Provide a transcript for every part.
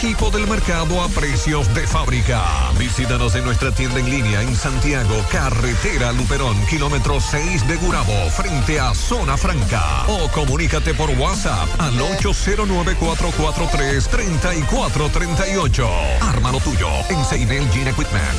equipo del mercado a precios de fábrica. Visítanos en nuestra tienda en línea en Santiago, carretera Luperón, kilómetro 6 de Gurabo, frente a Zona Franca. O comunícate por WhatsApp al 809-443-3438. Ármalo tuyo en Seinel Gene Equipment.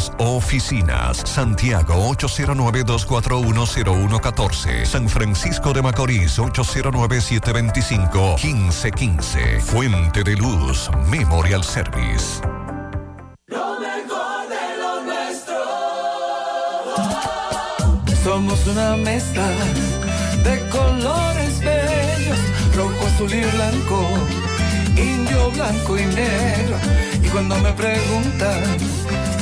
nuestras oficinas. Santiago 809-241-0114. San Francisco de Macorís 809-725-1515. Fuente de Luz Memorial Service. Lo mejor de lo nuestro. Somos una mezcla de colores bellos, rojo, azul y blanco, indio, blanco y negro. Y cuando me preguntan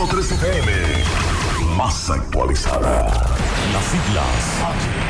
100.3 FM. Más actualizada. Las siglas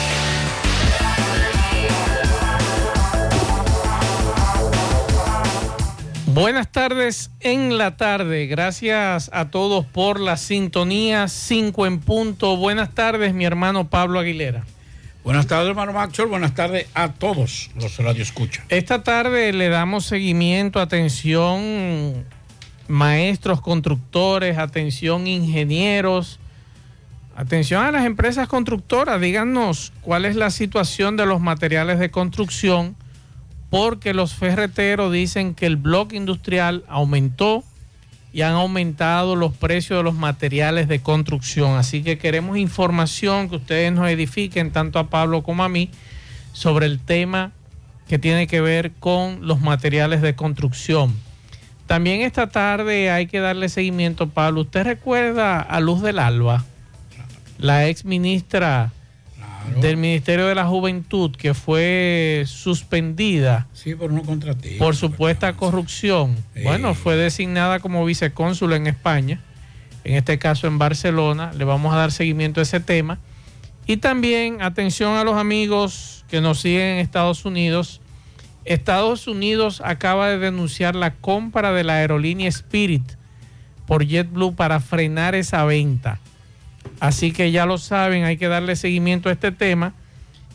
Buenas tardes en la tarde. Gracias a todos por la sintonía 5 en punto. Buenas tardes, mi hermano Pablo Aguilera. Buenas tardes, hermano Maxwell. Buenas tardes a todos los radio escuchan. Esta tarde le damos seguimiento, atención, maestros, constructores, atención, ingenieros, atención a las empresas constructoras. Díganos cuál es la situación de los materiales de construcción porque los ferreteros dicen que el bloque industrial aumentó y han aumentado los precios de los materiales de construcción. Así que queremos información que ustedes nos edifiquen, tanto a Pablo como a mí, sobre el tema que tiene que ver con los materiales de construcción. También esta tarde hay que darle seguimiento, Pablo. ¿Usted recuerda a Luz del Alba, la ex ministra del Ministerio de la Juventud que fue suspendida Sí, por no contratismo. por supuesta corrupción. Bueno, fue designada como vicecónsul en España, en este caso en Barcelona. Le vamos a dar seguimiento a ese tema. Y también atención a los amigos que nos siguen en Estados Unidos. Estados Unidos acaba de denunciar la compra de la aerolínea Spirit por JetBlue para frenar esa venta. Así que ya lo saben, hay que darle seguimiento a este tema.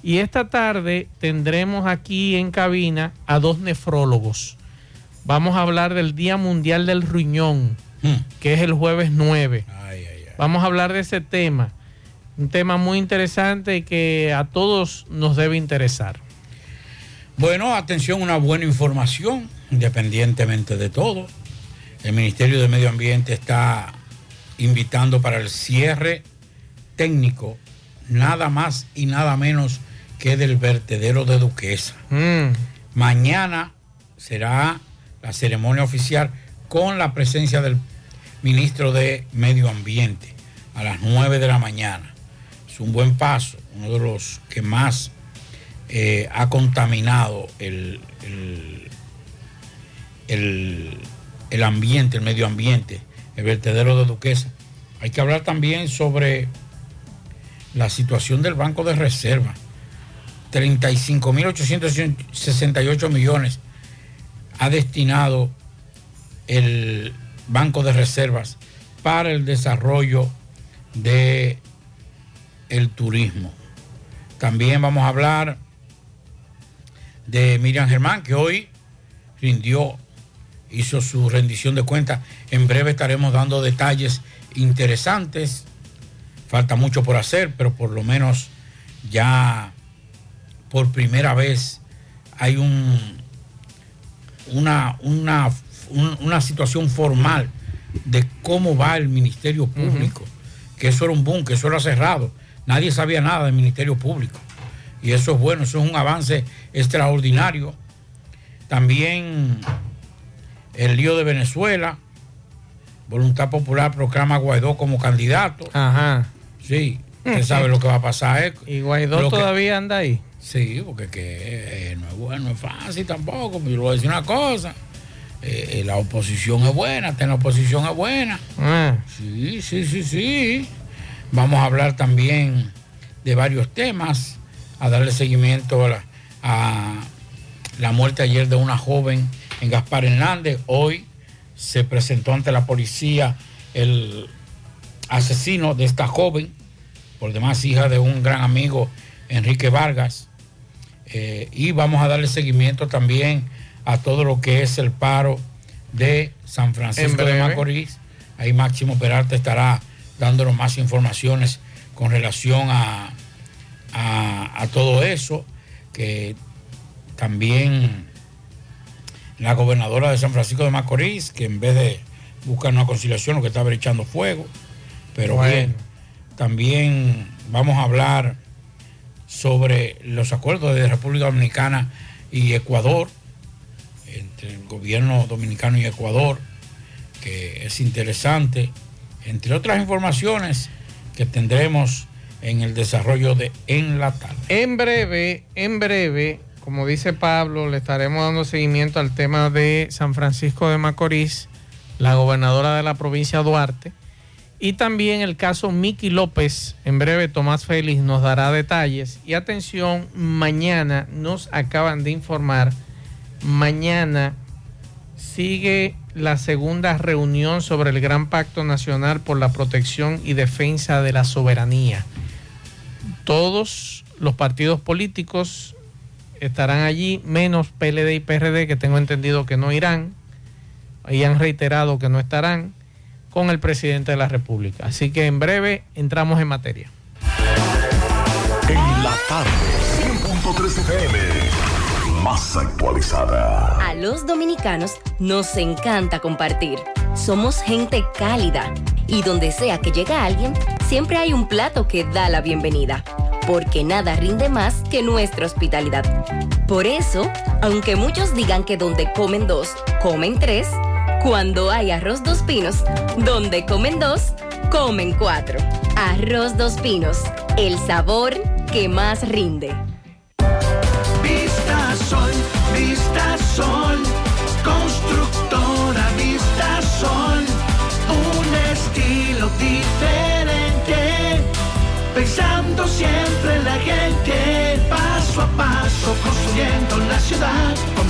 Y esta tarde tendremos aquí en cabina a dos nefrólogos. Vamos a hablar del Día Mundial del Riñón, Hmm. que es el jueves 9. Ay, ay, ay. Vamos a hablar de ese tema. Un tema muy interesante que a todos nos debe interesar. Bueno, atención, una buena información, independientemente de todo. El Ministerio de Medio Ambiente está invitando para el cierre técnico nada más y nada menos que del vertedero de Duquesa. Mm, Mañana será la ceremonia oficial con la presencia del ministro de Medio Ambiente a las 9 de la mañana. Es un buen paso, uno de los que más eh, ha contaminado el, el- el- el ambiente, el medio ambiente, el vertedero de Duquesa. Hay que hablar también sobre la situación del Banco de Reserva. 35.868 millones ha destinado el Banco de Reservas para el desarrollo de turismo. También vamos a hablar de Miriam Germán, que hoy rindió, hizo su rendición de cuentas. En breve estaremos dando detalles interesantes. Falta mucho por hacer, pero por lo menos ya por primera vez hay un, una, una, un- una situación formal de cómo va el Ministerio Público. Que eso era un boom, que eso era cerrado. Nadie sabía nada del Ministerio Público. Y eso es bueno, eso es un avance extraordinario. También el lío de Venezuela. Voluntad Popular proclama a Guaidó como candidato. Ajá. Sí, usted sabe lo que va a pasar. ¿eh? Y Guaidó Lo que- todavía anda ahí. Sí, porque que, eh, no es bueno, no es fácil tampoco. Yo le voy a decir una cosa. eh, eh, la oposición es buena, hasta en la oposición es buena. Ah, Sí, sí, sí, sí. Vamos a hablar también de varios temas, a darle seguimiento a la, a la muerte ayer de una joven en Gaspar Hernández. Hoy se presentó ante la policía el asesino de esta joven, por demás hija de un gran amigo, Enrique Vargas. Eh, y vamos a darle seguimiento también a todo lo que es el paro de San Francisco de. Macorís. Ahí Máximo Peralta estará dándonos más informaciones con relación a, a, a todo eso, que también la gobernadora de San Francisco de Macorís, que en vez de buscar una conciliación, lo que estaba echando fuego, pero Bueno. bien, también vamos a hablar sobre los acuerdos de República Dominicana y Ecuador, entre el gobierno dominicano y Ecuador, que es interesante, entre otras informaciones que tendremos en el desarrollo de En la tarde. En breve, en breve, como dice Pablo, le estaremos dando seguimiento al tema de San Francisco de Macorís, la gobernadora de la provincia Duarte, y también el caso Miki López. En breve, Tomás Félix nos dará detalles. Y atención, mañana nos acaban de informar, mañana sigue la segunda reunión sobre el Gran Pacto Nacional por la Protección y Defensa de la Soberanía todos los partidos políticos estarán allí, menos PLD y PRD, que tengo entendido que no irán, y han reiterado que no estarán, con el presidente de la República. Así que en breve entramos en materia. En la tarde, 100.3 FM. Más actualizada. A los dominicanos nos encanta compartir. Somos gente cálida y donde sea que llega alguien, siempre hay un plato que da la bienvenida. Porque nada rinde más que nuestra hospitalidad. Por eso, aunque muchos digan que donde comen dos, comen tres, cuando hay arroz dos pinos, donde comen dos, comen cuatro. Arroz dos pinos, el sabor que más rinde. Vista Sol, Vista Sol, constructora Vista Sol, un estilo diferente, pensando siempre en la gente, paso a paso construyendo la ciudad,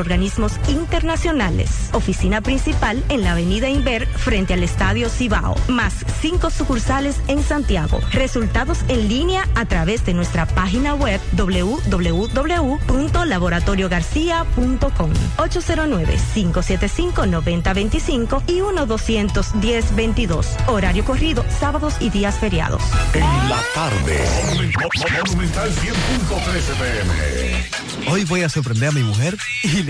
organismos internacionales. Oficina principal en la Avenida Inver frente al Estadio Cibao, más cinco sucursales en Santiago. Resultados en línea a través de nuestra página web www.laboratoriogarcia.com 809-575-9025 y 1-210-22. Horario corrido, sábados y días feriados. En la tarde. Monumental 100.13 pm. Hoy voy a sorprender a mi mujer y le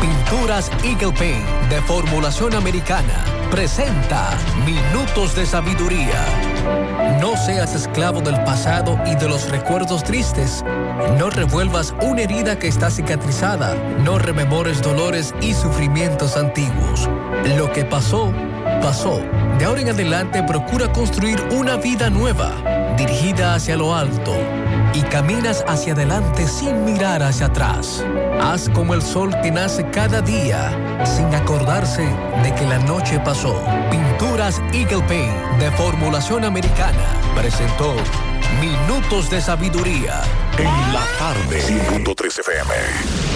Pinturas Eagle Paint de formulación americana presenta Minutos de Sabiduría. No seas esclavo del pasado y de los recuerdos tristes. No revuelvas una herida que está cicatrizada. No rememores dolores y sufrimientos antiguos. Lo que pasó, pasó. De ahora en adelante procura construir una vida nueva, dirigida hacia lo alto y caminas hacia adelante sin mirar hacia atrás. Haz como el sol que nace cada día, sin acordarse de que la noche pasó. Pinturas Eagle Paint de formulación americana presentó Minutos de Sabiduría. En la tarde. 100.3 FM.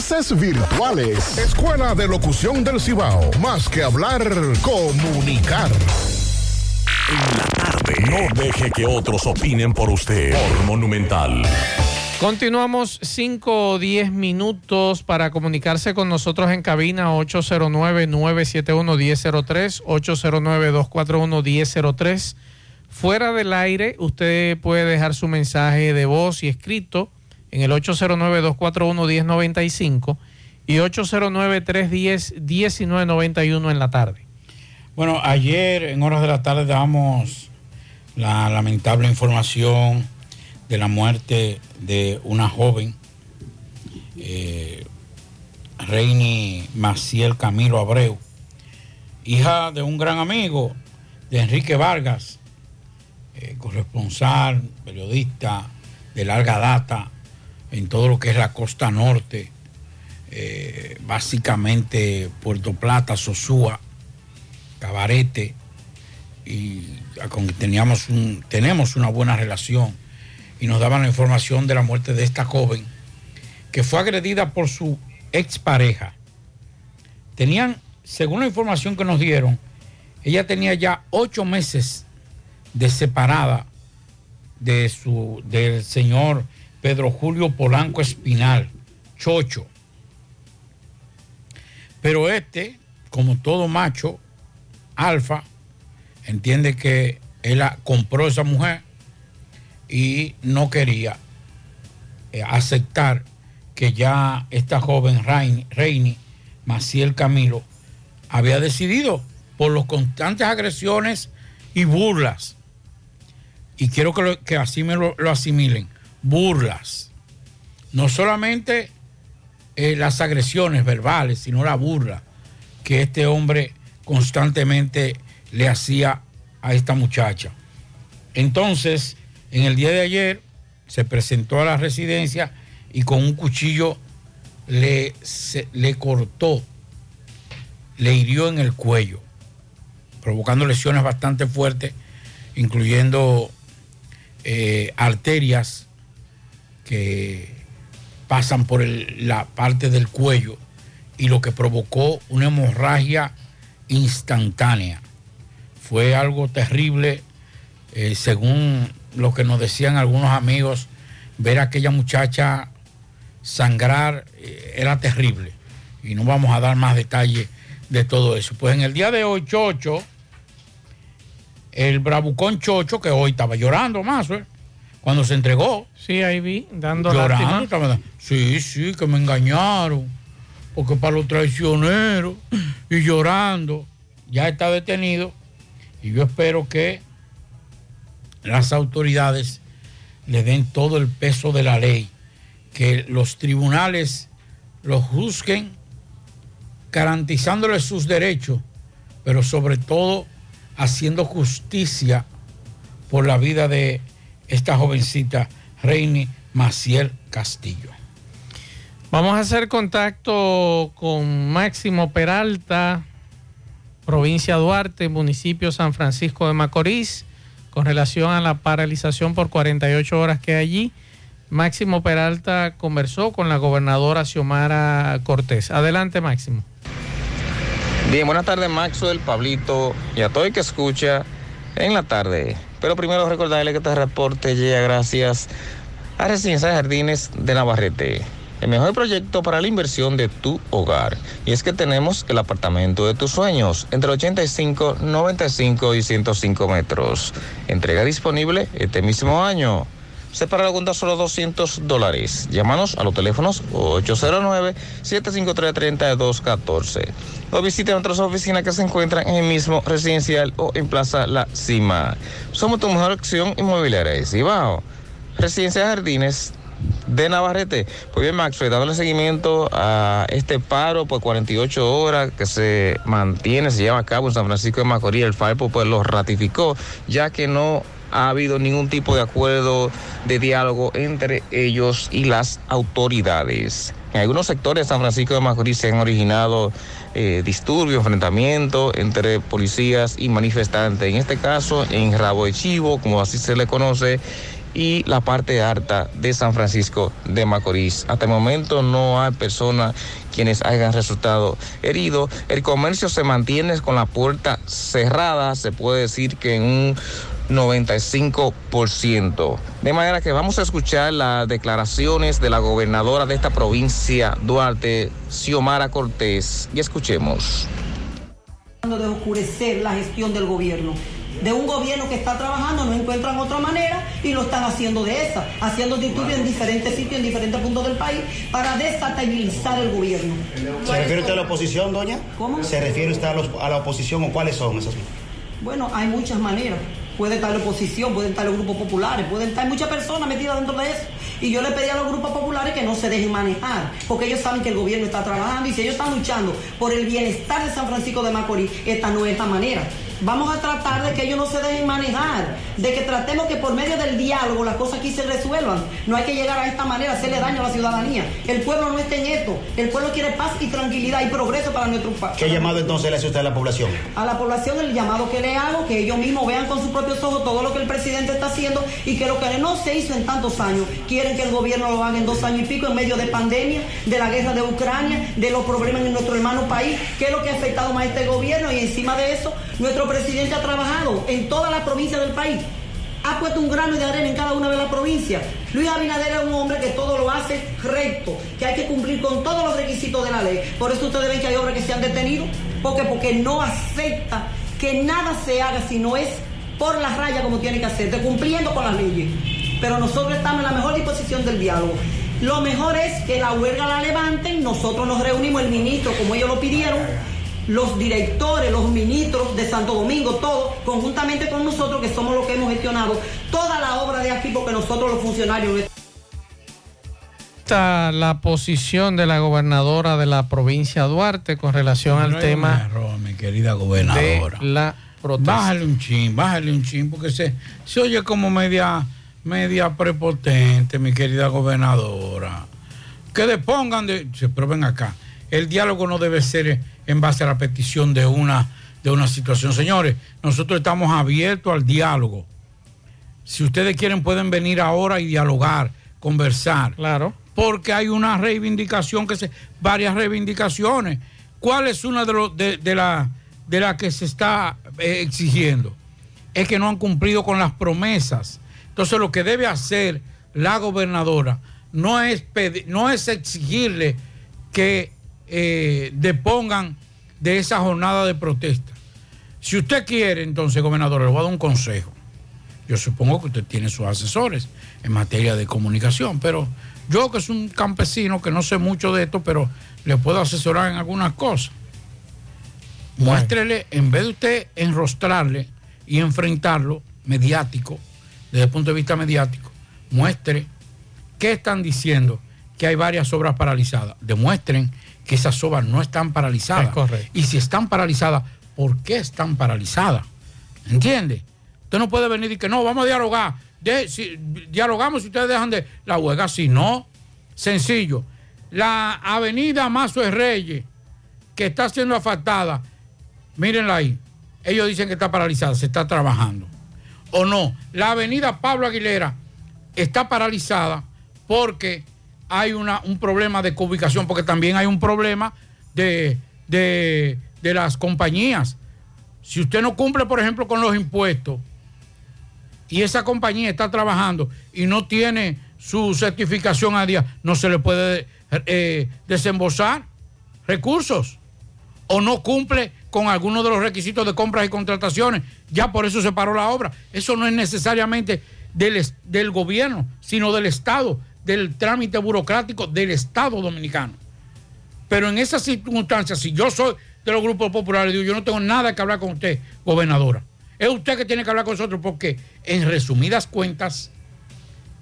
virtuales. Escuela de Locución del Cibao. Más que hablar, comunicar. En la tarde. No deje que otros opinen por usted. Por Monumental. Continuamos 5 o 10 minutos para comunicarse con nosotros en cabina 809-971-1003, 809-241-1003. Fuera del aire, usted puede dejar su mensaje de voz y escrito en el 809-241-1095 y 809-310-1991 en la tarde. Bueno, ayer en horas de la tarde damos la lamentable información de la muerte de una joven, eh, Reini Maciel Camilo Abreu, hija de un gran amigo de Enrique Vargas, eh, corresponsal, periodista de larga data en todo lo que es la costa norte, eh, básicamente Puerto Plata, Sosúa, Cabarete, y con teníamos un, tenemos una buena relación y nos daban la información de la muerte de esta joven que fue agredida por su expareja. Tenían, según la información que nos dieron, ella tenía ya ocho meses de separada de su, del señor Pedro Julio Polanco Espinal, Chocho. Pero este, como todo macho, alfa, entiende que él compró esa mujer y no quería eh, aceptar que ya esta joven Reini, Maciel Camilo había decidido por las constantes agresiones y burlas. Y quiero que, así me lo asimilen. Burlas. No solamente eh, las agresiones verbales, sino la burla que este hombre constantemente le hacía a esta muchacha. Entonces, en el día de ayer se presentó a la residencia y con un cuchillo le, le cortó, le hirió en el cuello, provocando lesiones bastante fuertes, incluyendo eh, arterias que pasan por la parte del cuello y lo que provocó una hemorragia instantánea. Fue algo terrible, eh, según lo que nos decían algunos amigos, ver a aquella muchacha sangrar eh, era terrible. Y no vamos a dar más detalles de todo eso. Pues en el día de hoy, Chocho, el bravucón Chocho, que hoy estaba llorando más, ¿eh? Cuando se entregó. Sí, ahí vi, dando Llorando, lástima. Sí, sí, que me engañaron. Porque para los traicioneros y llorando, ya está detenido. Y yo espero que las autoridades le den todo el peso de la ley, que los tribunales lo juzguen garantizándole sus derechos, pero sobre todo haciendo justicia por la vida de esta jovencita Reini Maciel Castillo. Vamos a hacer contacto con Máximo Peralta, provincia Duarte, municipio San Francisco de Macorís, con relación a la paralización por 48 horas que hay allí. Máximo Peralta conversó con la gobernadora Xiomara Cortés. Adelante, Máximo. Bien, buenas tardes Maxwell, Pablito y a todo el que escucha en la tarde. Pero primero recordarle que este reporte llega gracias a Residencia de Jardines de Navarrete. El mejor proyecto para la inversión de tu hogar. Y es que tenemos el apartamento de tus sueños, entre 85, 95 y 105 metros. Entrega disponible este mismo año. Separa la cuenta solo 200 dólares. Llámanos a los teléfonos 809-753-3214 o visite nuestras oficinas que se encuentran en el mismo residencial o en Plaza La Cima. Somos tu mejor opción inmobiliaria de Cibao. Residencia de Jardines de Navarrete. Pues bien, Max, dándole seguimiento a este paro por 48 horas que se mantiene, se lleva a cabo en San Francisco de Macorís. El FARPO pues lo ratificó, ya que no ha habido ningún tipo de acuerdo de diálogo entre ellos y las autoridades. En algunos sectores de San Francisco de Macorís se han originado eh, disturbios, enfrentamientos entre policías y manifestantes. En este caso, en Rabo de Chivo, como así se le conoce, y la parte alta de San Francisco de Macorís. Hasta el momento no hay personas quienes hayan resultado heridos. El comercio se mantiene con la puerta cerrada, se puede decir que en un 95%. De manera que vamos a escuchar las declaraciones de la gobernadora de esta provincia, Duarte, Xiomara Cortés, y escuchemos. de oscurecer la gestión del gobierno. De un gobierno que está trabajando, no encuentran otra manera y lo están haciendo de esa, haciendo disturbios en diferentes sitios, en diferentes puntos del país, para desestabilizar el gobierno. ¿Se refiere usted a la oposición, doña? ¿Cómo? ¿Se refiere usted a, los- a la oposición o cuáles son esas? Bueno, hay muchas maneras. Puede estar la oposición, pueden estar los grupos populares, pueden estar muchas personas metidas dentro de eso. Y yo le pedí a los grupos populares que no se dejen manejar, porque ellos saben que el gobierno está trabajando y si ellos están luchando por el bienestar de San Francisco de Macorís, esta no es la manera. Vamos a tratar de que ellos no se dejen manejar, de que tratemos que por medio del diálogo las cosas aquí se resuelvan. No hay que llegar a esta manera, hacerle daño a la ciudadanía. El pueblo no está en esto. El pueblo quiere paz y tranquilidad y progreso para nuestro país. ¿Qué llamado entonces le hace usted a la población? a la población el llamado que le hago, que ellos mismos vean con sus propios ojos todo lo que el presidente está haciendo y que lo que no se hizo en tantos años, quieren que el gobierno lo haga en dos años y pico en medio de pandemia, de la guerra de Ucrania, de los problemas en nuestro hermano país, que es lo que ha afectado más a este gobierno y encima de eso, nuestro presidente ha trabajado en todas las provincias del país. Ha puesto un grano de arena en cada una de las provincias. Luis Abinader es un hombre que todo lo hace recto, que hay que cumplir con todos los requisitos de la ley. Por eso ustedes ven que hay obras que se han detenido, porque porque no acepta que nada se haga si no es por la raya como tiene que hacer, de cumpliendo con las leyes. Pero nosotros estamos en la mejor disposición del diálogo. Lo mejor es que la huelga la levanten, nosotros nos reunimos, el ministro, como ellos lo pidieron, los directores, los ministros de Santo Domingo, todos, conjuntamente con nosotros, que somos los que hemos gestionado toda la obra de aquí, porque nosotros los funcionarios... Está la posición de la gobernadora de la provincia de Duarte con relación No al hay tema un error, mi querida gobernadora. de la protesta. Bájale un chin, bájale un chin, porque se, se oye como media, media prepotente, mi querida gobernadora. Que depongan de. se- Pero ven acá. El diálogo no debe ser en base a la petición de una, de una situación. Señores, nosotros estamos abiertos al diálogo. Si ustedes quieren, pueden venir ahora y dialogar, conversar. Claro. Porque hay una reivindicación que se. varias reivindicaciones. ¿Cuál es una de, los de, de la de la que se está eh, exigiendo? Es que no han cumplido con las promesas. Entonces lo que debe hacer la gobernadora no es, pedi- no es exigirle que eh, depongan de esa jornada de protesta. Si usted quiere, entonces, gobernadora, le voy a dar un consejo. Yo supongo que usted tiene sus asesores en materia de comunicación, pero yo que soy un campesino que no sé mucho de esto, pero le puedo asesorar en algunas cosas. Muéstrele, en vez de usted enrostrarle y enfrentarlo mediático, desde el punto de vista mediático, muestre qué están diciendo que hay varias obras paralizadas. Demuestren que esas obras no están paralizadas. Es correcto. Y si están paralizadas, ¿por qué están paralizadas? ¿Entiende? Usted no puede venir y que no, vamos a dialogar. De- si- dialogamos si ustedes dejan de la huelga. Si no, sencillo. La avenida Mazo Reyes, que está siendo asfaltada, mírenla ahí. Ellos dicen que está paralizada, se está trabajando. O no, la avenida Pablo Aguilera está paralizada porque hay una, un problema de ubicación, porque también hay un problema de, de, de las compañías. Si usted no cumple, por ejemplo, con los impuestos y esa compañía está trabajando y no tiene su certificación a día, no se le puede eh, desembolsar recursos o no cumple con algunos de los requisitos de compras y contrataciones. Ya por eso se paró la obra. Eso no es necesariamente del, del gobierno, sino del Estado, del trámite burocrático del Estado dominicano. Pero en esas circunstancias, si yo soy de los grupos populares, digo, yo no tengo nada que hablar con usted, gobernadora. Es usted que tiene que hablar con nosotros porque, en resumidas cuentas,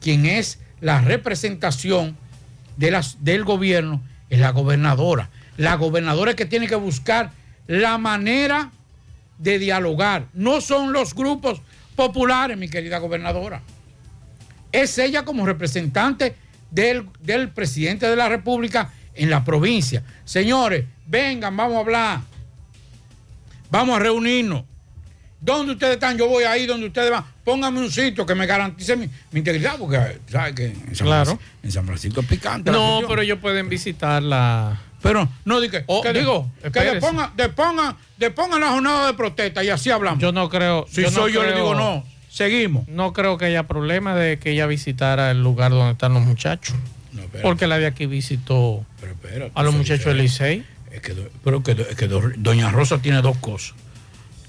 quien es la representación de las, del gobierno es la gobernadora. La gobernadora es que tiene que buscar la manera de dialogar. No son los grupos populares, mi querida gobernadora. Es ella como representante del, del presidente de la República en la provincia. Señores, vengan, vamos a hablar. Vamos a reunirnos. ¿Dónde ustedes están? Yo voy ahí donde ustedes van. Pónganme un sitio que me garantice mi, mi integridad, porque ¿sabes que en San, Claro. Francisco, en San Francisco es picante. No, pero ellos pueden visitar la. Pero no diga, Oh, que digo, que depongan, depongan, depongan la jornada de protesta y así hablamos. Yo no creo. Si soy yo, le creo- digo no. Seguimos. No creo que haya problema de que ella visitara el lugar donde están los muchachos. porque la de aquí visitó a los muchachos del Licey. Es que, do- pero que, es que do- Doña Rosa tiene dos cosas.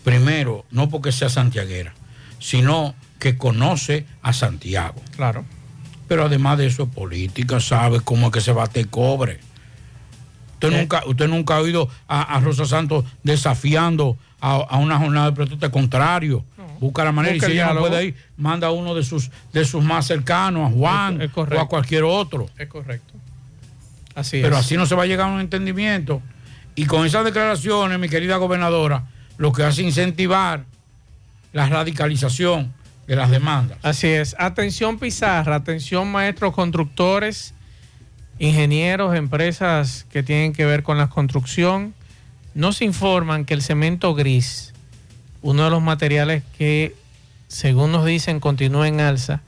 Primero, no porque sea santiaguera, sino que conoce a Santiago. Claro. Pero además de eso, es política, sabe cómo es que se bate cobre. Usted, Eh. nunca, usted nunca ha oído a, a Rosa Santos desafiando a, a una jornada de protesta contrario. Busca la manera Busca y si el ella no puede ir, manda a uno de sus, de sus más cercanos, a Juan Es- es o a cualquier otro. Es correcto. Así Pero es. así no se va a llegar a un entendimiento. Y con esas declaraciones, mi querida gobernadora, lo que hace incentivar la radicalización de las demandas. Así es. Atención Pizarra, atención maestros constructores, ingenieros, empresas que tienen que ver con la construcción. Nos informan que el cemento gris, uno de los materiales que, según nos dicen, continúa en alza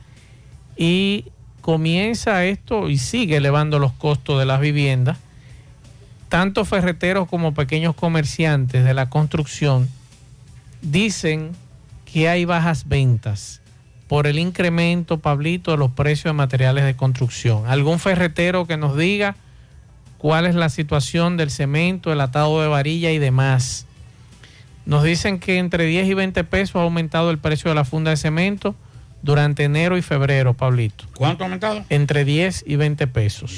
y comienza esto y sigue elevando los costos de las viviendas. Tanto ferreteros como pequeños comerciantes de la construcción dicen que hay bajas ventas por el incremento, Pablito, de los precios de materiales de construcción. ¿Algún ferretero que nos diga cuál es la situación del cemento, el atado de varilla y demás? Nos dicen que entre 10 y 20 pesos ha aumentado el precio de la funda de cemento durante enero y febrero, Pablito. ¿Cuánto ha aumentado? Entre 10 y 20 pesos.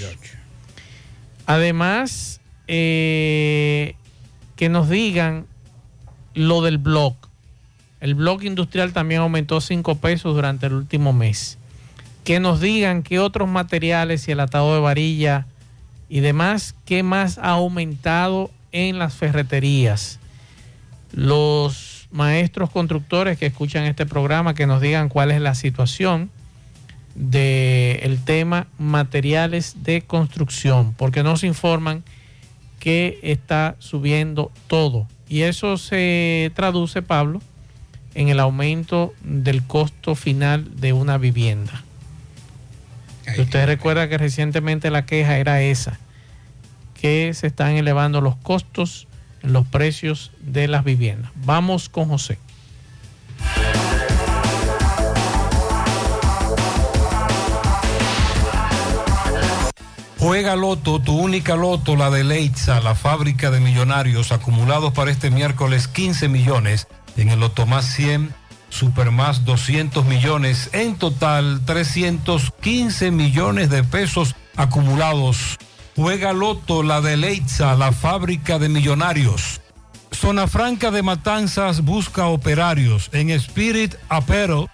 Además, eh, que nos digan lo del blog. El blog industrial también aumentó 5 pesos durante el último mes. Que nos digan qué otros materiales y el atado de varilla y demás, qué más ha aumentado en las ferreterías. Los maestros constructores que escuchan este programa, que nos digan cuál es la situación del tema materiales de construcción, porque nos informan que está subiendo todo. Y eso se traduce, Pablo, en el aumento del costo final de una vivienda. Usted recuerda que recientemente la queja era esa, que se están elevando los costos los precios de las viviendas. Vamos con José. Juega Loto, tu única Loto, la de Leitza, la fábrica de millonarios acumulados para este miércoles 15 millones, en el Loto más 100, Super más 200 millones, en total 315 millones de pesos acumulados. Juega Loto, la de Leitza, la fábrica de millonarios. Zona Franca de Matanzas busca operarios. En Spirit Apero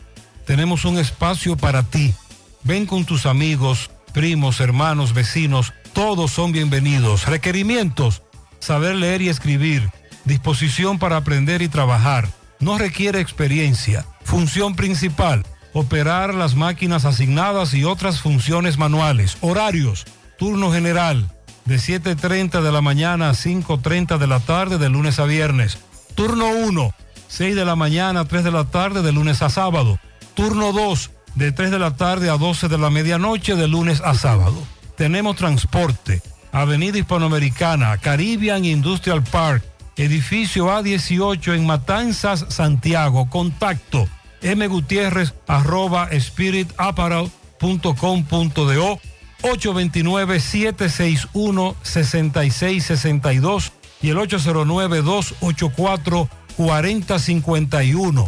tenemos un espacio para ti. Ven con tus amigos, primos, hermanos, vecinos, todos son bienvenidos. Requerimientos, saber leer y escribir, disposición para aprender y trabajar. No requiere experiencia. Función principal, operar las máquinas asignadas y otras funciones manuales. Horarios, turno general, de 7.30 de la mañana a 5.30 de la tarde de lunes a viernes. Turno 1, 6 de la mañana a 3 de la tarde de lunes a sábado. Turno 2, de 3 de la tarde a 12 de la medianoche de lunes a sábado. Tenemos transporte, Avenida Hispanoamericana, Caribbean Industrial Park, edificio A18 en Matanzas, Santiago. Contacto mgutierrez arroba spiritapparel.com.do 829-761-6662 y el 809-284-4051.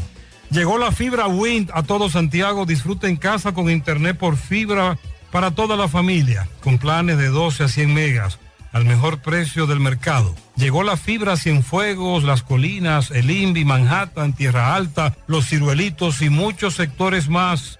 Llegó la fibra Wind a todo Santiago. Disfruta en casa con internet por fibra para toda la familia, con planes de 12 a 100 megas al mejor precio del mercado. Llegó la fibra Cienfuegos, Las Colinas, El Invi, Manhattan, Tierra Alta, Los Ciruelitos y muchos sectores más.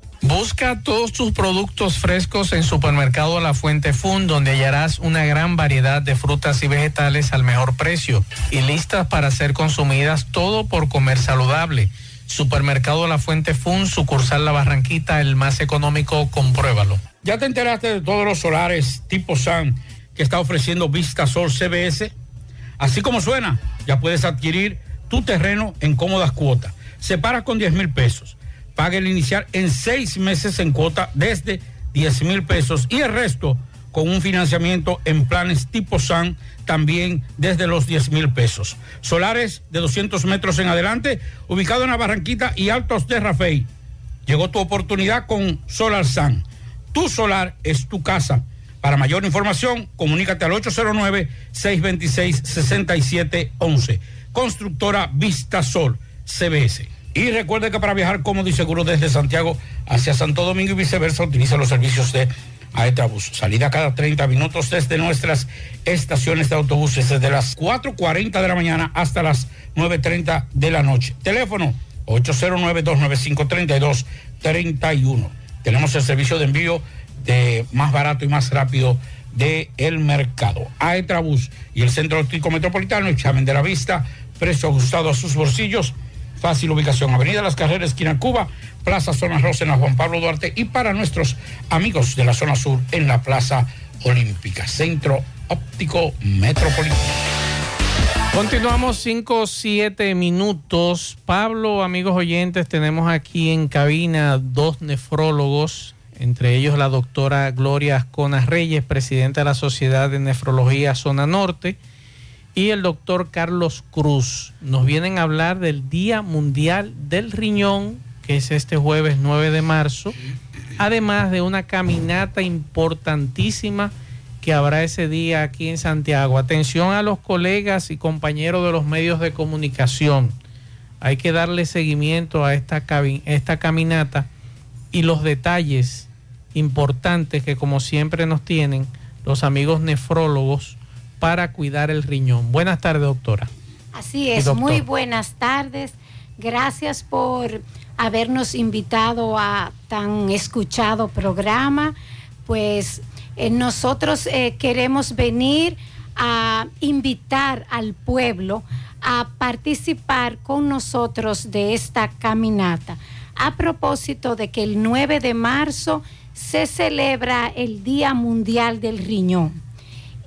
Busca todos tus productos frescos en Supermercado La Fuente Fun, donde hallarás una gran variedad de frutas y vegetales al mejor precio y listas para ser consumidas, todo por comer saludable. Supermercado La Fuente Fun, sucursal La Barranquita, el más económico, compruébalo. ¿Ya te enteraste de todos los solares tipo SAN que está ofreciendo Vista Sol CBS? Así como suena, ya puedes adquirir tu terreno en cómodas cuotas. Separa con 10 mil pesos paga el inicial en seis meses en cuota desde 10 mil pesos y el resto con un financiamiento en planes tipo SAN también desde los 10 mil pesos. Solares de 200 metros en adelante, ubicado en la Barranquita y Altos de Rafey. Llegó tu oportunidad con Solar SAN. Tu solar es tu casa. Para mayor información, comunícate al 809-626-6711. Constructora Vista Sol, CBS. Y recuerde que para viajar cómodo y seguro desde Santiago hacia Santo Domingo y viceversa, utiliza los servicios de Aetrabús. Salida cada 30 minutos desde nuestras estaciones de autobuses, desde las 4.40 de la mañana hasta las 9.30 de la noche. Teléfono 809-295-3231. Tenemos el servicio de envío de más barato y más rápido del el mercado. Aetrabús y el Centro Óptico Metropolitano, examen de la vista, precio ajustado a sus bolsillos Fácil ubicación, Avenida Las Carreras, esquina Cuba, Plaza Zona Rosa en la Juan Pablo Duarte y para nuestros amigos de la zona sur en la Plaza Olímpica, Centro Óptico Metropolitano. Continuamos 5 7 minutos. Pablo, amigos oyentes, tenemos aquí en cabina dos nefrólogos entre ellos la doctora Gloria Ascona Reyes, presidenta de la Sociedad de Nefrología Zona Norte, y el doctor Carlos Cruz. Nos vienen a hablar del Día Mundial del Riñón, que es este jueves 9 de marzo, además de una caminata importantísima que habrá ese día aquí en Santiago. Atención a los colegas y compañeros de los medios de comunicación. Hay que darle seguimiento a esta, esta caminata y los detalles importantes que como siempre nos tienen los amigos nefrólogos para cuidar el riñón. Buenas tardes, doctora. Así es, muy buenas tardes. Gracias por habernos invitado a tan escuchado programa. Pues eh, nosotros eh, queremos venir a invitar al pueblo a participar con nosotros de esta caminata. A propósito de que el 9 de marzo se celebra el Día Mundial del Riñón.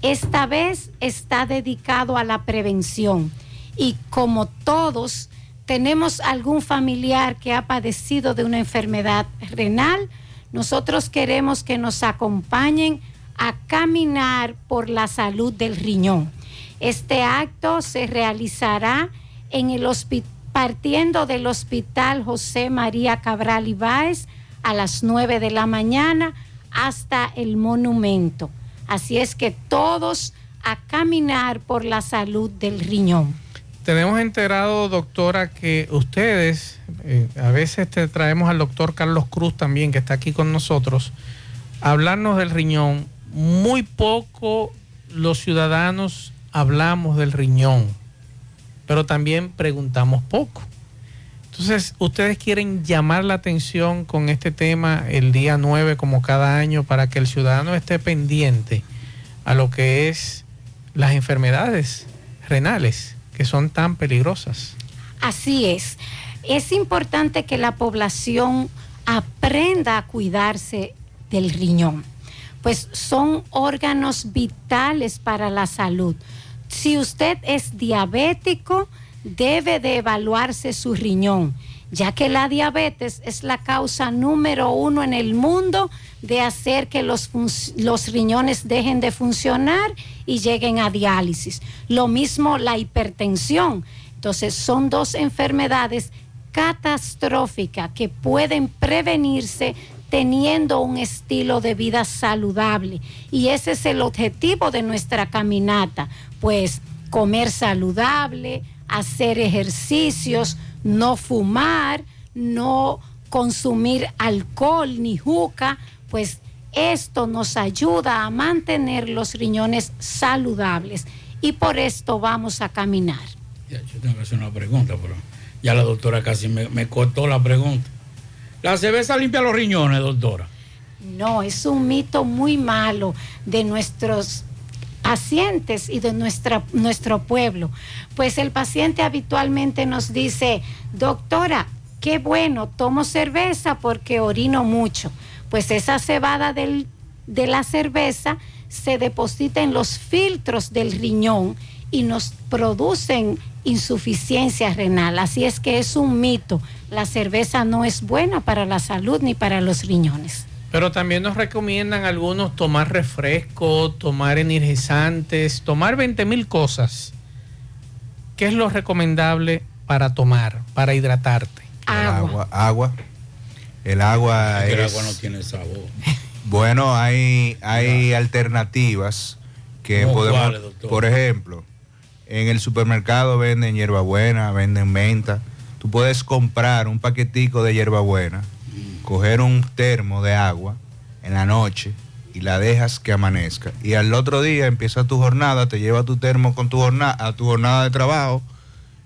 Esta vez está dedicado a la prevención y como todos tenemos algún familiar que ha padecido de una enfermedad renal, nosotros queremos que nos acompañen a caminar por la salud del riñón. Este acto se realizará en el partiendo del Hospital José María Cabral Ibáez a las 9 de la mañana hasta el monumento. Así es que todos a caminar por la salud del riñón. Tenemos enterado, doctora, que ustedes, eh, a veces te traemos al doctor Carlos Cruz también, que está aquí con nosotros, a hablarnos del riñón. Muy poco los ciudadanos hablamos del riñón, pero también preguntamos poco. Entonces, ustedes quieren llamar la atención con este tema el día 9, como cada año, para que el ciudadano esté pendiente a lo que es las enfermedades renales, que son tan peligrosas. Así es. Es importante que la población aprenda a cuidarse del riñón, pues son órganos vitales para la salud. Si usted es diabético, debe de evaluarse su riñón, ya que la diabetes es la causa número uno en el mundo de hacer que los, los riñones dejen de funcionar y lleguen a diálisis. Lo mismo la hipertensión. Entonces son dos enfermedades catastróficas que pueden prevenirse teniendo un estilo de vida saludable. Y ese es el objetivo de nuestra caminata, pues comer saludable, hacer ejercicios, no fumar, no consumir alcohol ni juca, pues esto nos ayuda a mantener los riñones saludables y por esto vamos a caminar. Ya, yo tengo que hacer una pregunta, pero ya la doctora casi me, me cortó la pregunta. ¿La cerveza limpia los riñones, doctora? No, es un mito muy malo de nuestros pacientes y de nuestra, nuestro pueblo. Pues el paciente habitualmente nos dice, doctora, qué bueno, tomo cerveza porque orino mucho. Pues esa cebada del- de la cerveza se deposita en los filtros del riñón y nos producen insuficiencia renal. Así es que es un mito. La cerveza no es buena para la salud ni para los riñones. Pero también nos recomiendan algunos tomar refresco, tomar energizantes, tomar 20 mil cosas. ¿Qué es lo recomendable para tomar, para hidratarte? Agua. Agua. El agua el es... agua no tiene sabor. Bueno, hay, hay alternativas que ¿Cómo podemos... doctor? por ejemplo, en el supermercado venden hierbabuena, venden menta. Tú puedes comprar un paquetico de hierbabuena, coger un termo de agua en la noche y la dejas que amanezca. Y al otro día empieza tu jornada, te lleva tu termo con tu jornada, a tu jornada de trabajo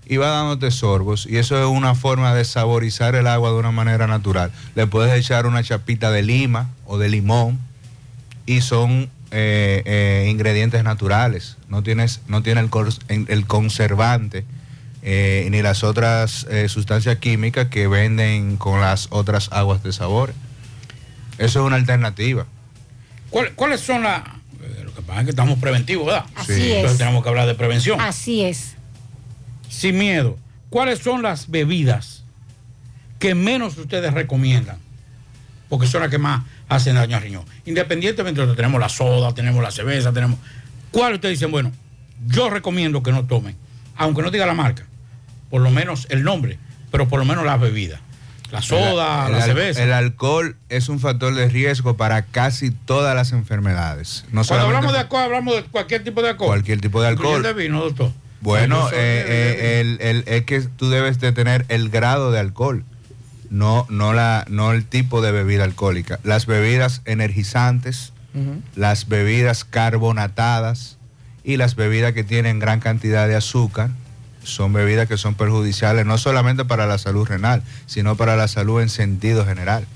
y va dándote sorbos. Y eso es una forma de saborizar el agua de una manera natural. Le puedes echar una chapita de lima o de limón y son eh, eh, ingredientes naturales. No, tienes, no tiene el, el conservante eh, ni las otras eh, sustancias químicas que venden con las otras aguas de sabor. Eso es una alternativa. ¿Cuál- ¿Cuáles son las... eh, Lo que pasa es que estamos preventivos, ¿verdad? Así Sí. es. Entonces tenemos que hablar de prevención. Así es. Sin miedo. ¿Cuáles son las bebidas que menos ustedes recomiendan? porque son las que más hacen daño al riñón. Independientemente de que tenemos la soda, tenemos la cerveza, tenemos... ¿Cuál ustedes dicen? Bueno, yo recomiendo que no tomen, aunque no diga la marca, por lo menos el nombre, pero por lo menos las bebidas. La soda, El- la el, cerveza. El alcohol es un factor de riesgo para casi todas las enfermedades. No Cuando hablamos de alcohol, hablamos de cualquier tipo de alcohol. cualquier tipo de alcohol. El vino, doctor. Bueno, eh, de- eh, el- el- es que tú debes de tener el grado de alcohol, no, no, la, no el tipo de bebida alcohólica. Las bebidas energizantes, las bebidas carbonatadas y las bebidas que tienen gran cantidad de azúcar son bebidas que son perjudiciales no solamente para la salud renal, sino para la salud en sentido general.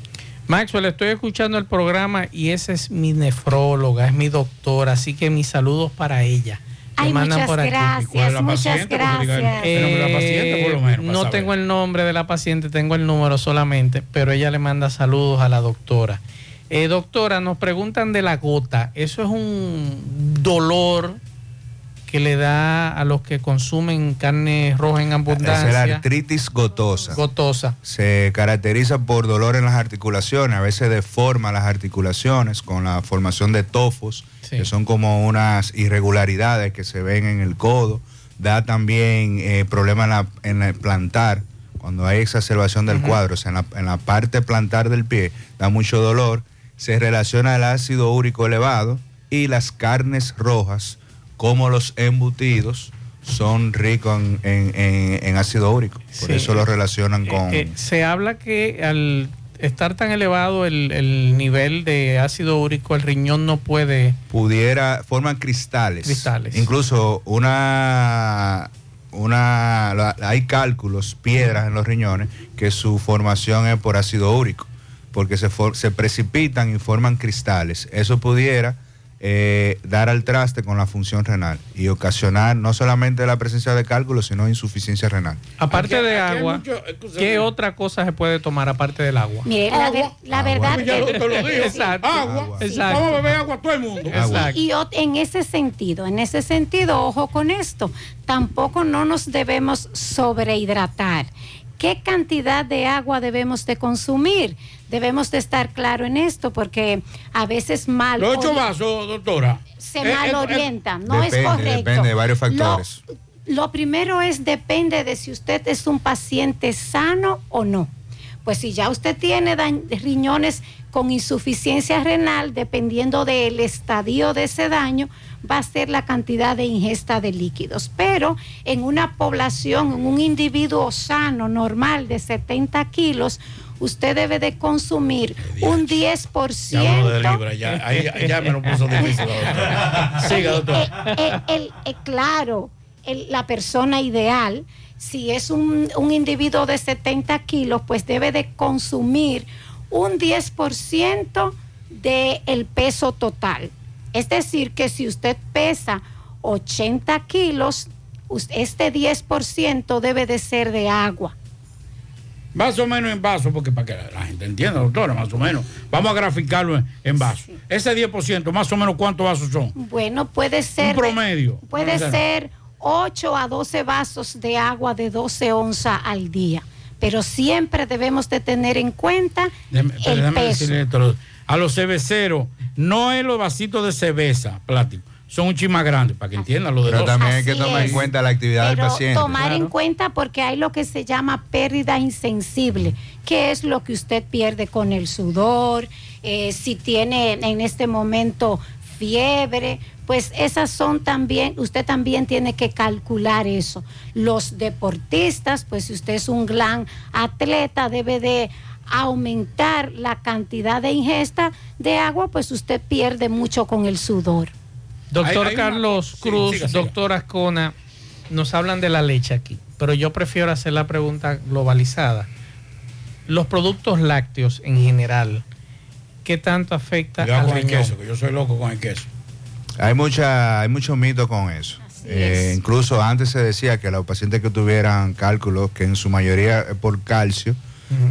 Maxwell, estoy escuchando el programa y esa es mi nefróloga, es mi doctora, así que mis saludos para ella. Me Ay, mandan muchas por aquí. gracias, ¿Y cuál es la muchas paciente? Gracias. paciente, por lo menos, para no saber. tengo el nombre de la paciente, tengo el número solamente, pero ella le manda saludos a la doctora. Eh, doctora, nos preguntan de la gota. Eso es un dolor que le da a los que consumen carne roja en Es la abundancia. artritis gotosa. Gotosa. Se caracteriza por dolor en las articulaciones, a veces deforma las articulaciones con la formación de tofos, que son como unas irregularidades que se ven en el codo. Da también eh, problemas en, la- en el plantar, cuando hay exacerbación del cuadro, o sea, en la, en la parte plantar del pie, da mucho dolor. Se relaciona el ácido úrico elevado y las carnes rojas, como los embutidos, son ricos en, en- en- en ácido úrico. Por Sí. eso lo relacionan con... Eh, se habla que al estar tan elevado el, el nivel de ácido úrico, el riñón no puede. pudiera, forman cristales. Cristales. Incluso una, una, la- hay cálculos, piedras en los riñones, que su formación es por ácido úrico, porque se, for- se precipitan y forman cristales. Eso pudiera eh, dar al traste con la función renal y ocasionar no solamente la presencia de cálculos, sino insuficiencia renal. Aparte Aquí- de aquí agua, mucho-. ¿qué otra cosa se puede tomar aparte del agua? Mire, la, ver- la verdad te lo digo. Exacto. Agua. Exacto. Vamos a beber agua todo el mundo. Y, y ot- en ese sentido, en ese sentido, ojo con esto, tampoco no nos debemos sobrehidratar. ¿Qué cantidad de agua debemos de consumir? Debemos de estar claro en esto porque a veces mal Los ocho vasos, doctora. se Eh, mal eh, orienta, no es Depende, correcto. depende de varios Lo- factores. Lo, primero es depende de si usted es un paciente sano o no. Pues si ya usted tiene riñones con insuficiencia renal, dependiendo del estadio de ese daño, va a ser la cantidad de ingesta de líquidos. Pero en una población, en un individuo sano, normal, de 70 kilos, usted debe de consumir un 10%. Ya hablo de libra, ya, ahí- ya me lo puso difícil. Siga, doctora. Eh, el- eh, claro, la persona ideal, si es un, un individuo de 70 kilos, pues debe de consumir un 10% del peso total. Es decir, que si usted pesa 80 kilos, este 10% debe de ser de agua. Más o menos en vaso, porque para que la, la gente entienda, doctora, más o menos. Vamos a graficarlo en, en vaso. Ese 10%, más o menos, ¿cuántos vasos son? Bueno, puede ser... Un promedio. Puede ser 8 a 12 vasos de agua de 12 onzas al día. Pero siempre debemos de tener en cuenta pero el peso. decirle esto, a los cerveceros, no es los vasitos de cerveza plástico, son un chin más grandes, para que entiendan lo de Pero dos. también hay que tomar en cuenta la actividad del Pero paciente. tomar en cuenta porque hay lo que se llama pérdida insensible, que es lo que usted pierde con el sudor, eh, si tiene en este momento fiebre, pues esas son también, usted también tiene que calcular eso. Los deportistas, pues si usted es un gran atleta, debe de aumentar la cantidad de ingesta de agua, pues usted pierde mucho con el sudor. Doctor Hay- hay una- Carlos Sí, Cruz, siga, siga. doctor Ascona, nos hablan de la leche aquí, pero yo prefiero hacer la pregunta globalizada. Los productos lácteos en general, ¿qué tanto afecta Cuidado al con el queso, que yo soy loco con el queso. Hay mucha, hay mucho mito con eso. Eh, incluso antes se decía que los pacientes que tuvieran cálculos, que en su mayoría es por calcio,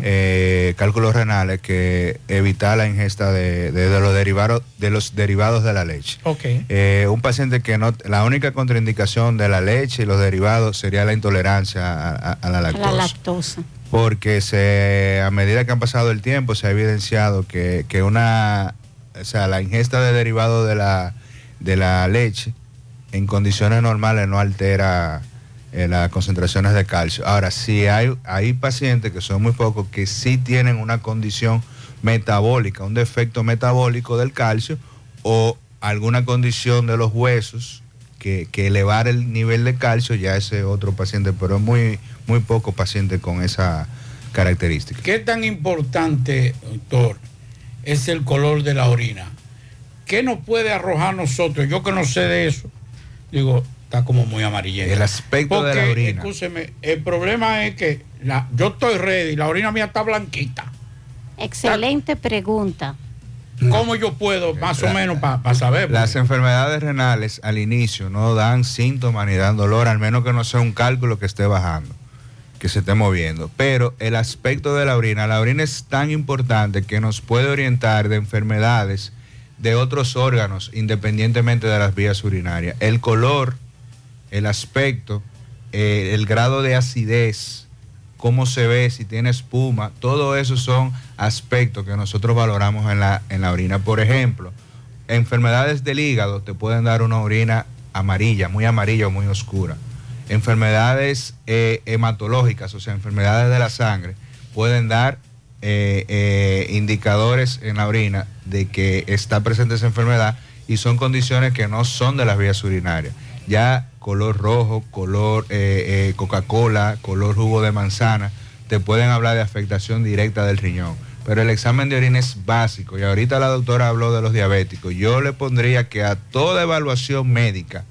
eh, cálculos renales, que evitar la ingesta de, de- de los derivados de los derivados de la leche. Ok. Eh, un paciente que no, la única contraindicación de la leche y los derivados sería la intolerancia a, a- a la A lactosa. La lactosa. porque se, a medida que han pasado el tiempo se ha evidenciado que, que una, o sea, la ingesta de derivados de la, de la leche en condiciones normales no altera eh, las concentraciones de calcio. Ahora, si hay, hay pacientes que son muy pocos que sí tienen una condición metabólica, un defecto metabólico del calcio o alguna condición de los huesos que, que elevar el nivel de calcio, ya ese otro paciente, pero es muy, muy poco paciente con esa característica. ¿Qué tan importante, doctor, es el color de la orina? ¿Qué nos puede arrojar nosotros? Yo que no sé de eso, digo, está como muy amarillento. El aspecto de la orina. Escúcheme, el problema es que la, yo estoy ready, la orina mía está blanquita. Excelente pregunta. ¿Cómo yo puedo, más o menos, para saber? Las enfermedades renales al inicio no dan síntomas ni dan dolor, al menos que no sea un cálculo que esté bajando, que se esté moviendo. Pero el aspecto de la orina, la orina es tan importante que nos puede orientar de enfermedades de otros órganos, independientemente de las vías urinarias. El color, el aspecto, eh, el grado de acidez, cómo se ve, si tiene espuma, todo eso son aspectos que nosotros valoramos en la, en la orina. Por ejemplo, enfermedades del hígado te pueden dar una orina amarilla, muy amarilla o muy oscura. Enfermedades eh, hematológicas, o sea, enfermedades de la sangre, pueden dar eh, indicadores en la orina de que está presente esa enfermedad y son condiciones que no son de las vías urinarias. Ya color rojo, color eh, eh, Coca-Cola, color jugo de manzana, te pueden hablar de afectación directa del riñón. Pero el examen de orina es básico y ahorita la doctora habló de los diabéticos. Yo le pondría que a toda evaluación médica,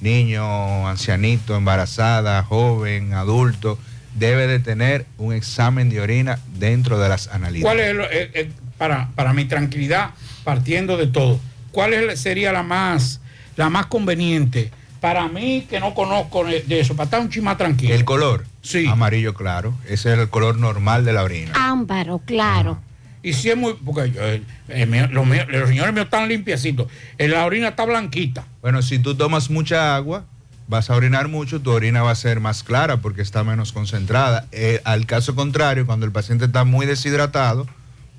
niño, ancianito, embarazada, joven, adulto, debe de tener un examen de orina dentro de las analíticas. ¿Cuál es, eh, para, para mi tranquilidad, partiendo de todo, cuál sería la más, la más conveniente para mí que no conozco de eso, para estar un chima tranquilo? El color, amarillo claro, ese es el color normal de la orina. Ámbaro, claro. Y si es muy, porque yo, eh, eh, mío- los, míos- los señores míos están limpiecitos, Eh, la orina está blanquita. Bueno, si tú tomas mucha agua, vas a orinar mucho, tu orina va a ser más clara porque está menos concentrada. Eh, al caso contrario, cuando el paciente está muy deshidratado,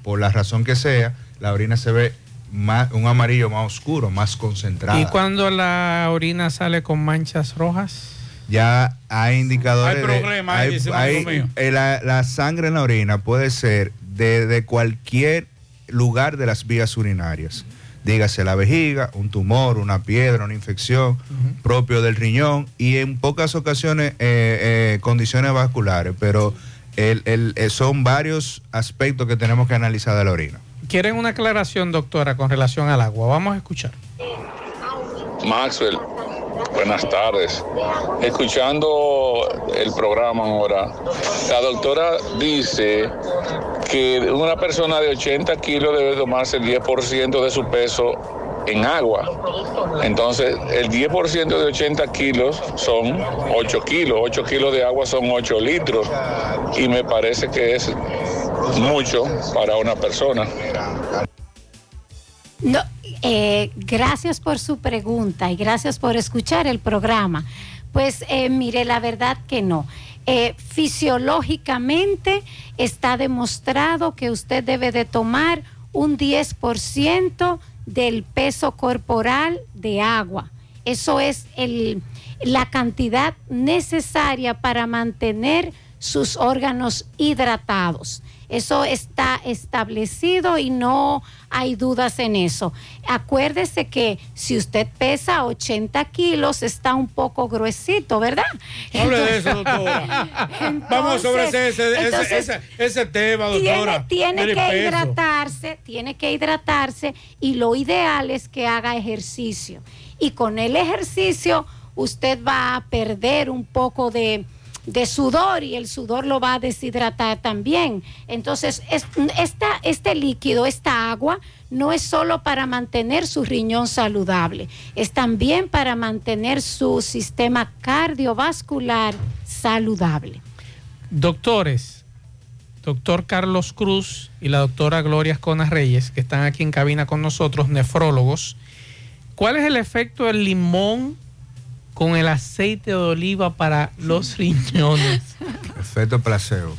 por la razón que sea, la orina se ve más, un amarillo más oscuro, más concentrada. ¿Y cuando la orina sale con manchas rojas? ya hay indicadores. Hay problema hay- dice un hay- amigo mío. eh, la, la sangre en la orina puede ser de, de cualquier lugar de las vías urinarias. Dígase la vejiga, un tumor, una piedra, una infección propio del riñón y en pocas ocasiones eh, eh, condiciones vasculares, pero el- el- son varios aspectos que tenemos que analizar de la orina. Quieren una aclaración, doctora, con relación al agua. Vamos a escuchar. Maxwell, buenas tardes. Escuchando el programa ahora, la doctora dice que una persona de 80 kilos debe tomarse el 10% de su peso en agua. Entonces, el 10% de 80 kilos son 8 kilos. 8 kilos de agua son 8 litros. Y me parece que es mucho para una persona. No, eh, gracias por su pregunta y gracias por escuchar el programa. Pues eh, mire, la verdad que no. Eh, fisiológicamente está demostrado que usted debe de tomar un 10% del peso corporal de agua. Eso es el, la cantidad necesaria para mantener sus órganos hidratados. Eso está establecido y no hay dudas en eso. Acuérdese que si usted pesa 80 kilos, está un poco gruesito, ¿verdad? Hable de eso, doctora. Vamos sobre ese, ese, ese- entonces, ese- ese tema, tiene, doctora. tiene del que hidratarse, tiene que hidratarse y lo ideal es que haga ejercicio. Y con el ejercicio usted va a perder un poco de, de sudor y el sudor lo va a deshidratar también. Entonces, es- esta, este líquido, esta agua, no es solo para mantener su riñón saludable, es también para mantener su sistema cardiovascular saludable. Doctores, doctor Carlos Cruz y la doctora Gloria Esconas Reyes, que están aquí en cabina con nosotros, nefrólogos, ¿cuál es el efecto del limón con el aceite de oliva para los riñones. Efecto placebo.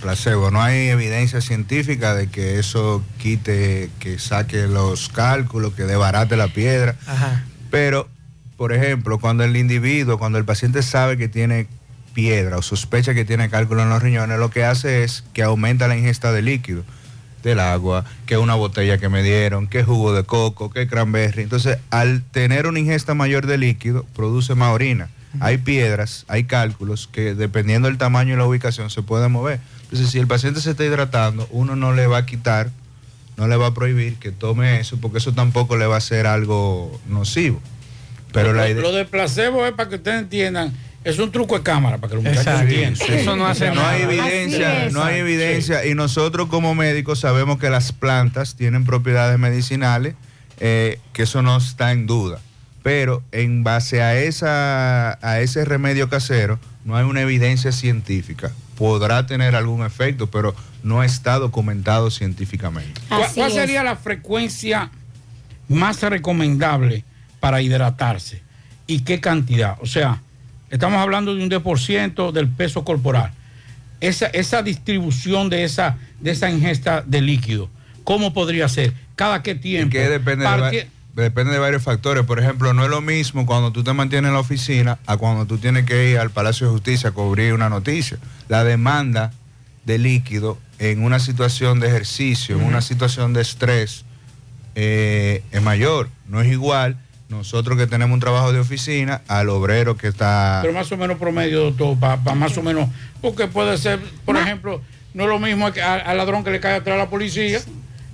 Placebo. No hay evidencia científica de que eso quite, que saque los cálculos, que debarate la piedra. Ajá. Pero, por ejemplo, cuando el individuo, cuando el paciente sabe que tiene piedra o sospecha que tiene cálculo en los riñones, lo que hace es que aumenta la ingesta de líquido del agua, que una botella que me dieron, que jugo de coco, que cranberry. Entonces, al tener una ingesta mayor de líquido, produce más orina. Hay piedras, hay cálculos que dependiendo del tamaño y la ubicación se pueden mover. Entonces, si el paciente se está hidratando, uno no le va a quitar, no le va a prohibir que tome eso, porque eso tampoco le va a ser algo nocivo. Pero la lo, idea... lo de placebo es para que ustedes entiendan, es un truco de cámara para que los muchachos entiendan. Sí. No hay evidencia, no hay evidencia y nosotros como médicos sabemos que las plantas tienen propiedades medicinales, eh, que eso no está en duda. Pero en base a, esa, a ese remedio casero no hay una evidencia científica. Podrá tener algún efecto, pero no está documentado científicamente. ¿Cuál, cuál sería la frecuencia más recomendable para hidratarse? ¿Y qué cantidad? O sea, estamos hablando de un 10% del peso corporal. Esa, esa distribución de esa, de esa ingesta de líquido, ¿cómo podría ser? ¿Cada qué tiempo? que depende de, va- depende de varios factores. Por ejemplo, no es lo mismo cuando tú te mantienes en la oficina a cuando tú tienes que ir al Palacio de Justicia a cubrir una noticia. La demanda de líquido en una situación de ejercicio, en una situación de estrés, eh, es mayor. No es igual nosotros que tenemos un trabajo de oficina al obrero que está... Pero más o menos promedio, doctor, para más o menos, porque puede ser, por ejemplo, no es lo mismo al ladrón que le cae atrás a la policía,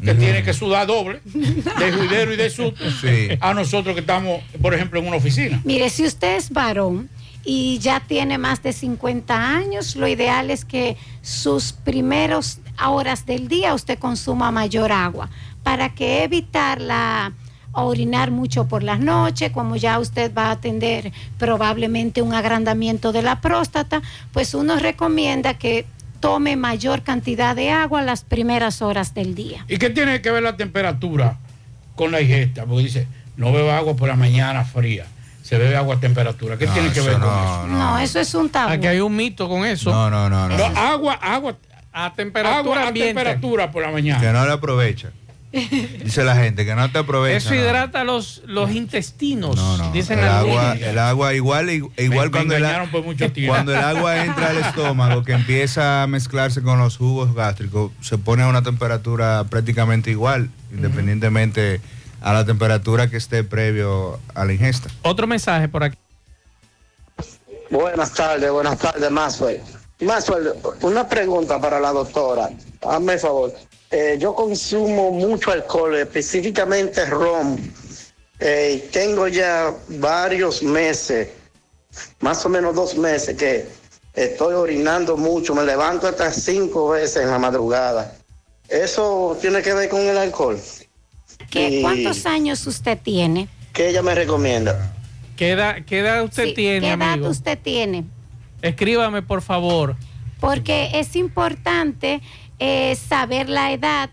que tiene que sudar doble, de juidero y de susto, a nosotros que estamos, por ejemplo, en una oficina. Mire, si usted es varón y ya tiene más de 50 años, lo ideal es que sus primeros horas del día usted consuma mayor agua para que evitar la a orinar mucho por las noches, como ya usted va a atender probablemente un agrandamiento de la próstata, pues uno recomienda que tome mayor cantidad de agua las primeras horas del día. ¿Y qué tiene que ver la temperatura con la ingesta? Porque dice, no beba agua por la mañana fría, se bebe agua a temperatura. ¿Qué tiene que ver con eso? No, eso es un tabú. Aquí hay un mito con eso. No, no, no, no. No, agua, agua, a temperatura agua a ambiente. temperatura por la mañana. Que no le aprovecha. Dice la gente que no te aprovecha. Eso no. hidrata los, los intestinos. Dicen el agua, el agua igual, igual Me- me cuando, el, por mucho cuando el agua entra al estómago, que empieza a mezclarse con los jugos gástricos, se pone a una temperatura prácticamente igual, independientemente a la temperatura que esté previo a la ingesta. Otro mensaje por aquí. Buenas tardes, buenas tardes, Maxwell. Maxwell, una pregunta para la doctora. Hazme el favor. Eh, yo consumo mucho alcohol, específicamente ron. Eh, y tengo ya varios meses, más o menos dos meses, que estoy orinando mucho. Me levanto hasta cinco veces en la madrugada. ¿Eso tiene que ver con el alcohol? ¿Qué, ¿Cuántos años usted tiene? ¿Qué ella me recomienda? ¿Qué edad, qué edad usted Sí, tiene, ¿Qué edad amigo? usted tiene? Escríbame, por favor. Porque es importante eh, saber la edad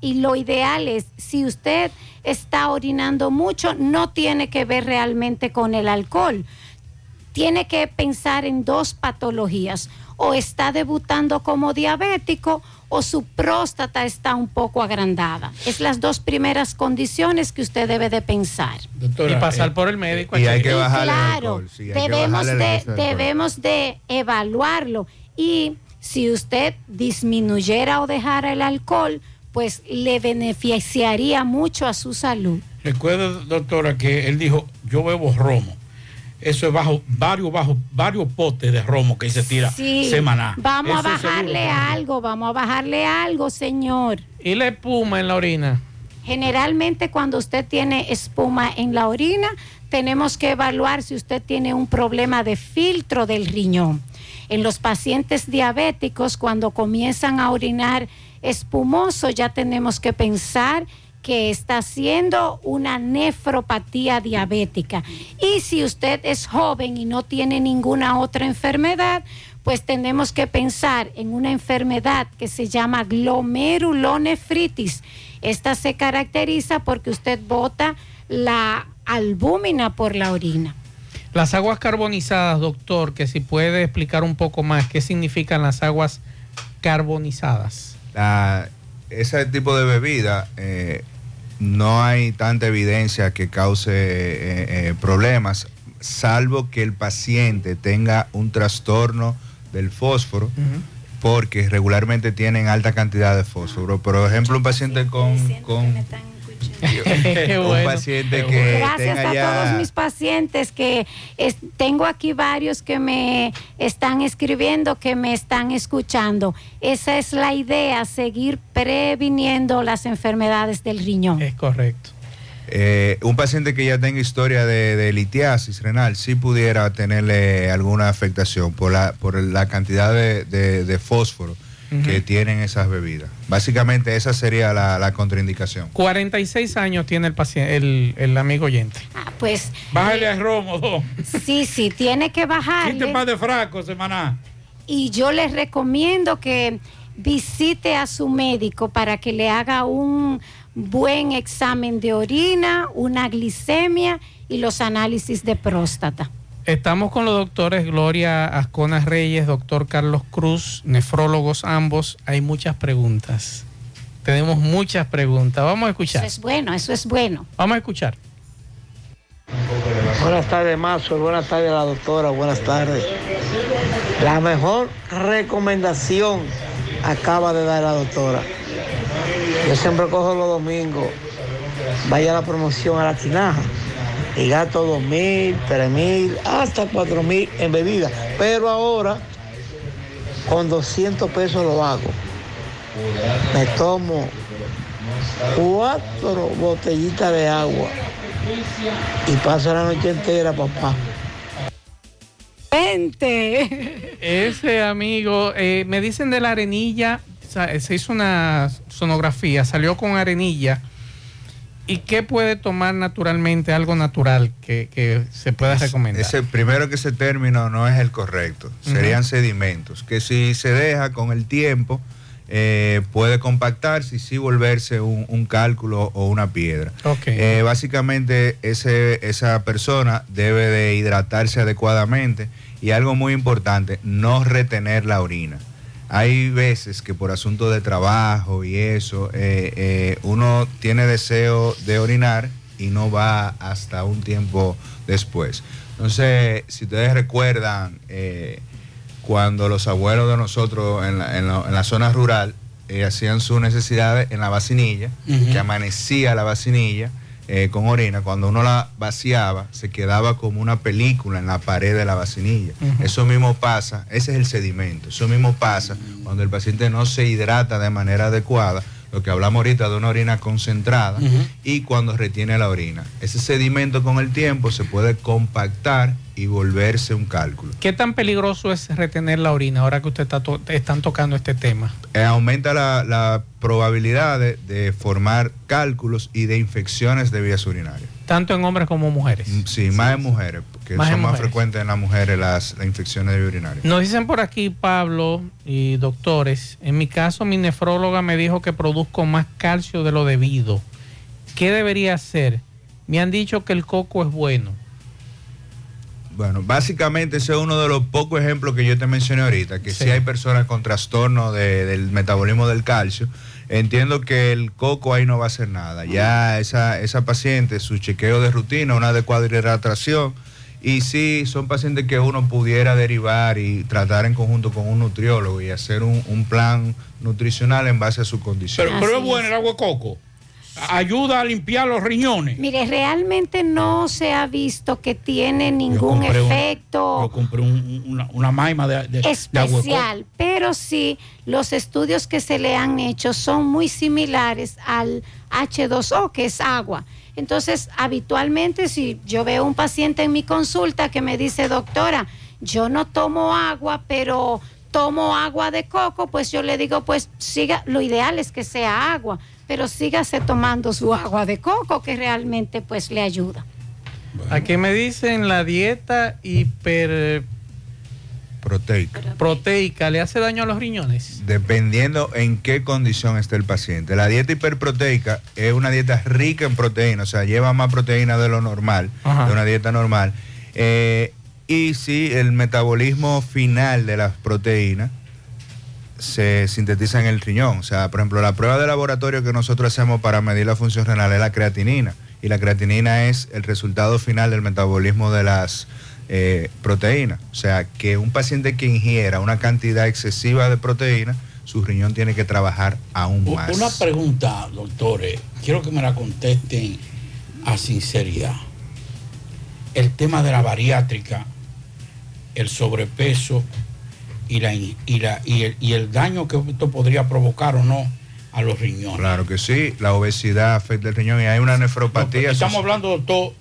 y lo ideal es, si usted está orinando mucho, no tiene que ver realmente con el alcohol. Tiene que pensar en dos patologías. O está debutando como diabético o su próstata está un poco agrandada. Es las dos primeras condiciones que usted debe de pensar. y pasar por el médico. Y hay que Y bajarle el claro, alcohol, sí, hay que debemos, de, debemos de evaluarlo. Y si usted disminuyera o dejara el alcohol, pues le beneficiaría mucho a su salud. Recuerda, doctora, que él dijo, yo bebo romo. Eso es bajo, varios, bajo, varios potes de romo que se tira Sí, semanal. vamos a Eso bajarle seguro. algo, vamos a bajarle algo, señor. ¿Y la espuma en la orina? Generalmente cuando usted tiene espuma en la orina, tenemos que evaluar si usted tiene un problema de filtro del riñón. En los pacientes diabéticos, cuando comienzan a orinar espumoso, ya tenemos que pensar que está haciendo una nefropatía diabética. Y si usted es joven y no tiene ninguna otra enfermedad, pues tenemos que pensar en una enfermedad que se llama glomerulonefritis. Esta se caracteriza porque usted bota la albúmina por la orina. Las aguas carbonizadas, doctor, que si puede explicar un poco más qué significan las aguas carbonizadas. La- ese tipo de bebida eh, no hay tanta evidencia que cause eh, eh, problemas, salvo que el paciente tenga un trastorno del fósforo, porque regularmente tienen alta cantidad de fósforo. Por ejemplo, un paciente con, con Qué un bueno. paciente que Gracias tenga a ya todos mis pacientes que es- tengo aquí varios que me están escribiendo, que me están escuchando. Esa es la idea, seguir previniendo las enfermedades del riñón. Es correcto. Eh, un paciente que ya tenga historia de, de litiasis renal sí pudiera tenerle alguna afectación por la, por la cantidad de, de- de fósforo que tienen esas bebidas. Básicamente esa sería la, la contraindicación. 46 años tiene el paciente, el, el amigo oyente. Pues Bájale a Romo, dos. sí, sí, tiene que Quite bajarle. más de fraco, semana. y yo les recomiendo que visite a su médico para que le haga un buen examen de orina, una glicemia y los análisis de próstata. Estamos con los doctores Gloria Ascona Reyes, doctor Carlos Cruz, nefrólogos ambos. Hay muchas preguntas. Tenemos muchas preguntas. Vamos a Eso escuchar. es bueno, eso es bueno. Vamos a escuchar. Buenas tardes, Mazo. Buenas tardes a la doctora. Buenas tardes. La mejor recomendación acaba de dar la doctora. Yo siempre cojo los domingos, vaya la promoción a la tinaja y gasto dos mil, tres mil, hasta cuatro mil en bebida. Pero ahora, con 200 pesos lo hago. Me tomo cuatro botellitas de agua y paso la noche entera, papá. Vente. Ese amigo, eh, me dicen de la arenilla, se hizo una sonografía, salió con arenilla. ¿Y qué puede tomar naturalmente, algo natural que, que se pueda recomendar? Ese primero que ese término no es el correcto. Serían sedimentos, que si se deja con el tiempo eh, puede compactarse y sí volverse un, un cálculo o una piedra. Ok. Eh, básicamente ese, esa persona debe de hidratarse adecuadamente y algo muy importante, no retener la orina. Hay veces que por asunto de trabajo y eso, eh, eh, uno tiene deseo de orinar y no va hasta un tiempo después. Entonces, si ustedes recuerdan, eh, cuando los abuelos de nosotros en la, en la- en la zona rural hacían sus necesidades en la vacinilla, que amanecía la vacinilla eh, con orina, cuando uno la vaciaba, se quedaba como una película en la pared de la vacinilla. Eso mismo pasa, ese es el sedimento, eso mismo pasa cuando el paciente no se hidrata de manera adecuada, lo que hablamos ahorita de una orina concentrada, y cuando retiene la orina. Ese sedimento con el tiempo se puede compactar y volverse un cálculo. ¿Qué tan peligroso es retener la orina ahora que usted está to- están tocando este tema? Eh, aumenta la, la probabilidad de, de formar cálculos y de infecciones de vías urinarias. Tanto en hombres como mujeres. Sí, más en mujeres, porque Más son más frecuentes en las mujeres las, las infecciones de vía urinaria. Nos dicen por aquí, Pablo y doctores, en mi caso mi nefróloga me dijo que produzco más calcio de lo debido. ¿Qué debería hacer? Me han dicho que el coco es bueno. Bueno, básicamente ese es uno de los pocos ejemplos que yo te mencioné ahorita, que si Sí. hay personas con trastorno de- del metabolismo del calcio, entiendo que el coco ahí no va a hacer nada. Ya esa, esa paciente, su chequeo de rutina, una adecuada hidratación, y sí, son pacientes que uno pudiera derivar y tratar en conjunto con un nutriólogo y hacer un, un plan nutricional en base a su condición. Pero, pero es bueno el agua de coco. Ayuda a limpiar los riñones. Mire, realmente no se ha visto que tiene ningún un- efecto Yo compré un- una, una maima de, de- especial, pero sí los estudios que se le han hecho son muy similares al H2O, que es agua. Entonces, habitualmente si yo veo un paciente en mi consulta que me dice, doctora, yo no tomo agua, pero tomo agua de coco, pues yo le digo, pues siga, lo ideal es que sea agua, pero sígase tomando su agua de coco, que realmente pues le ayuda. Aquí me dicen la dieta hiper Proteica. proteica le hace daño a los riñones. Dependiendo en qué condición esté el paciente. La dieta hiperproteica es una dieta rica en proteína, o sea, lleva más proteína de lo normal, Ajá. de una dieta normal. Eh, y si el metabolismo final de las proteínas se sintetiza en el riñón. O sea, por ejemplo, la prueba de laboratorio que nosotros hacemos para medir la función renal es la creatinina. Y la creatinina es el resultado final del metabolismo de las eh, proteínas. O sea, que un paciente que ingiera una cantidad excesiva de proteína, su riñón tiene que trabajar aún más. Una pregunta, doctores, quiero que me la contesten a sinceridad. El tema de la bariátrica, el sobrepeso y, la, y, la, y, el, y el daño que esto podría provocar o no a los riñones. Claro que sí, la obesidad afecta el riñón y hay una nefropatía. Estamos hablando, doctor,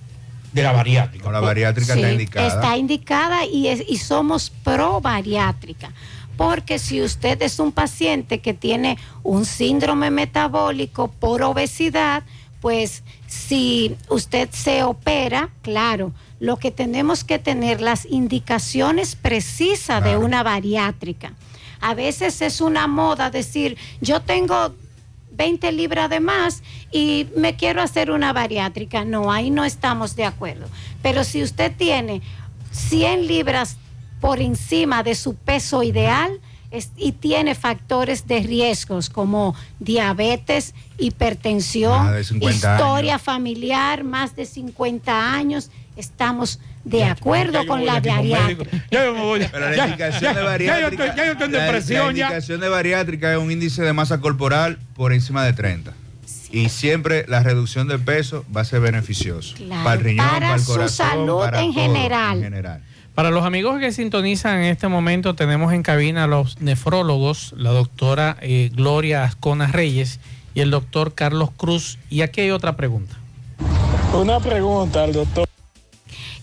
de la bariátrica. la bariátrica está Sí, indicada. Está indicada y, es- y somos pro bariátrica. Porque si usted es un paciente que tiene un síndrome metabólico por obesidad, pues si usted se opera, claro, lo que tenemos que tener las indicaciones precisas de una bariátrica. A veces es una moda decir, yo tengo 20 libras de más y me quiero hacer una bariátrica. No, ahí no estamos de acuerdo. Pero si usted tiene 100 libras por encima de su peso ideal es- y tiene factores de riesgos como diabetes, hipertensión, Más de 50 historia familiar, más de 50 años, estamos de acuerdo con la bariátrica. Ya yo me voy. Pero la indicación de bariátrica. ya yo estoy en la- depresión, la indicación de bariátrica es un índice de masa corporal por encima de 30. Y siempre la reducción de peso va a ser beneficioso. Claro, para el riñón, para para, el su corazón, salud para en todo, general. en general. Para los amigos que sintonizan en este momento, tenemos en cabina a los nefrólogos, la doctora eh, Gloria Ascona Reyes y el doctor Carlos Cruz. Y aquí hay otra pregunta. Una pregunta al doctor.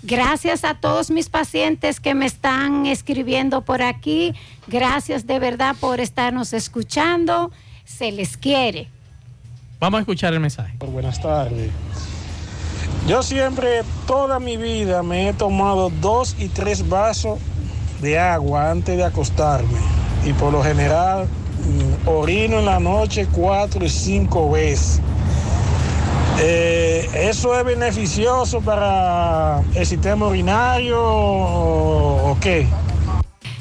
Gracias a todos mis pacientes que me están escribiendo por aquí. Gracias de verdad por estarnos escuchando. Se les quiere. Vamos a escuchar el mensaje. Buenas tardes. Yo siempre, toda mi vida, me he tomado dos y tres vasos de agua antes de acostarme. Y por lo general, mm, orino en la noche cuatro y cinco veces. Eh, ¿Eso es beneficioso para el sistema urinario o, o qué?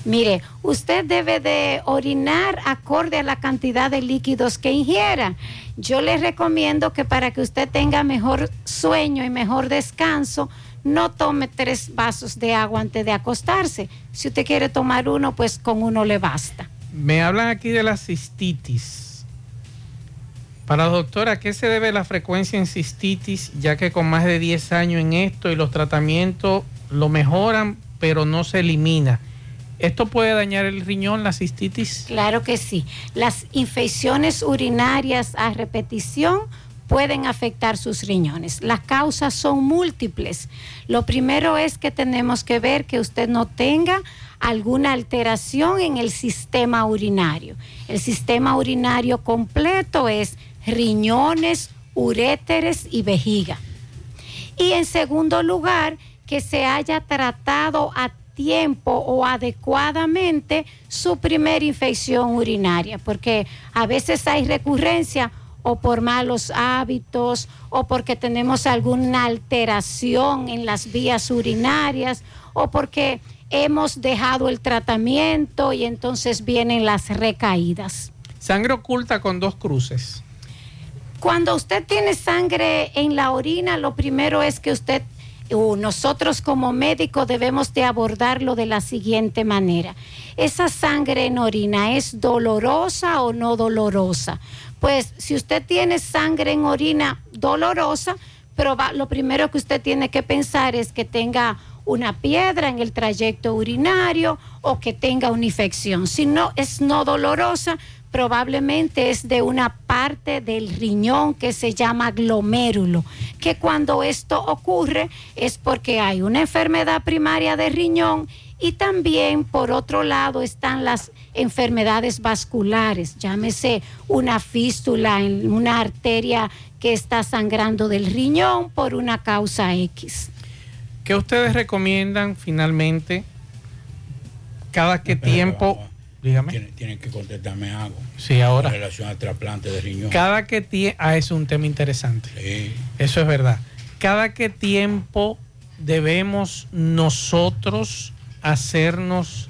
Mire, usted debe de orinar acorde a la cantidad de líquidos que ingiera. Yo le recomiendo que para que usted tenga mejor sueño y mejor descanso, no tome tres vasos de agua antes de acostarse. Si usted quiere tomar uno, pues con uno le basta. Me hablan aquí de la cistitis. Para la doctora, ¿a qué se debe la frecuencia en cistitis? Ya que con más de 10 años en esto y los tratamientos lo mejoran, pero no se elimina. ¿Esto puede dañar el riñón, la cistitis? Claro que sí. Las infecciones urinarias a repetición pueden afectar sus riñones. Las causas son múltiples. Lo primero es que tenemos que ver que usted no tenga alguna alteración en el sistema urinario. El sistema urinario completo es riñones, uréteres y vejiga. Y en segundo lugar, que se haya tratado a tiempo o adecuadamente su primera infección urinaria, porque a veces hay recurrencia o por malos hábitos o porque tenemos alguna alteración en las vías urinarias o porque hemos dejado el tratamiento y entonces vienen las recaídas. Sangre oculta con dos cruces. Cuando usted tiene sangre en la orina, lo primero es que usted nosotros como médicos debemos de abordarlo de la siguiente manera. ¿Esa sangre en orina es dolorosa o no dolorosa? Pues si usted tiene sangre en orina dolorosa, proba- lo primero que usted tiene que pensar es que tenga una piedra en el trayecto urinario o que tenga una infección. Si no es no dolorosa, probablemente es de una parte del riñón que se llama glomérulo, que cuando esto ocurre es porque hay una enfermedad primaria de riñón y también por otro lado están las enfermedades vasculares, llámese una fístula en una arteria que está sangrando del riñón por una causa X. ¿Qué ustedes recomiendan finalmente? ¿Cada qué tiempo? Dígame. Tienen, tienen que contestarme algo. Sí, ahora. En relación al trasplante de riñón. Cada que tiempo... Ah, es un tema interesante. Sí. Eso es verdad. Cada qué tiempo debemos nosotros hacernos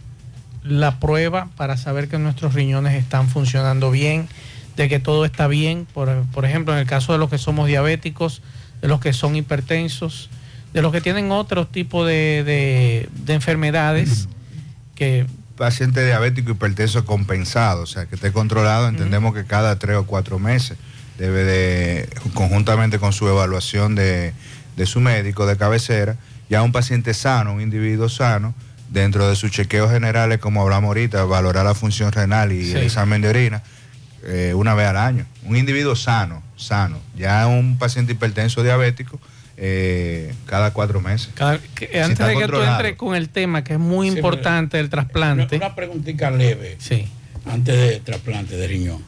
la prueba para saber que nuestros riñones están funcionando bien, de que todo está bien. Por, por ejemplo, en el caso de los que somos diabéticos, de los que son hipertensos, de los que tienen otro tipo de, de- de enfermedades que paciente diabético hipertenso compensado, o sea, que esté controlado, entendemos que cada tres o cuatro meses debe de, conjuntamente con su evaluación de, de su médico de cabecera, ya un paciente sano, un individuo sano, dentro de sus chequeos generales, como hablamos ahorita, valorar la función renal y el examen de orina, eh, una vez al año. Un individuo sano, sano. Ya un paciente hipertenso diabético, eh, cada cuatro meses. Cada- que- Si antes de que tú entres con el tema que es muy Sí, importante del trasplante. Una preguntita leve. Sí. Antes de trasplante de riñón.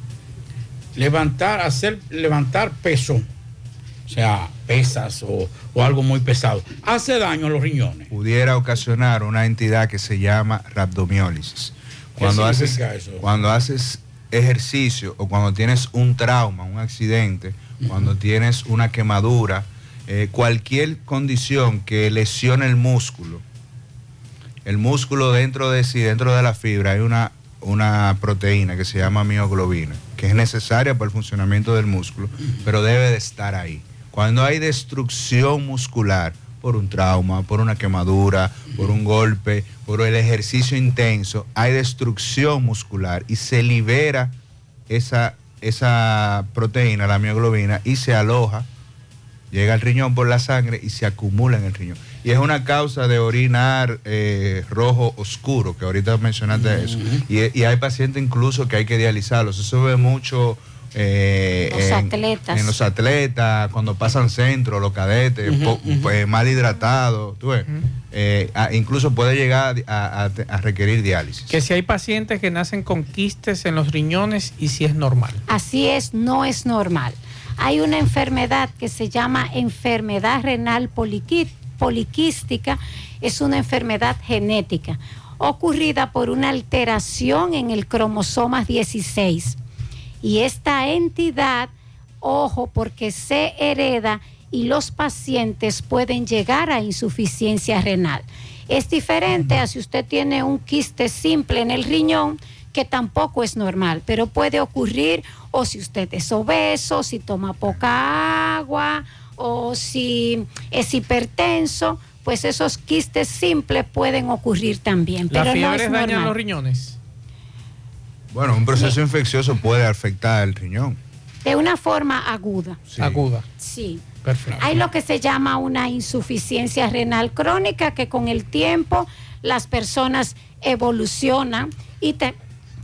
Levantar, hacer, levantar peso, o sea, pesas o, o algo muy pesado, hace daño a los riñones. pudiera ocasionar una entidad que se llama rhabdomiólisis. Cuando haces, eso? cuando haces ejercicio o cuando tienes un trauma, un accidente, cuando tienes una quemadura, eh, cualquier condición que lesione el músculo, el músculo dentro de sí, dentro de la fibra, hay una, una proteína que se llama mioglobina, que es necesaria para el funcionamiento del músculo, pero debe de estar ahí. Cuando hay destrucción muscular por un trauma, por una quemadura, por un golpe, por el ejercicio intenso, hay destrucción muscular y se libera esa, esa proteína, la mioglobina, y se aloja llega al riñón por la sangre y se acumula en el riñón. Y es una causa de orinar eh, rojo oscuro, que ahorita mencionaste eso. Y, y hay pacientes incluso que hay que dializarlos. Eso se ve mucho eh, Los en, atletas. en los atletas, cuando pasan centro, los cadetes, po- pues, mal hidratados. Eh, incluso puede llegar a, a- a requerir diálisis. Que si hay pacientes que nacen con quistes en los riñones y si es normal. Así es, no es normal. Hay una enfermedad que se llama enfermedad renal poliquí- poliquística. Es una enfermedad genética ocurrida por una alteración en el cromosoma 16. Y esta entidad, ojo, porque se hereda y los pacientes pueden llegar a insuficiencia renal. Es diferente a si usted tiene un quiste simple en el riñón, que tampoco es normal, pero puede ocurrir o si usted es obeso, si toma poca agua o si es hipertenso, pues esos quistes simples pueden ocurrir también. ¿Las pero no fiebres es dañan normal. los riñones? Bueno, un proceso infeccioso puede afectar el riñón. De una forma aguda. Aguda. Sí. Perfecto. Hay lo que se llama una insuficiencia renal crónica que con el tiempo las personas evolucionan y, te-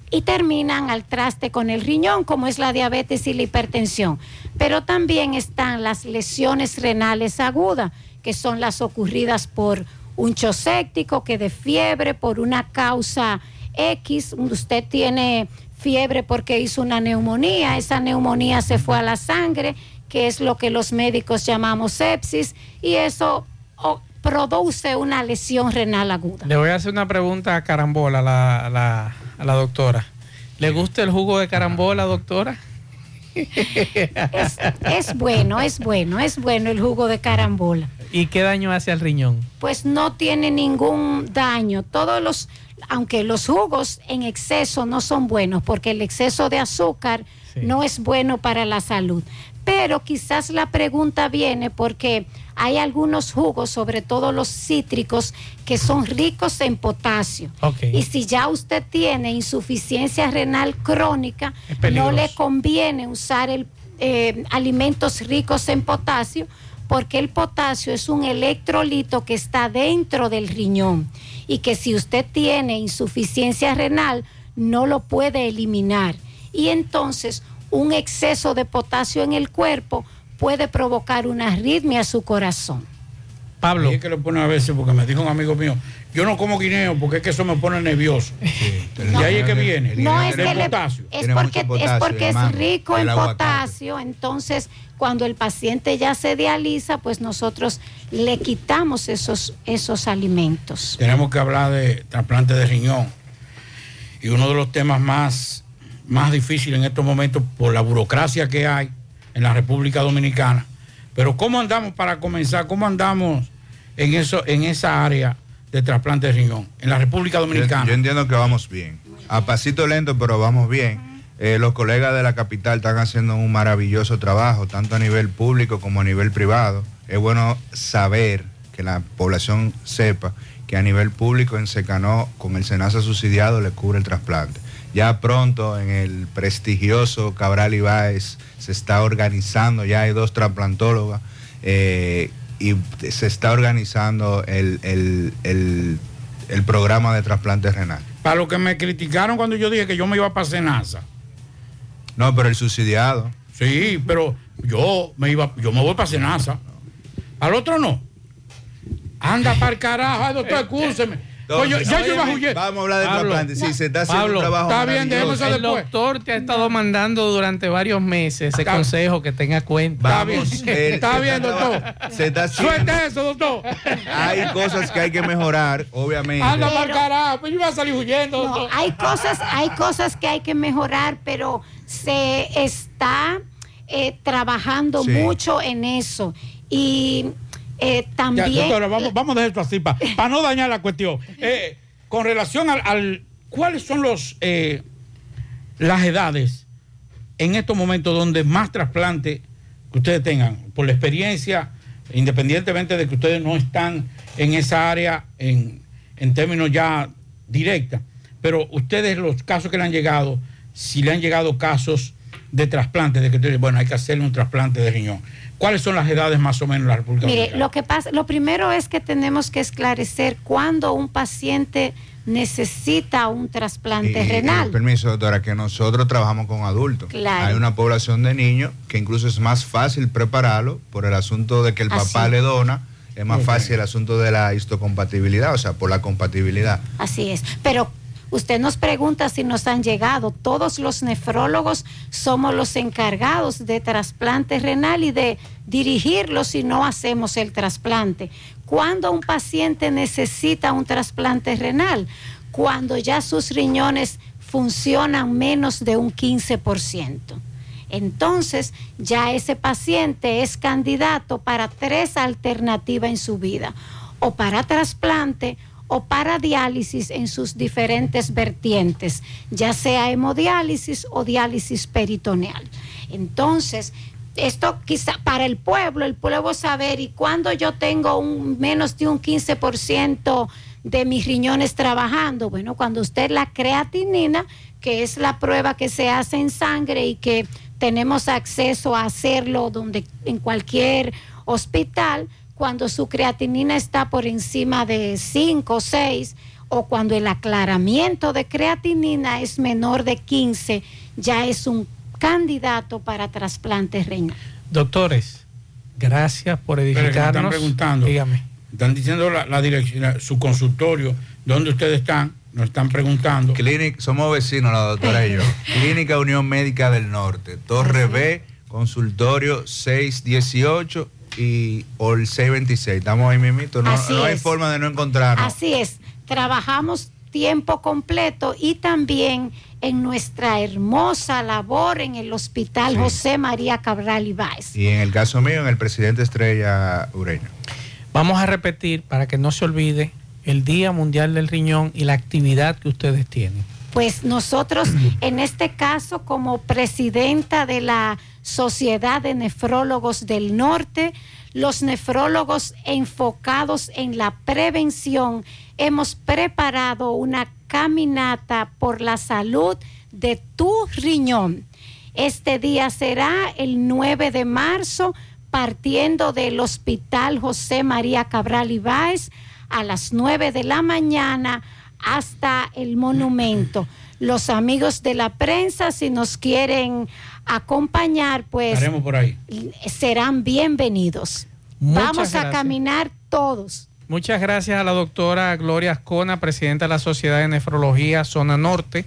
y terminan al traste con el riñón, como es la diabetes y la hipertensión. Pero también están las lesiones renales agudas, que son las ocurridas por un choséptico, que de fiebre, por una causa X, usted tiene fiebre porque hizo una neumonía, esa neumonía se fue a la sangre, que es lo que los médicos llamamos sepsis, y eso produce una lesión renal aguda. Le voy a hacer una pregunta a carambola la- a la doctora. ¿Le gusta el jugo de carambola, doctora? Es, es bueno, es bueno, es bueno el jugo de carambola. ¿Y qué daño hace al riñón? Pues no tiene ningún daño. Todos los, aunque los jugos en exceso no son buenos, porque el exceso de azúcar no es bueno para la salud. Pero quizás la pregunta viene porque hay algunos jugos, sobre todo los cítricos, que son ricos en potasio. Y si ya usted tiene insuficiencia renal crónica, no le conviene usar el, eh, alimentos ricos en potasio porque el potasio es un electrolito que está dentro del riñón y que si usted tiene insuficiencia renal no lo puede eliminar. Y entonces un exceso de potasio en el cuerpo puede provocar una arritmia a su corazón. Pablo. Es que lo pone a veces porque me dijo un amigo mío, yo no como guineo porque es que eso me pone nervioso. y ahí es que viene. No es que le- potasio. es porque, es, porque es rico en potasio, entonces cuando el paciente ya se dializa, pues nosotros le quitamos esos, esos alimentos. Tenemos que hablar de trasplante de riñón. Y uno de los temas más, más difíciles en estos momentos por la burocracia que hay en la República Dominicana. Pero ¿cómo andamos para comenzar? ¿Cómo andamos en, eso, en esa área de trasplante de riñón, en la República Dominicana. Yo, yo entiendo que vamos bien. A pasito lento, pero vamos bien. Eh, los colegas de la capital están haciendo un maravilloso trabajo, tanto a nivel público como a nivel privado. Es bueno saber que la población sepa que a nivel público en Secanó, con el SENASA subsidiado, le cubre el trasplante. Ya pronto en el prestigioso Cabral Ibáez se está organizando, ya hay dos trasplantólogas eh, y se está organizando el, el- el- el programa de trasplante renal. Para lo que me criticaron cuando yo dije que yo me iba para Senasa. No, pero el subsidiado. Sí, pero yo me iba, yo me voy para Senasa. Al otro no. Anda para el carajo, ay, doctor, excúseme. Pues yo- ya yo iba huyendo. Vamos a hablar de Pablo, trasplante. Sí, se está haciendo Pablo, un trabajo está bien, dejemos El después. doctor te ha estado mandando durante varios meses ese Está- consejo que tenga cuenta. Vamos, el- Está bien, doctor. Se está haciendo- Suelte eso, doctor. Hay cosas que hay que mejorar, obviamente. Anda para el carajo, pues yo iba a salir huyendo. No, doctor. hay cosas, hay cosas que hay que mejorar, pero se está eh, trabajando Sí. mucho en eso. Y eh, Ya, también. doctora, vamos, vamos a dejar esto así para no dañar la cuestión. Eh, con relación al, al- cuáles son los eh, las edades en estos momentos donde más trasplante que ustedes tengan, por la experiencia, independientemente de que ustedes no están en esa área en, en términos ya directa, pero ustedes los casos que le han llegado, si le han llegado casos de trasplante, de que ustedes, bueno, hay que hacerle un trasplante de riñón. ¿Cuáles son las edades más o menos en la República Mire, Dominicana? lo que pasa, lo primero es que tenemos que esclarecer cuándo un paciente necesita un trasplante Y- y, renal. permiso, doctora, que nosotros trabajamos con adultos. Claro. Hay una población de niños que incluso es más fácil prepararlo por el asunto de que el Así. papá le dona. Es más fácil el asunto de la histocompatibilidad, o sea, por la compatibilidad. Así es. Pero usted nos pregunta si nos han llegado. Todos los nefrólogos somos los encargados de trasplante renal y de dirigirlo si no hacemos el trasplante. Cuando un paciente necesita un trasplante renal, cuando ya sus riñones funcionan menos de un 15%. Entonces, ya ese paciente es candidato para tres alternativas en su vida, o para trasplante o para diálisis en sus diferentes vertientes, ya sea hemodiálisis o diálisis peritoneal. Entonces, esto quizá para el pueblo, el pueblo saber, y cuando yo tengo un menos de un 15% de mis riñones trabajando, bueno, cuando usted la creatinina, que es la prueba que se hace en sangre y que tenemos acceso a hacerlo donde en cualquier hospital, cuando su creatinina está por encima de 5 o 6 o cuando el aclaramiento de creatinina es menor de 15, ya es un candidato para trasplante renal. Doctores, gracias por Pero edificarnos. están preguntando. Dígame. Están diciendo la, la dirección, su consultorio, donde ustedes están, nos están preguntando. Clínica, somos vecinos, la doctora y yo. Clínica Unión Médica del Norte, Torre B, consultorio 618 y o el 626. Estamos ahí mismito. No, hay forma de no encontrarnos. Así es, trabajamos tiempo completo y también en nuestra hermosa labor en el Hospital Sí. José María Cabral Ibáez. Y en el caso mío, en el presidente Estrella Ureña. Vamos a repetir para que no se olvide el Día Mundial del Riñón y la actividad que ustedes tienen. Pues nosotros, en este caso, como presidenta de la Sociedad de Nefrólogos del Norte, los nefrólogos enfocados en la prevención, hemos preparado una caminata por la salud de tu riñón. Este día será el 9 de marzo, partiendo del Hospital José María Cabral Ibáez a las 9 de la mañana hasta el monumento. Los amigos de la prensa, si nos quieren acompañar, pues Estaremos por ahí. serán bienvenidos. Muchas Vamos a caminar todos. Muchas gracias a la doctora Gloria Ascona, presidenta de la Sociedad de Nefrología Zona Norte,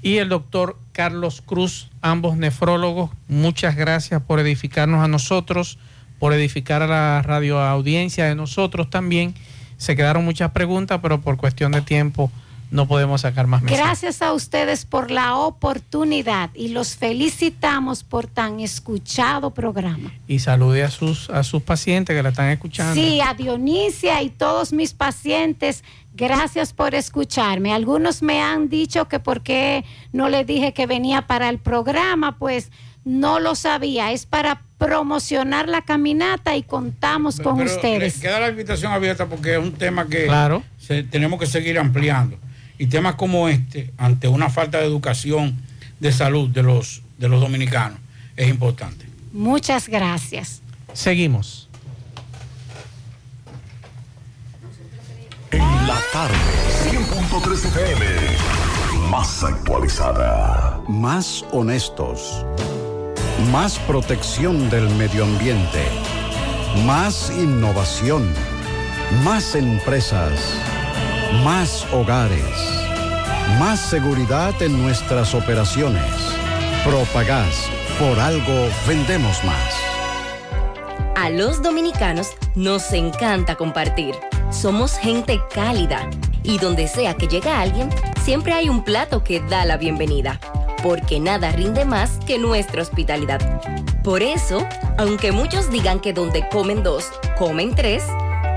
y el doctor Carlos Cruz, ambos nefrólogos. Muchas gracias por edificarnos a nosotros, por edificar a la radioaudiencia de nosotros también. Se quedaron muchas preguntas, pero por cuestión de tiempo no podemos sacar más mensajes. Gracias a ustedes por la oportunidad y los felicitamos por tan escuchado programa. Y salude a sus, a sus pacientes que la están escuchando. Sí, a Dionisia y todos mis pacientes, gracias por escucharme. Algunos me han dicho que por qué no le dije que venía para el programa, pues no lo sabía. Es para promocionar la caminata y contamos con Pero ustedes. Queda la invitación abierta porque es un tema que Claro. se- tenemos que seguir ampliando. Y temas como este, ante una falta de educación de salud de los, de los dominicanos, es importante. Muchas gracias. Seguimos. En la tarde, 100.3 FM. Más actualizada. Más honestos. Más protección del medio ambiente. Más innovación. Más empresas. Más hogares. Más seguridad en nuestras operaciones. Propagás. Por algo vendemos más. A los dominicanos nos encanta compartir. Somos gente cálida y donde sea que llega alguien, siempre hay un plato que da la bienvenida, porque nada rinde más que nuestra hospitalidad. Por eso, aunque muchos digan que donde comen dos, comen tres,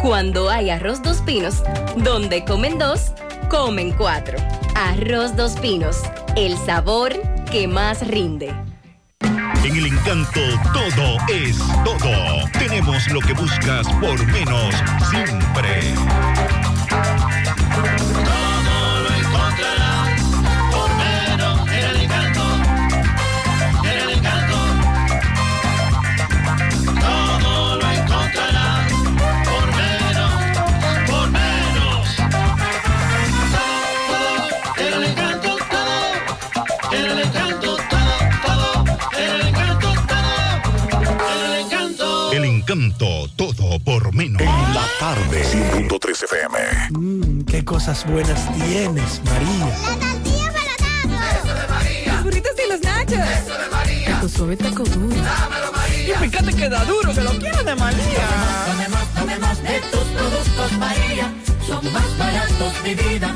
cuando hay arroz dos pinos, donde comen dos, comen cuatro. Arroz dos pinos, el sabor que más rinde. En el encanto todo es todo. Tenemos lo que buscas por menos siempre. Encanto. Todo por menos. En la tarde, 100.3 FM. Mmm, qué cosas buenas tienes, María. La tortilla para Eso de María. Los burritos y los nachos. Eso de María. Tu suave taco duro. Dámelo, María. Y fíjate que da duro, que lo quiero de María. Tomemos, tomemos de tus productos María. Son más baratos de vida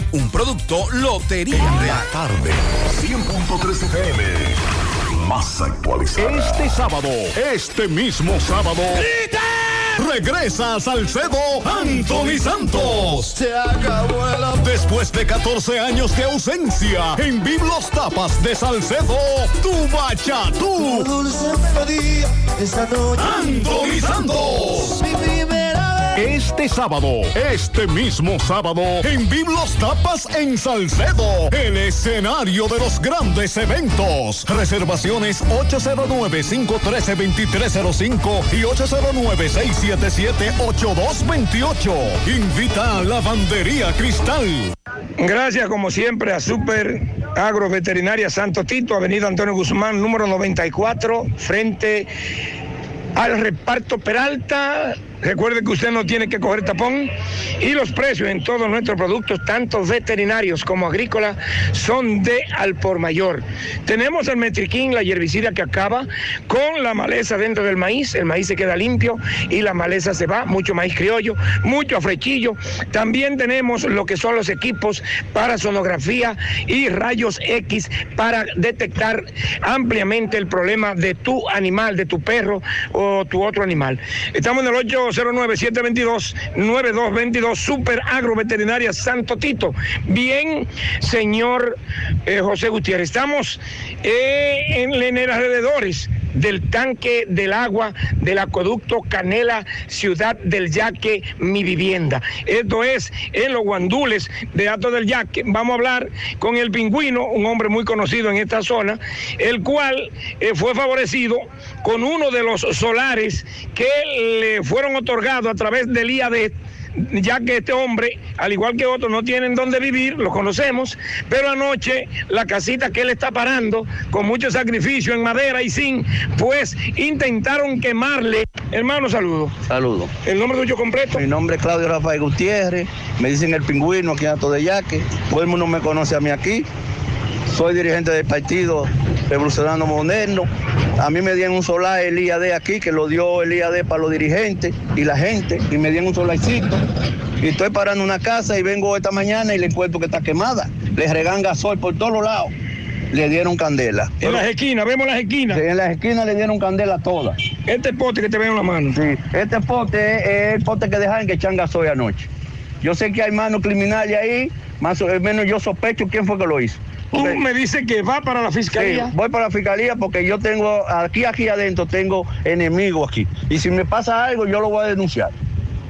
Un producto Lotería Real. La tarde, 100.3 FM. Más actualizada. Este sábado, este mismo sábado. Regresa a Salcedo Anthony Santos. Se acabó el Después de 14 años de ausencia, en Biblos Tapas de Salcedo, tu bachatú. Anthony Santos. Este sábado, este mismo sábado, en Biblos Tapas en Salcedo, el escenario de los grandes eventos. Reservaciones 809-513-2305 y 809-677-8228. Invita a Lavandería Cristal. Gracias, como siempre, a Super Agro Veterinaria Santo Tito, Avenida Antonio Guzmán, número 94, frente al reparto Peralta. Recuerde que usted no tiene que coger tapón y los precios en todos nuestros productos, tanto veterinarios como agrícolas, son de al por mayor. Tenemos el metriquín, la herbicida que acaba con la maleza dentro del maíz, el maíz se queda limpio y la maleza se va, mucho maíz criollo, mucho afrechillo. También tenemos lo que son los equipos para sonografía y rayos X para detectar ampliamente el problema de tu animal, de tu perro o tu otro animal. Estamos en el 809-722-9222, Super Agro Veterinaria Santo Tito. Bien, señor eh, José Gutiérrez, estamos eh, en, en alrededores del tanque del agua del acueducto Canela, Ciudad del Yaque, mi vivienda. Esto es en los guandules de Alto del Yaque. Vamos a hablar con el pingüino, un hombre muy conocido en esta zona, el cual eh, fue favorecido con uno de los solares que le fueron otorgados a través del IAD ya que este hombre, al igual que otros, no tienen dónde vivir, lo conocemos, pero anoche la casita que él está parando, con mucho sacrificio en madera y sin, pues intentaron quemarle. Hermano, saludo. Saludo. ¿El nombre tuyo completo? Mi nombre es Claudio Rafael Gutiérrez, me dicen el pingüino aquí en Alto de Yaque, todo el mundo me conoce a mí aquí, soy dirigente del partido Revolucionario Moderno. A mí me dieron un solar el IAD aquí, que lo dio el IAD para los dirigentes y la gente, y me dieron un solarcito. Y estoy parando una casa y vengo esta mañana y le encuentro que está quemada. Le regan gasol por todos los lados. Le dieron candela. En las esquinas, vemos las esquinas. Sí, en las esquinas le dieron candela todas. Este pote que te veo en la mano. Sí, este pote es el pote que dejaron que echan gasoil anoche. Yo sé que hay manos criminales ahí, más o menos yo sospecho quién fue que lo hizo. Tú me dices que va para la fiscalía. Sí, voy para la fiscalía porque yo tengo, aquí, aquí adentro, tengo enemigos aquí. Y si me pasa algo, yo lo voy a denunciar.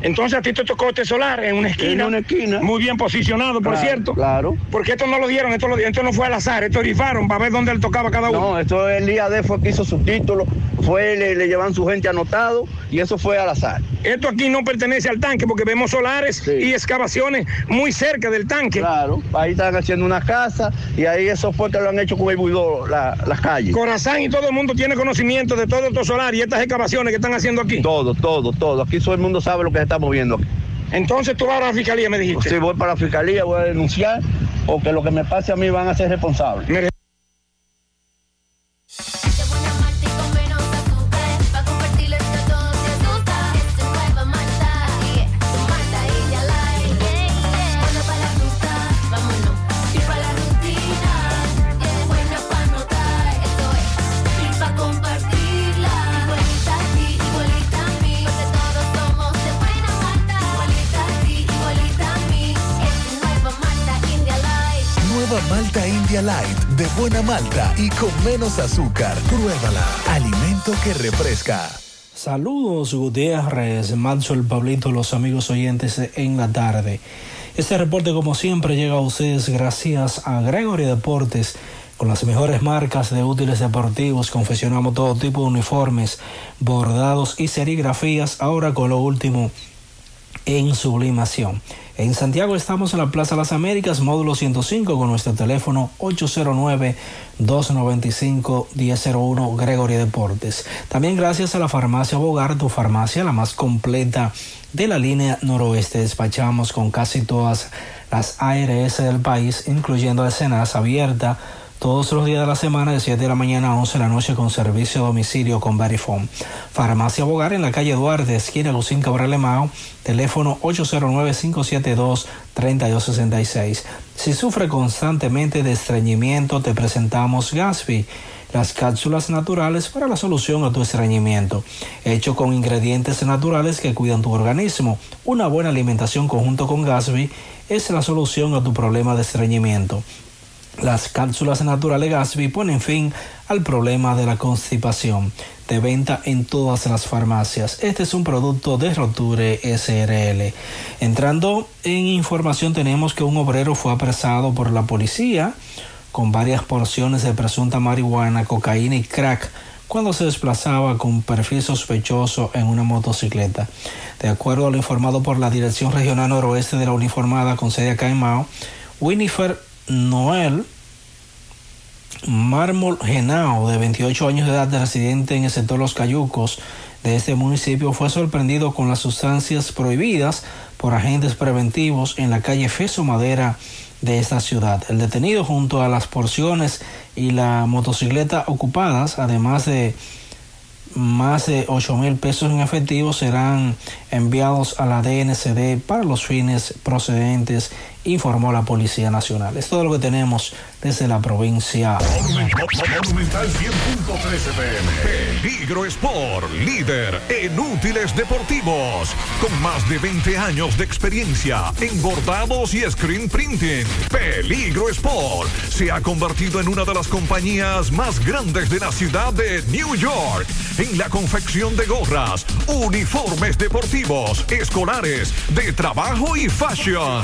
Entonces a ti te tocó este solar en una esquina. En una esquina. Muy bien posicionado, por Claro, cierto. Claro. Porque esto no lo dieron, esto, lo, esto no fue al azar, esto rifaron para ver dónde él tocaba cada uno. No, esto el IAD fue que hizo su título, fue, le, le llevan su gente anotado y eso fue al azar. Esto aquí no pertenece al tanque porque vemos solares y excavaciones muy cerca del tanque. Claro, ahí están haciendo una casa y ahí eso fue que lo han hecho con el buidó, la- las calles. Corazán y todo el mundo tiene conocimiento de todo estos solares y estas excavaciones que están haciendo aquí. Todo, todo, todo. Aquí todo el mundo sabe lo que se aquí. Entonces tú vas a la fiscalía, me dijiste. Sí, voy para la fiscalía, voy a denunciar porque lo que me pase a mí van a ser responsables. Buena malta y con menos azúcar. Pruébala. Alimento que refresca. Saludos Gutiérrez, Manso el Pablito, los amigos oyentes en la tarde. Este reporte como siempre llega a ustedes gracias a Gregory Deportes. Con las mejores marcas de útiles deportivos confeccionamos todo tipo de uniformes, bordados y serigrafías, ahora con lo último en sublimación. En Santiago estamos en la Plaza Las Américas, módulo 105, con nuestro teléfono 809-295-1001 Gregory Deportes. También gracias a la farmacia Bogar, tu farmacia, la más completa de la línea noroeste. Despachamos con casi todas las ARS del país, incluyendo la Senas abierta todos los días de la semana de 7 de la mañana a 11 de la noche con servicio a domicilio con Verifone. Farmacia Bogar en la calle Duarte, esquina Lucín Cabral Mao, teléfono 809-572-3266. Si sufre constantemente de estreñimiento, te presentamos Gasby, las cápsulas naturales para la solución a tu estreñimiento, hecho con ingredientes naturales que cuidan tu organismo. Una buena alimentación conjunto con Gasby es la solución a tu problema de estreñimiento. Las cápsulas naturales Gasby ponen fin al problema de la constipación. De venta en todas las farmacias. Este es un producto de Roture SRL. Entrando en información tenemos que un obrero fue apresado por la policía con varias porciones de presunta marihuana, cocaína y crack cuando se desplazaba con perfil sospechoso en una motocicleta. De acuerdo a lo informado por la Dirección Regional Noroeste de la Uniformada con sede acá en Mao, Winifred Noel Mármol Genao, de 28 años de edad, de residente en el sector Los Cayucos de este municipio, fue sorprendido con las sustancias prohibidas por agentes preventivos en la calle Feso Madera de esta ciudad. El detenido junto a las porciones y la motocicleta ocupadas, además de más de 8 mil pesos en efectivo serán enviados a la DNCD para los fines procedentes informó la Policía Nacional. Es todo lo que tenemos desde la provincia. Monumental 100.13 pm. Peligro Sport, líder en útiles deportivos. Con más de 20 años de experiencia en bordados y screen printing. Peligro Sport se ha convertido en una de las compañías más grandes de la ciudad de New York. En la confección de gorras, uniformes deportivos, escolares, de trabajo y fashion.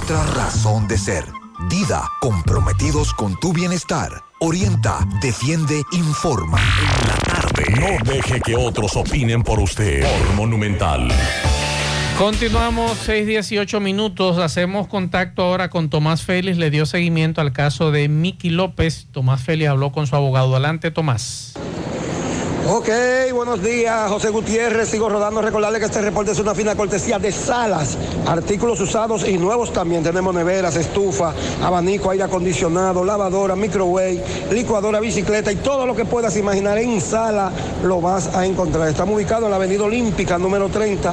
nuestra razón de ser. Dida, comprometidos con tu bienestar. Orienta, defiende, informa. En la tarde. No deje que otros opinen por usted. Por Monumental. Continuamos 6:18 minutos. Hacemos contacto ahora con Tomás Félix. Le dio seguimiento al caso de Miki López. Tomás Félix habló con su abogado. Adelante, Tomás. Ok, buenos días, José Gutiérrez. Sigo rodando. Recordarle que este reporte es una fina cortesía de Salas. Artículos usados y nuevos también. Tenemos neveras, estufa, abanico, aire acondicionado, lavadora, microwave, licuadora, bicicleta y todo lo que puedas imaginar en Sala lo vas a encontrar. Estamos ubicados en la Avenida Olímpica, número 30,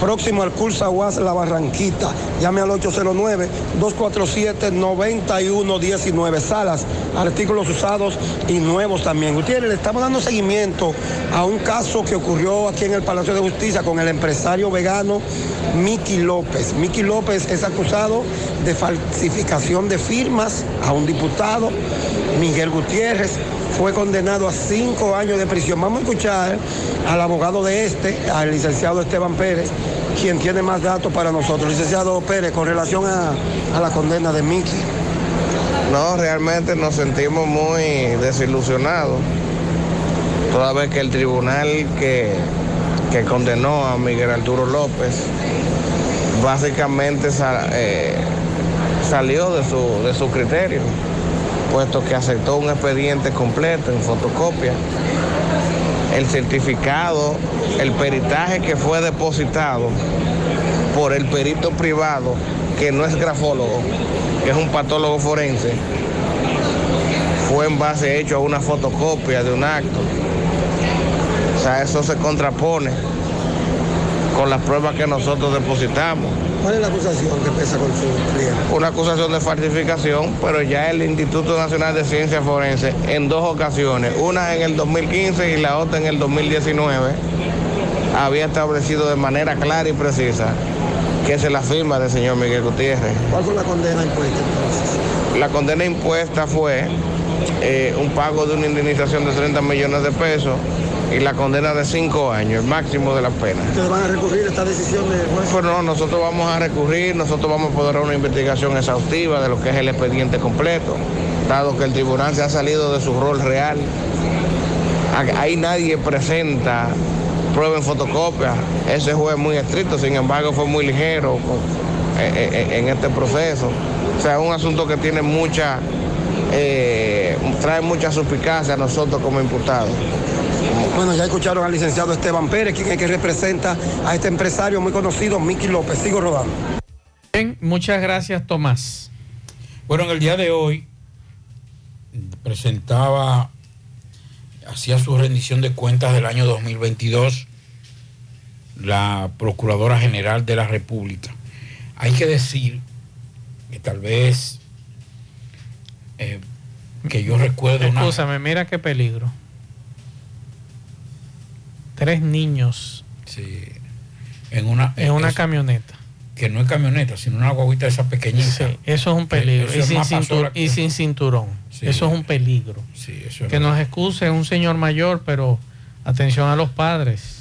próximo al Cursa UAS La Barranquita. Llame al 809-247-9119. Salas, artículos usados y nuevos también. Gutiérrez, le estamos dando seguimiento a un caso que ocurrió aquí en el Palacio de Justicia con el empresario vegano Miki López. Miki López es acusado de falsificación de firmas a un diputado, Miguel Gutiérrez. Fue condenado a cinco años de prisión. Vamos a escuchar al abogado de este, al licenciado Esteban Pérez, quien tiene más datos para nosotros. Licenciado Pérez, con relación a, a la condena de Miki. No, realmente nos sentimos muy desilusionados. Toda vez que el tribunal que, que condenó a Miguel Arturo López básicamente eh, salió de su, de su criterio, puesto que aceptó un expediente completo en fotocopia. El certificado, el peritaje que fue depositado por el perito privado, que no es grafólogo, que es un patólogo forense, fue en base hecho a una fotocopia de un acto. Sea, eso se contrapone con las pruebas que nosotros depositamos. ¿Cuál es la acusación que pesa con su cliente? Una acusación de falsificación, pero ya el Instituto Nacional de Ciencias Forenses en dos ocasiones, una en el 2015 y la otra en el 2019, había establecido de manera clara y precisa que es la firma del señor Miguel Gutiérrez. ¿Cuál fue la condena impuesta entonces? La condena impuesta fue eh, un pago de una indemnización de 30 millones de pesos y la condena de 5 años, el máximo de la pena. ¿Ustedes van a recurrir esta decisión del juez? Pero no, nosotros vamos a recurrir, nosotros vamos a poder dar una investigación exhaustiva de lo que es el expediente completo, dado que el tribunal se ha salido de su rol real. A- Ahí nadie presenta prueba en fotocopia. Ese juez es muy estricto, sin embargo fue muy ligero con- eh, eh, en este proceso. O sea, es un asunto que tiene mucha, eh, trae mucha suspicacia a nosotros como imputados. Bueno, ya escucharon al licenciado Esteban Pérez, quien es que representa a este empresario muy conocido, Miki López. Sigo rodando. Bien, muchas gracias, Tomás. Bueno, en el día de hoy presentaba, hacía su rendición de cuentas del año 2022 la Procuradora General de la República. Hay que decir que tal vez, eh, que yo recuerdo una... Escúchame, mira qué peligro. Tres niños Sí, en una, en una eso- camioneta. que no es camioneta, sino una guaguita de esas pequeñitas. Sí, eso es un peligro. Y es sin, más cintur- pasola y sin cinturón. Sí. Eso es un peligro. Sí, eso es que nos excuse un señor mayor, pero atención a los padres.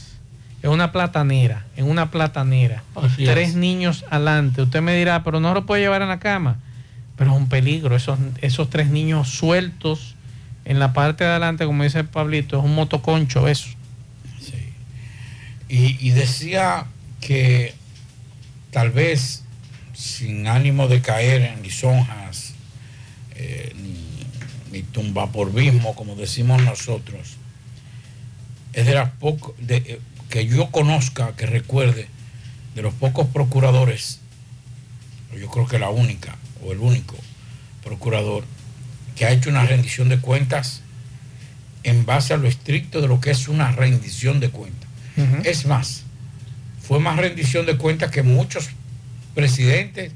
Es una platanera, en una platanera. Así Tres es. niños adelante. Usted me dirá, pero no lo puede llevar en la cama. Pero es un peligro. Esos, esos tres niños sueltos en la parte de adelante, como dice Pablito, es un motoconcho eso. Y, decía que tal vez sin ánimo de caer en lisonjas eh, ni, ni tumbaporvismo, como decimos nosotros, es de las pocas que yo conozca, que recuerde, de los pocos procuradores, yo creo que la única o el único procurador que ha hecho una rendición de cuentas en base a lo estricto de lo que es una rendición de cuentas. Es más, fue más rendición de cuentas que muchos presidentes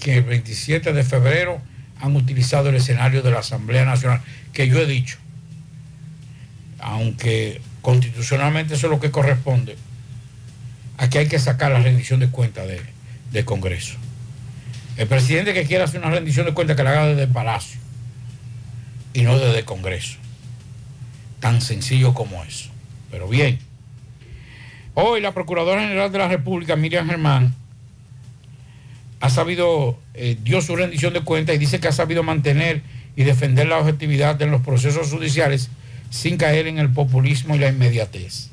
que el 27 de febrero han utilizado el escenario de la Asamblea Nacional, que yo he dicho, aunque constitucionalmente eso es lo que corresponde, aquí hay que sacar la rendición de cuentas de, de Congreso. El presidente que quiera hacer una rendición de cuentas que la haga desde el Palacio y no desde el Congreso. Tan sencillo como eso. Pero bien. Hoy la Procuradora General de la República, Miriam Germán, ha sabido, eh, dio su rendición de cuentas y dice que ha sabido mantener y defender la objetividad en los procesos judiciales sin caer en el populismo y la inmediatez.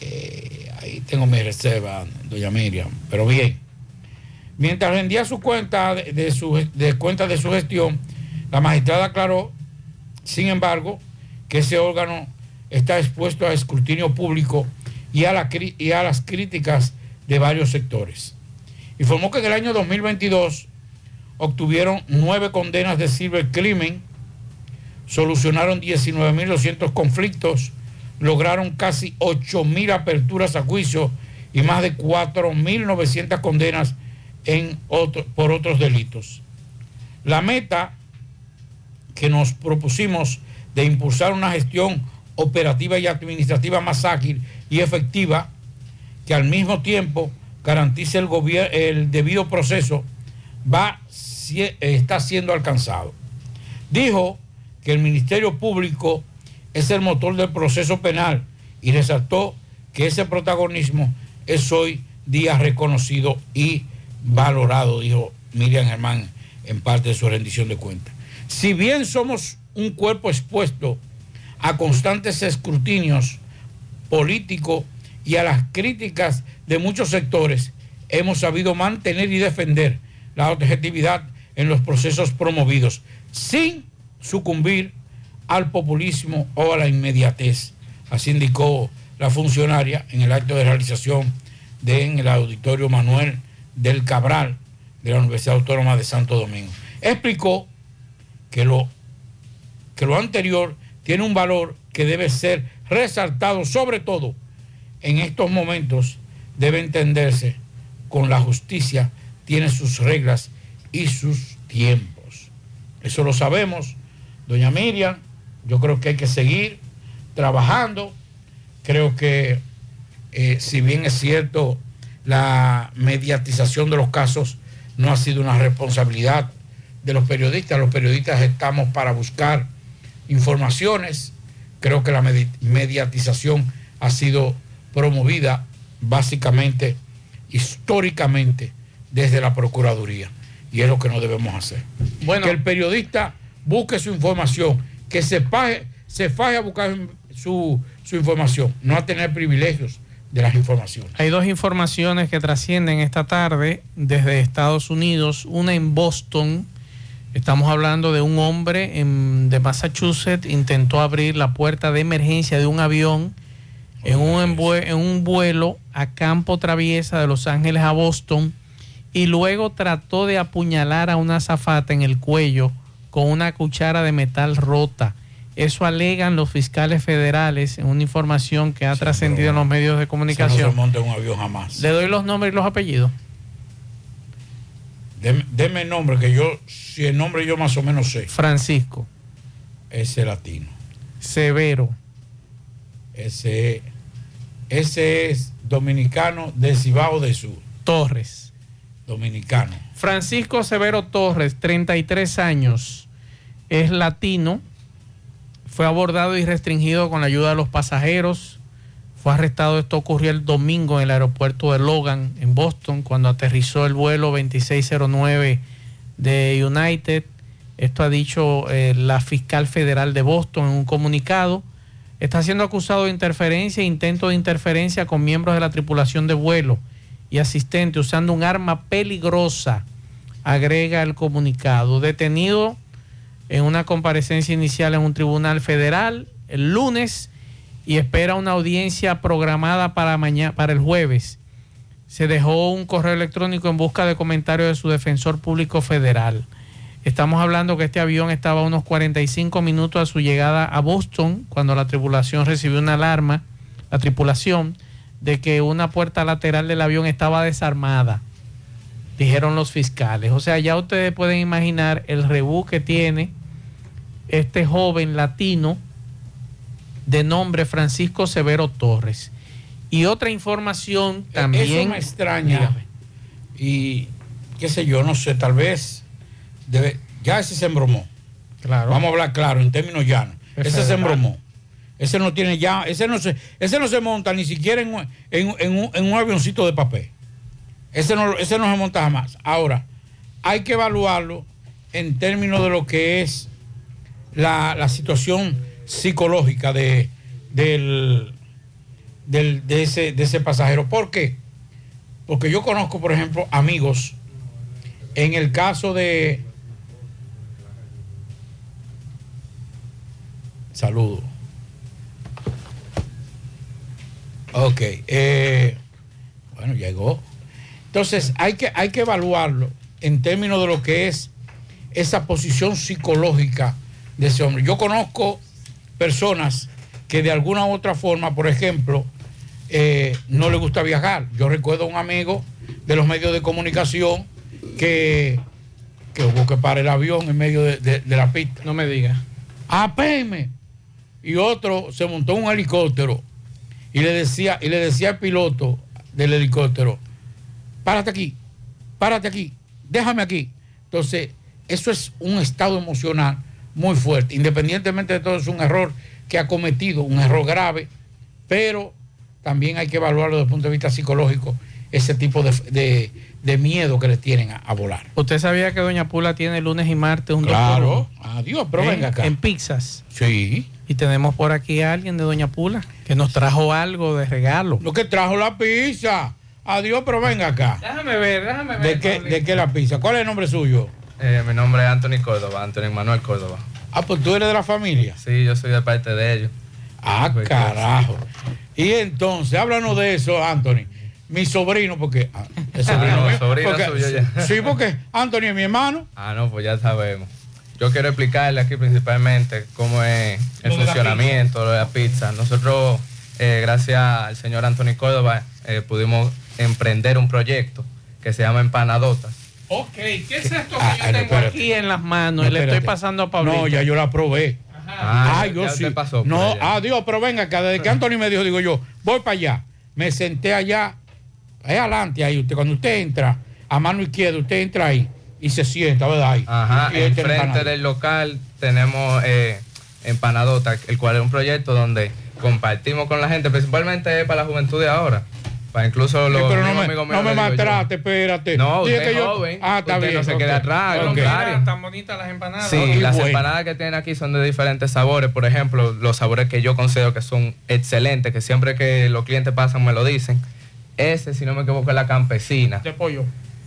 Eh, ahí tengo mi reserva, doña Miriam. Pero bien. Mientras rendía su cuenta de, de su, de cuenta de su gestión, la magistrada aclaró, sin embargo, que ese órgano está expuesto a escrutinio público y a, y a las críticas de varios sectores. Informó que en el año 2022 obtuvieron nueve condenas de cibercrimen, solucionaron 19.200 conflictos, lograron casi 8.000 aperturas a juicio y más de 4.900 condenas en por otros delitos. La meta que nos propusimos de impulsar una gestión operativa y administrativa más ágil y efectiva, que al mismo tiempo garantice el, debido proceso, va, está siendo alcanzado. Dijo que el Ministerio Público es el motor del proceso penal y resaltó que ese protagonismo es hoy día reconocido y valorado, dijo Miriam Germán en parte de su rendición de cuentas. Si bien somos un cuerpo expuesto a constantes escrutinios políticos y a las críticas de muchos sectores, hemos sabido mantener y defender la objetividad en los procesos promovidos, sin sucumbir al populismo o a la inmediatez. Así indicó la funcionaria en el acto de realización de, en el auditorio Manuel del Cabral de la Universidad Autónoma de Santo Domingo. Explicó que lo, que lo anterior tiene un valor que debe ser resaltado, sobre todo en estos momentos debe entenderse con la justicia, tiene sus reglas y sus tiempos. Eso lo sabemos, doña Miriam, yo creo que hay que seguir trabajando, creo que eh, si bien es cierto, la mediatización de los casos no ha sido una responsabilidad de los periodistas. Los periodistas estamos para buscar informaciones. Creo que la medi- mediatización ha sido promovida básicamente, históricamente, desde la Procuraduría. Y es lo que no debemos hacer. Bueno. Que el periodista busque su información, que se faje, se faje a buscar su, su información, no a tener privilegios de las informaciones. Hay dos informaciones que trascienden esta tarde desde Estados Unidos. Una en Boston. Estamos hablando de un hombre en- de Massachusetts. Intentó abrir la puerta de emergencia de un avión en un, en un vuelo a campo traviesa de Los Ángeles a Boston. Y luego trató de apuñalar a una azafata en el cuello con una cuchara de metal rota. Eso alegan los fiscales federales en una información que ha trascendido en los medios de Eso no comunicación. se monta un avión jamás. Le doy los nombres y los apellidos. Deme, deme el nombre, que yo, si el nombre yo más o menos sé. Francisco. Ese latino. Severo. Ese, ese es dominicano de Cibao de Sur. Torres. Dominicano. Francisco Severo Torres, 33 años, es latino, fue abordado y restringido con la ayuda de los pasajeros. Fue arrestado, esto ocurrió el domingo en el aeropuerto de Logan, en Boston, cuando aterrizó el vuelo 2609 de United. Esto ha dicho eh, la fiscal federal de Boston en un comunicado. Está siendo acusado de interferencia e intento de interferencia con miembros de la tripulación de vuelo y asistente usando un arma peligrosa, agrega el comunicado. Detenido en una comparecencia inicial en un tribunal federal el lunes y espera una audiencia programada para mañana, para el jueves. Se dejó un correo electrónico en busca de comentarios de su defensor público federal. Estamos hablando que este avión estaba a unos 45 minutos a su llegada a Boston cuando la tripulación recibió una alarma, la tripulación, de que una puerta lateral del avión estaba desarmada, dijeron los fiscales. O sea, ya ustedes pueden imaginar el rebú que tiene este joven latino de nombre Francisco Severo Torres. Y otra información también. E-, Eso me extraña. Y qué sé yo, no sé, tal vez debe, ya ese se embromó. Claro. Vamos a hablar claro, en términos llanos. Es ese se embromó. Ese no tiene ya, ese no se, ese no se monta ni siquiera en, un- en, en un, en un avioncito de papel. Ese no, ese no se monta jamás. Ahora, hay que evaluarlo en términos de lo que es la, la situación psicológica de, del, del- de, ese, de ese pasajero. ¿Por qué? Porque yo conozco, por ejemplo, amigos, en el caso de... Saludo. Ok. eh, bueno, llegó. Entonces, hay que, hay que evaluarlo en términos de lo que es esa posición psicológica de ese hombre. Yo conozco personas que de alguna u otra forma, por ejemplo, eh, no le gusta viajar. Yo recuerdo a un amigo de los medios de comunicación que, que hubo que parar el avión en medio de, de- de la pista. No me diga. Apéeme. Y otro se montó un helicóptero y le decía, y le decía al piloto del helicóptero, párate aquí, párate aquí, déjame aquí. Entonces, eso es un estado emocional muy fuerte. Independientemente de todo, es un error que ha cometido, un error grave, pero también hay que evaluarlo desde el punto de vista psicológico, ese tipo de, de- de miedo que le tienen a, a volar. ¿Usted sabía que Doña Pula tiene lunes y martes un Claro. Adiós, pero En- venga acá. En pizzas. Sí. Y tenemos por aquí a alguien de Doña Pula que nos trajo algo de regalo. Lo que trajo la pizza. Adiós, pero venga acá. Déjame ver, déjame ver. ¿De qué, ¿De qué la pizza? ¿Cuál es el nombre suyo? Eh, mi nombre es Anthony Córdoba, Anthony Manuel Córdoba. Ah, pues tú eres de la familia. Sí, yo soy de parte de ellos. Ah, Pues, carajo. Y entonces, háblanos de eso, Anthony. Mi sobrino, porque. ah, es sobrino Ah, no, mío, sobrino porque- suyo ya. Sí, porque Anthony es mi hermano. Ah, no, pues ya sabemos. Yo quiero explicarle aquí principalmente cómo es el Lo de la funcionamiento de la pizza. Nosotros, eh, gracias al señor Anthony Córdoba, eh, pudimos emprender un proyecto que se llama Empanadotas. Ok, ¿qué es esto que Ah, yo ah, no, tengo espérate. aquí en las manos? y le estoy pasando a Pablito. No, ya yo la probé. Ah, Ah, ya yo usted sí. pasó no, allá. adiós, pero venga acá. Desde que Anthony me dijo, digo yo, voy para allá. Me senté allá, ahí adelante, ahí. Usted, cuando usted entra, a mano izquierda, usted entra ahí y se sienta, ¿verdad? Ahí. Ajá, enfrente del local tenemos eh, Empanadota, el cual es un proyecto donde compartimos con la gente, principalmente para la juventud de ahora. Para incluso los Sí, pero no mismos me, amigos no me maltrate, espérate. No, Dije usted que es yo- joven. Ah, está usted bien. no se quede ok. atrás, al Ok. contrario. Tan bonitas las empanadas. Sí, las bueno. empanadas que tienen aquí son de diferentes sabores. Por ejemplo, los sabores que yo considero que son excelentes, que siempre que los clientes pasan me lo dicen. Ese, si no me equivoco, es la campesina. De pollo.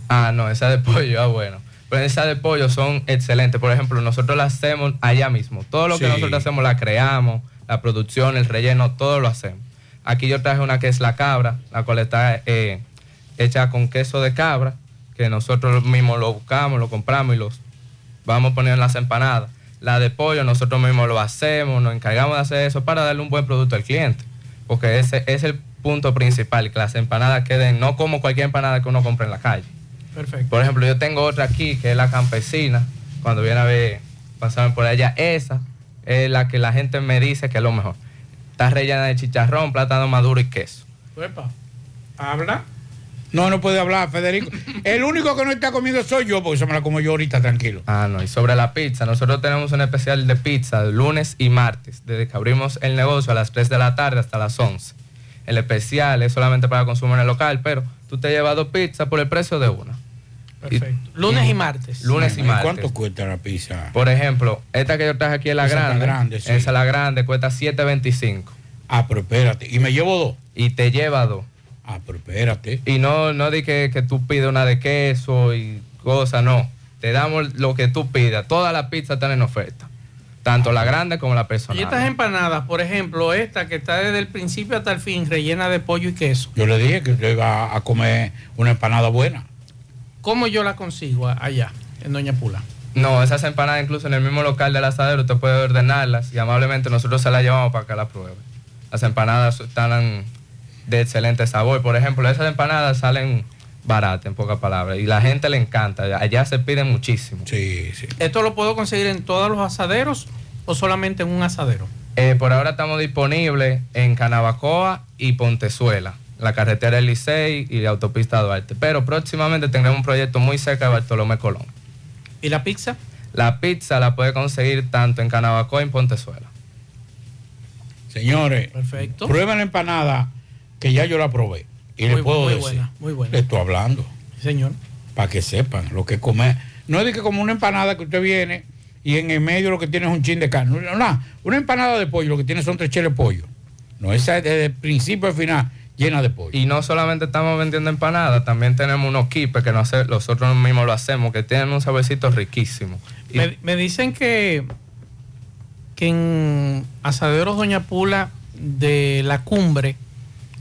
Ah, no, esa de pollo, ah, bueno. Pero esas de pollo son excelentes. Por ejemplo, nosotros las hacemos allá mismo. Todo lo que Sí. nosotros hacemos la creamos, la producción, el relleno, todo lo hacemos. Aquí yo traje una que es la cabra, la cual está eh, hecha con queso de cabra, que nosotros mismos lo buscamos, lo compramos y los vamos poniendo en las empanadas. La de pollo nosotros mismos lo hacemos, nos encargamos de hacer eso para darle un buen producto al cliente. Porque ese es el punto principal, que las empanadas queden no como cualquier empanada que uno compra en la calle. Perfecto. Por ejemplo, yo tengo otra aquí, que es la campesina. Cuando viene a ver, pasarme por allá, esa es la que la gente me dice que es lo mejor. Está rellena de chicharrón, plátano maduro y queso. Uepa. Habla. No, no puede hablar, Federico. El único que no está comiendo soy yo, porque se me la como yo ahorita, tranquilo. Ah, no, y sobre la pizza, nosotros tenemos un especial de pizza lunes y martes, desde que abrimos el negocio a las 3 de la tarde hasta las 11. El especial es solamente para consumo en el local, pero tú te llevas dos pizzas por el precio de una. Perfecto. Lunes y martes. Lunes y martes. ¿Cuánto cuesta la pizza? Por ejemplo, esta que yo traje aquí es la Esa tan grande. grande, sí. Esa la grande cuesta 7.25. Ah, pero espérate. ¿Y me llevo dos? Y te lleva dos. Ah, pero espérate. Y no, no di que, que tú pides una de queso y cosas, no. Te damos lo que tú pidas. Todas las pizzas están en oferta. Tanto la grande como la personal. Y estas empanadas, por ejemplo, esta que está desde el principio hasta el fin, rellena de pollo y queso. Yo le dije que usted iba a comer una empanada buena. ¿Cómo yo la consigo allá, en Doña Pula? No, esas empanadas incluso en el mismo local del asadero usted puede ordenarlas y amablemente nosotros se las llevamos para que la pruebe. Las empanadas están de excelente sabor. Por ejemplo, esas empanadas salen baratas, en pocas palabras, y la gente le encanta. Allá se piden muchísimo. Sí, sí. ¿Esto lo puedo conseguir en todos los asaderos o solamente en un asadero? Eh, por ahora estamos disponibles en Canabacoa y Pontezuela, la carretera del Licey y la autopista Duarte. Pero próximamente tendremos un proyecto muy cerca de Bartolomé Colón. ¿Y la pizza? La pizza la puede conseguir tanto en Canabacoa y en Pontezuela. Señores, Perfecto. prueben la empanada que ya yo la probé. Y Muy les puedo muy decir. buena, muy buena. Le estoy hablando. Señor. Para que sepan lo que comer. No es de que como una empanada que usted viene y en el medio lo que tiene es un chin de carne. No, no, una empanada de pollo lo que tiene son tres cheles de pollo. No, esa es desde el principio al final llena de pollo. Y no solamente estamos vendiendo empanadas, también tenemos unos kipes que nosotros mismos lo hacemos, que tienen un saborcito riquísimo. Y- Me, me dicen que, que en Asaderos Doña Pula de la cumbre,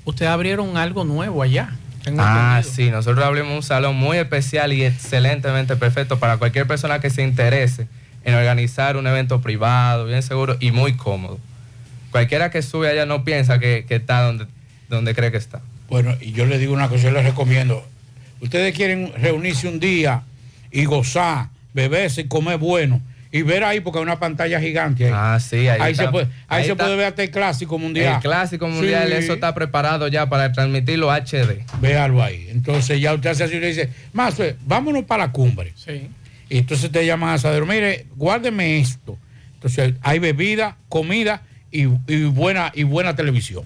ustedes abrieron algo nuevo allá. Tengo Ah, entendido. sí, nosotros abrimos un salón muy especial y excelentemente perfecto para cualquier persona que se interese en organizar un evento privado, bien seguro y muy cómodo. Cualquiera que sube allá no piensa que, que está donde, donde cree que está. Bueno, y yo les digo una cosa, yo les recomiendo. Ustedes quieren reunirse un día y gozar, beberse y comer bueno. Y ver ahí, porque hay una pantalla gigante ahí. Ah, sí, ahí, ahí está. se puede, ahí Ahí se está. puede ver hasta el clásico mundial. El clásico mundial, Sí. eso está preparado ya para transmitirlo HD. Véalo ahí. Entonces ya usted hace así y le dice, más, vámonos para la cumbre. Sí. Y entonces te llaman a asadero, mire, guárdeme esto. Entonces hay bebida, comida y, y buena, y buena televisión.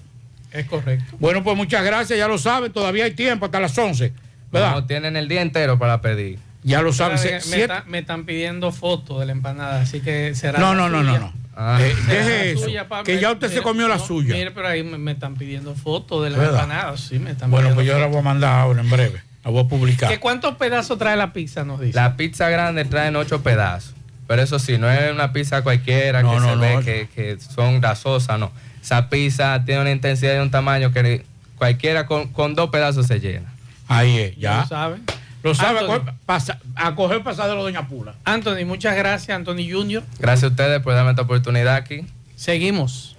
Es correcto. Bueno, pues muchas gracias, ya lo saben, todavía hay tiempo hasta las 11. ¿Verdad? No, tienen el día entero para pedir. Ya lo saben. Me, está- me están pidiendo fotos de la empanada, así que será. No, no, no, no, no. Ah. Eh, deje eso. suya, que ya usted se comió la no, suya. Mire, pero ahí me, me están pidiendo fotos de la ¿Verdad? empanada. Sí, me están Bueno, pues yo la voy a mandar ahora en breve. La voy a publicar. ¿Que ¿Cuántos pedazos trae la pizza? Nos dice. La pizza grande trae ocho pedazos. Pero eso sí, no es una pizza cualquiera No, que no, se no. ve que, que son grasosas, no. Esa pizza tiene una intensidad y un tamaño que cualquiera con, con dos pedazos se llena. Ahí es, ya. ¿Lo saben? Lo sabe, Anthony. a coger- pasa- a coger pasadero Doña Pula. Anthony, muchas gracias, Anthony Junior. Gracias a ustedes por darme esta oportunidad aquí. Seguimos.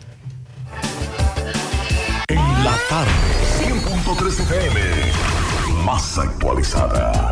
En la tarde, 100.3 FM, más actualizada.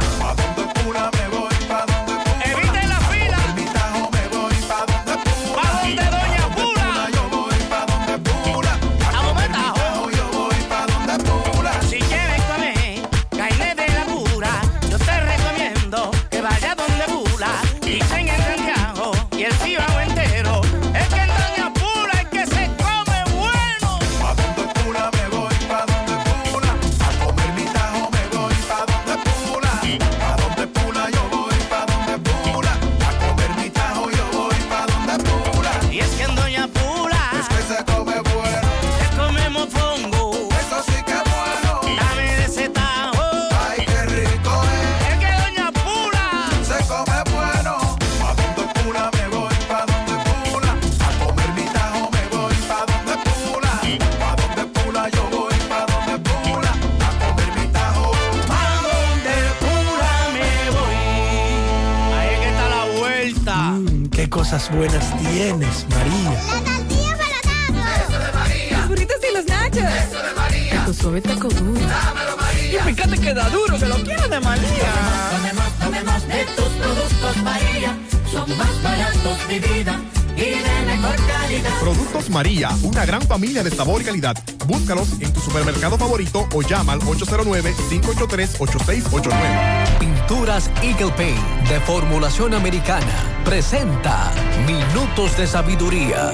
Cosas buenas tienes, María. Eso de María. Los burritos y los nachos. Eso de María. Tu suave taco duro. Dámelo, María. Y fíjate que da duro, que lo quiero de María. Tomemos, tomemos de tus productos, María. Son más baratos, mi vida. y de mejor calidad. Productos María, una gran familia de sabor y calidad. Búscalos en tu supermercado favorito o llama al 809-583-8689. Pinturas Eagle Paint de formulación americana presenta Minutos de Sabiduría.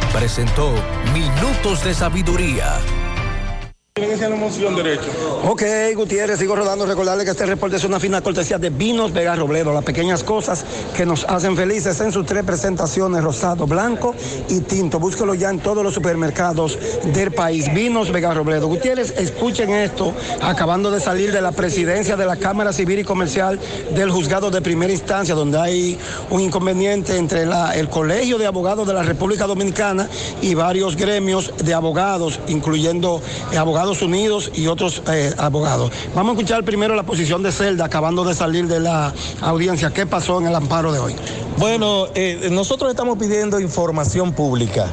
presentó Minutos de Sabiduría. Ok, Gutiérrez, sigo rodando. Recordarle que este reporte es una fina cortesía de Vinos Vega Robledo, las pequeñas cosas que nos hacen felices en sus tres presentaciones, rosado, blanco y tinto. Búsquelo ya en todos los supermercados del país. Vinos Vega Robledo. Gutiérrez, escuchen esto, acabando de salir de la presidencia de la Cámara Civil y Comercial del Juzgado de Primera Instancia, donde hay un inconveniente entre el Colegio de Abogados de la República Dominicana y varios gremios de abogados, incluyendo eh, Abogados Unidos y otros eh, abogados. Vamos a escuchar primero la posición de Celda, acabando de salir de la audiencia. ¿Qué pasó en el amparo de hoy? Bueno, eh, nosotros estamos pidiendo información pública.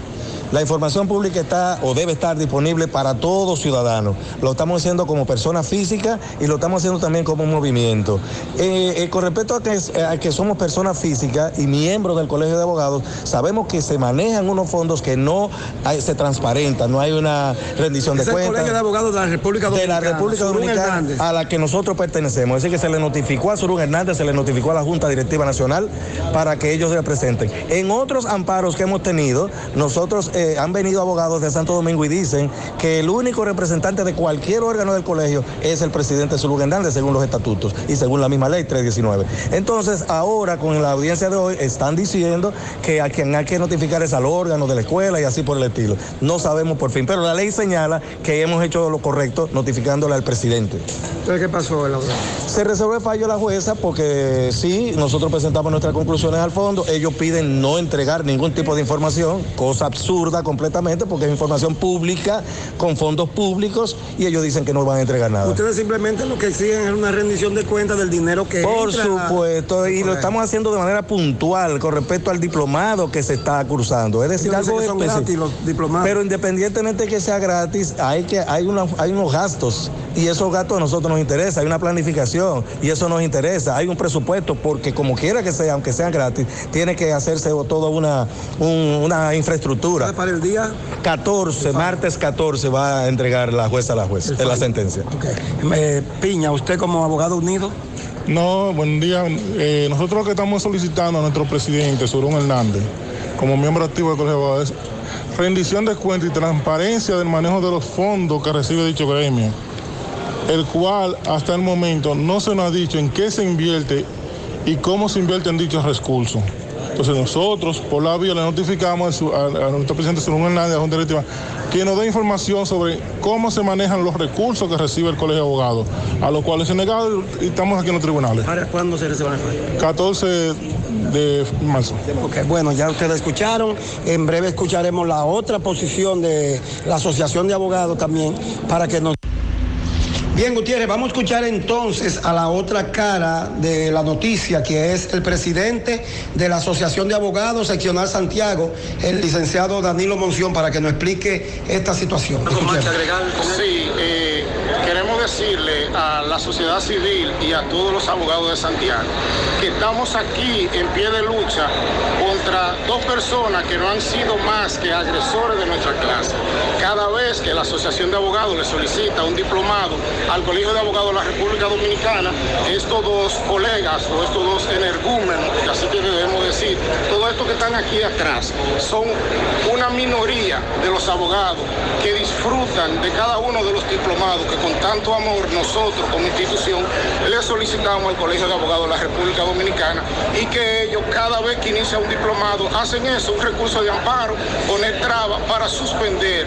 La información pública está o debe estar disponible para todo ciudadano. Lo estamos haciendo como persona física y lo estamos haciendo también como un movimiento. Eh, eh, con respecto a que, a que somos personas físicas y miembros del Colegio de Abogados, sabemos que se manejan unos fondos que no hay- se transparentan, no hay una rendición de Es el cuentas. Colegio de Abogados de la República de Dominicana. la República Dominicana a la que nosotros pertenecemos. Es decir, que se le notificó a Surún Hernández, se le notificó a la Junta Directiva Nacional para que ellos representen. En otros amparos que hemos tenido, nosotros eh, han venido abogados de Santo Domingo y dicen que el único representante de cualquier órgano del colegio es el presidente Surún Hernández, según los estatutos y según la misma ley 319. Entonces, ahora con la audiencia de hoy, están diciendo que a quien hay que notificar es al órgano de la escuela y así por el estilo. No sabemos por fin, pero la ley señala que hemos hecho lo correcto notificándole al presidente. Entonces, ¿qué pasó en la audiencia? Se resolvió el fallo de la jueza porque sí, nosotros presentamos nuestras conclusiones al fondo, ellos piden no entregar ningún tipo de información, cosa absurda completamente porque es información pública con fondos públicos y ellos dicen que no van a entregar nada. Ustedes simplemente lo que exigen es una rendición de cuentas del dinero que Por entra. supuesto, y lo estamos haciendo de manera puntual con respecto al diplomado que se está cursando. Es decir, algo que son gratis los diplomados. Pero independientemente de que sea gratis, hay, que, hay, una- hay unos gastos y esos gastos a nosotros nos interesa, hay una planificación y eso nos interesa, hay un presupuesto porque como quiera que sea, aunque sea gratis, tiene que hacerse toda una, un- una infraestructura. Para el día 14, martes 14 va a entregar la jueza a la jueza, la sentencia. Eh, Piña, usted como abogado unido. No, buen día. Eh, nosotros lo que estamos solicitando a nuestro presidente, Surún Hernández, como miembro activo del Colegio de Abogados, es rendición de cuentas y transparencia del manejo de los fondos que recibe dicho gremio, el cual hasta el momento no se nos ha dicho en qué se invierte y cómo se invierten dichos recursos. Entonces nosotros, por la vía, le notificamos a, a- nuestro presidente Surún Hernández, a la Junta Directiva, que nos dé información sobre cómo se manejan los recursos que recibe el Colegio de Abogados, a los cuales se negado y estamos aquí en los tribunales. ¿Para cuándo se reciban el fallo? 14 de marzo. Ok, bueno, ya ustedes escucharon. En breve escucharemos la otra posición de la Asociación de Abogados también para que nos... Bien, Gutiérrez, vamos a escuchar entonces a la otra cara de la noticia, que es el presidente de la Asociación de Abogados Seccional Santiago, el licenciado Danilo Monción, para que nos explique esta situación. Sí, eh, decirle a la sociedad civil y a todos los abogados de Santiago que estamos aquí en pie de lucha contra dos personas que no han sido más que agresores de nuestra clase. Cada vez que la Asociación de Abogados le solicita un diplomado al Colegio de Abogados de la República Dominicana, estos dos colegas o estos dos energúmenos, así que debemos decir, todos estos que están aquí atrás son una minoría de los abogados que disfrutan de cada uno de los diplomados que con tanto amor nosotros como institución le solicitamos al Colegio de Abogados de la República Dominicana y que ellos cada vez que inicia un diplomado hacen eso, un recurso de amparo, poner trabas para suspender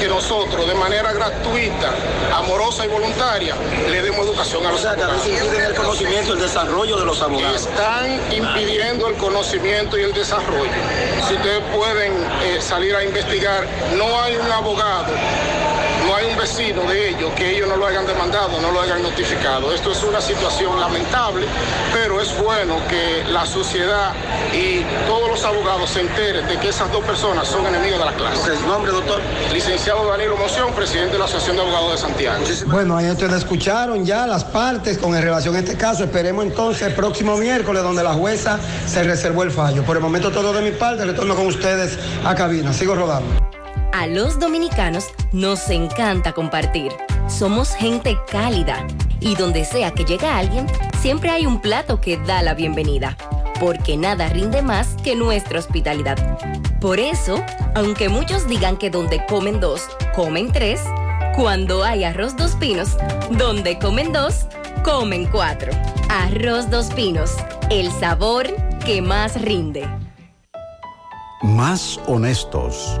que nosotros de manera gratuita, amorosa y voluntaria le demos educación a los O sea, abogados. impiden el conocimiento, el desarrollo de los abogados. Están impidiendo el conocimiento y el desarrollo. Si ustedes pueden eh, salir a investigar, no hay un abogado, vecino de ellos que ellos no lo hayan demandado, no lo hayan notificado. Esto es una situación lamentable, pero es bueno que la sociedad y todos los abogados se enteren de que esas dos personas son enemigos de la clase. nombre, doctor? Licenciado Danilo Moción, presidente de la Asociación de Abogados de Santiago. Bueno, ahí ustedes escucharon ya las partes con relación a este caso. Esperemos entonces el próximo miércoles donde la jueza se reservó el fallo. Por el momento todo de mi parte, retorno con ustedes a cabina. Sigo rodando. A los dominicanos nos encanta compartir. Somos gente cálida y donde sea que llega alguien, siempre hay un plato que da la bienvenida. Porque nada rinde más que nuestra hospitalidad. Por eso, aunque muchos digan que donde comen dos, comen tres, cuando hay arroz dos pinos, donde comen dos, comen cuatro. Arroz dos pinos, el sabor que más rinde. Más honestos.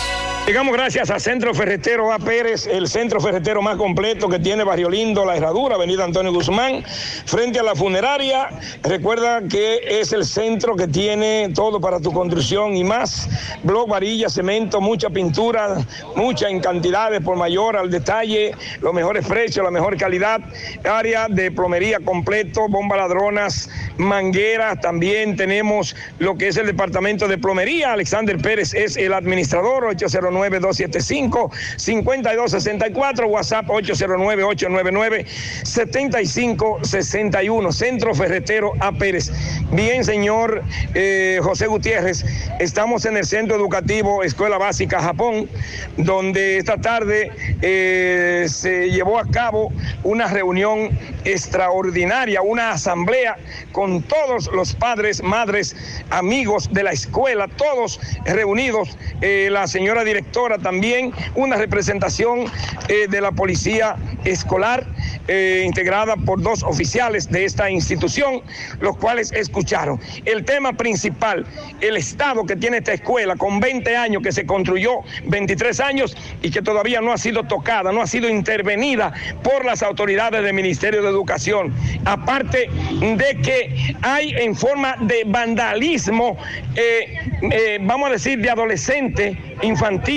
Llegamos gracias a Centro Ferretero A. Pérez, el centro ferretero más completo que tiene Barrio Lindo, La Herradura, Avenida Antonio Guzmán, frente a la funeraria. Recuerda que es el centro que tiene todo para tu construcción y más. Bloc, varilla, cemento, mucha pintura, mucha en cantidades por mayor al detalle, los mejores precios, la mejor calidad. Área de plomería completo, bomba ladronas, mangueras. También tenemos lo que es el departamento de plomería. Alexander Pérez es el administrador, 809 809-275-5264, WhatsApp 809-899-7561, Centro Ferretero A. Pérez. Bien, señor eh, José Gutiérrez, estamos en el Centro Educativo Escuela Básica Japón, donde esta tarde eh, se llevó a cabo una reunión extraordinaria, una asamblea con todos los padres, madres, amigos de la escuela, todos reunidos, eh, la señora directora también, una representación eh, de la policía escolar eh, integrada por dos oficiales de esta institución, los cuales escucharon. El tema principal, el estado que tiene esta escuela con 20 años que se construyó, 23 años y que todavía no ha sido tocada, no ha sido intervenida por las autoridades del Ministerio de Educación. Aparte de que hay en forma de vandalismo, eh, vamos a decir, de adolescente, infantil,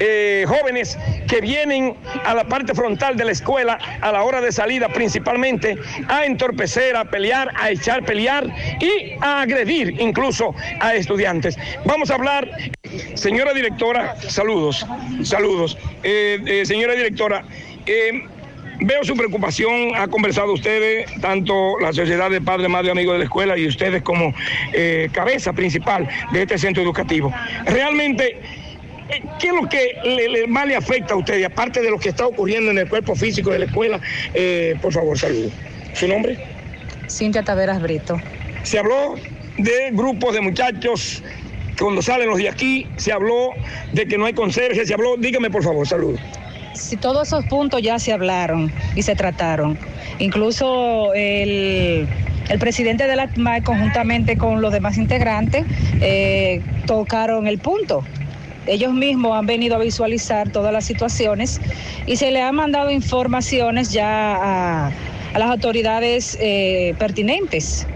eh, jóvenes que vienen a la parte frontal de la escuela a la hora de salida principalmente a entorpecer, a pelear, a echar pelear y a agredir incluso a estudiantes. Vamos a hablar, señora directora, saludos, saludos. Eh, eh, señora directora, Veo su preocupación, ha conversado ustedes, tanto la Sociedad de Padres, Madres, Amigos de la Escuela y ustedes como cabeza principal de este centro educativo. Realmente, ¿qué es lo que le- le- más le afecta a ustedes, aparte de lo que está ocurriendo en el cuerpo físico de la escuela? Eh, por favor, saludos. ¿Su nombre? Cintia Taveras Brito. Se habló de grupos de muchachos, cuando salen los de aquí, se habló de que no hay conserje, se habló, dígame por favor, saludos. Si todos esos puntos ya se hablaron y se trataron, incluso el, el presidente de la ACMAE conjuntamente con los demás integrantes eh, tocaron el punto. Ellos mismos han venido a visualizar todas las situaciones y se le han mandado informaciones ya a, a las autoridades eh, pertinentes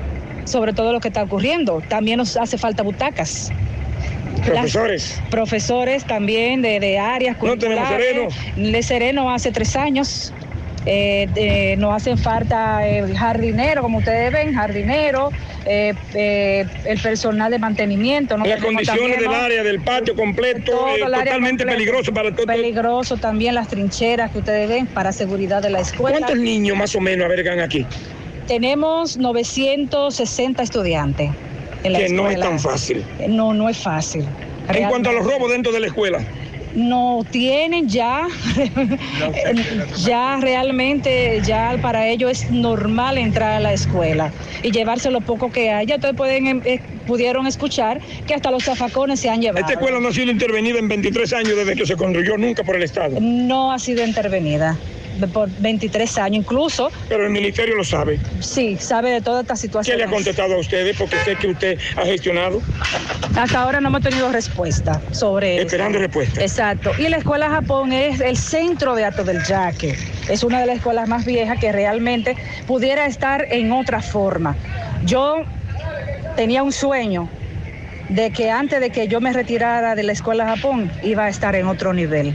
sobre todo lo que está ocurriendo. También nos hace falta butacas. Profesores. Las- profesores también de, de áreas No tenemos curriculares. De Sereno hace tres años. Eh, eh, nos hacen falta el jardinero, como ustedes ven, jardinero, eh, eh, el personal de mantenimiento. ¿no? Las condiciones también, del ¿no? área, del patio completo, Todo eh, totalmente peligroso para todos. Peligroso también las trincheras que ustedes ven para seguridad de la escuela. ¿Cuántos niños más o menos albergan aquí? Tenemos 960 estudiantes. En la Que no es tan fácil. No, no es fácil. En cuanto a los robos dentro de la escuela. No tienen ya, ya realmente, ya para ellos es normal entrar a la escuela y llevarse lo poco que haya. Entonces pueden, em, eh, pudieron escuchar que hasta los zafacones se han llevado. Esta escuela no ha sido intervenida en 23 años desde que se construyó nunca por el Estado. No ha sido intervenida por 23 años, incluso. Pero el ministerio lo sabe. Sí, sabe de toda esta ¿Qué situación. le ha contestado a ustedes? Porque sé que usted ha gestionado. Hasta ahora no hemos tenido respuesta sobre eso. Esperando respuesta. Exacto. Y la escuela Japón es el centro de Ato del Yaque. Es una de las escuelas más viejas que realmente pudiera estar en otra forma. Yo tenía un sueño de que antes de que yo me retirara de la escuela Japón iba a estar en otro nivel.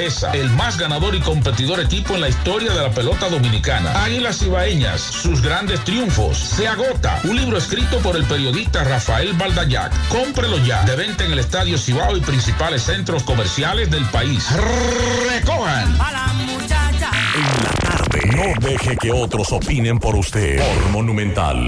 el más ganador y competidor equipo en la historia de la pelota dominicana. Águilas Ibaeñas, sus grandes triunfos. Se agota. Un libro escrito por el periodista Rafael Baldayac. Cómprelo ya. De venta en el Estadio Cibao y principales centros comerciales del país. Recojan. No deje que otros opinen por usted. Por Monumental.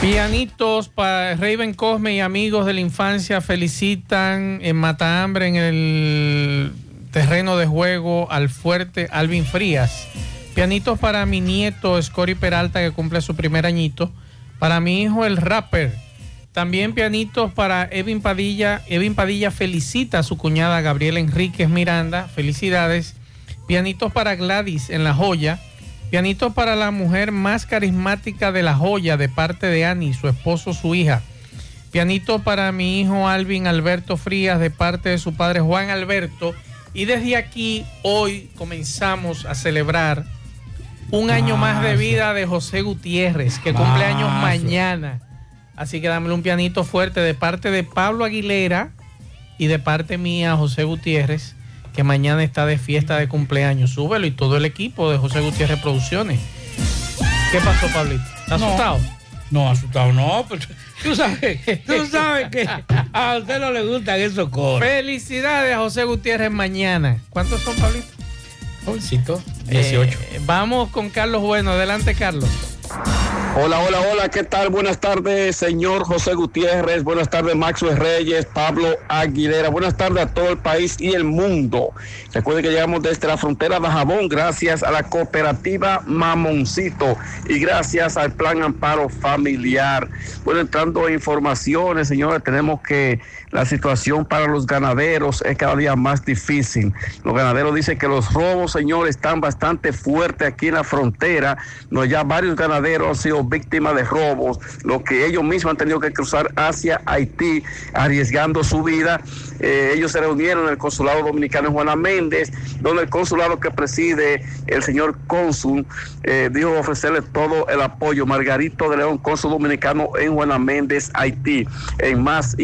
Pianitos para Raven Cosme y amigos de la infancia felicitan en Matahambre en el terreno de juego al fuerte Alvin Frías. Pianitos para mi nieto Scori Peralta que cumple su primer añito. Para mi hijo el rapper. También pianitos para Evin Padilla. Evin Padilla felicita a su cuñada Gabriela Enríquez Miranda. Felicidades. Pianitos para Gladys en La Joya. Pianitos para la mujer más carismática de La Joya de parte de Ani, su esposo, su hija. Pianito para mi hijo Alvin Alberto Frías de parte de su padre Juan Alberto. Y desde aquí hoy comenzamos a celebrar un año más de vida de José Gutiérrez, que cumple años mañana. Así que dámele un pianito fuerte de parte de Pablo Aguilera y de parte mía, José Gutiérrez, que mañana está de fiesta de cumpleaños. Súbelo y todo el equipo de José Gutiérrez Producciones. ¿Qué pasó, Pablito? ¿Estás No. asustado? No, asustado no, pero tú sabes, tú sabes que a usted no le gustan esos coros. Felicidades a José Gutiérrez mañana. ¿Cuántos son, Pablito? Jovencito, 18. Eh, vamos con Carlos Bueno. Adelante, Carlos. Hola, hola, hola, ¿qué tal? Buenas tardes, señor José Gutiérrez. Buenas tardes, Maxwell Reyes, Pablo Aguilera. Buenas tardes a todo el país y el mundo. Recuerden que llegamos desde la frontera de Jabón gracias a la cooperativa Mamoncito y gracias al Plan Amparo Familiar. Bueno, entrando informaciones, señores, tenemos que la situación para los ganaderos es cada día más difícil. Los ganaderos dicen que los robos, señores, están bastante fuertes aquí en la frontera. No, ya varios ganaderos han sido víctimas de robos, lo que ellos mismos han tenido que cruzar hacia Haití, arriesgando su vida. Eh, ellos se reunieron en el consulado dominicano en Juana Méndez, donde el consulado que preside el señor cónsul eh, dijo ofrecerle todo el apoyo. Margarito de León, cónsul dominicano en Juana Méndez, Haití. En más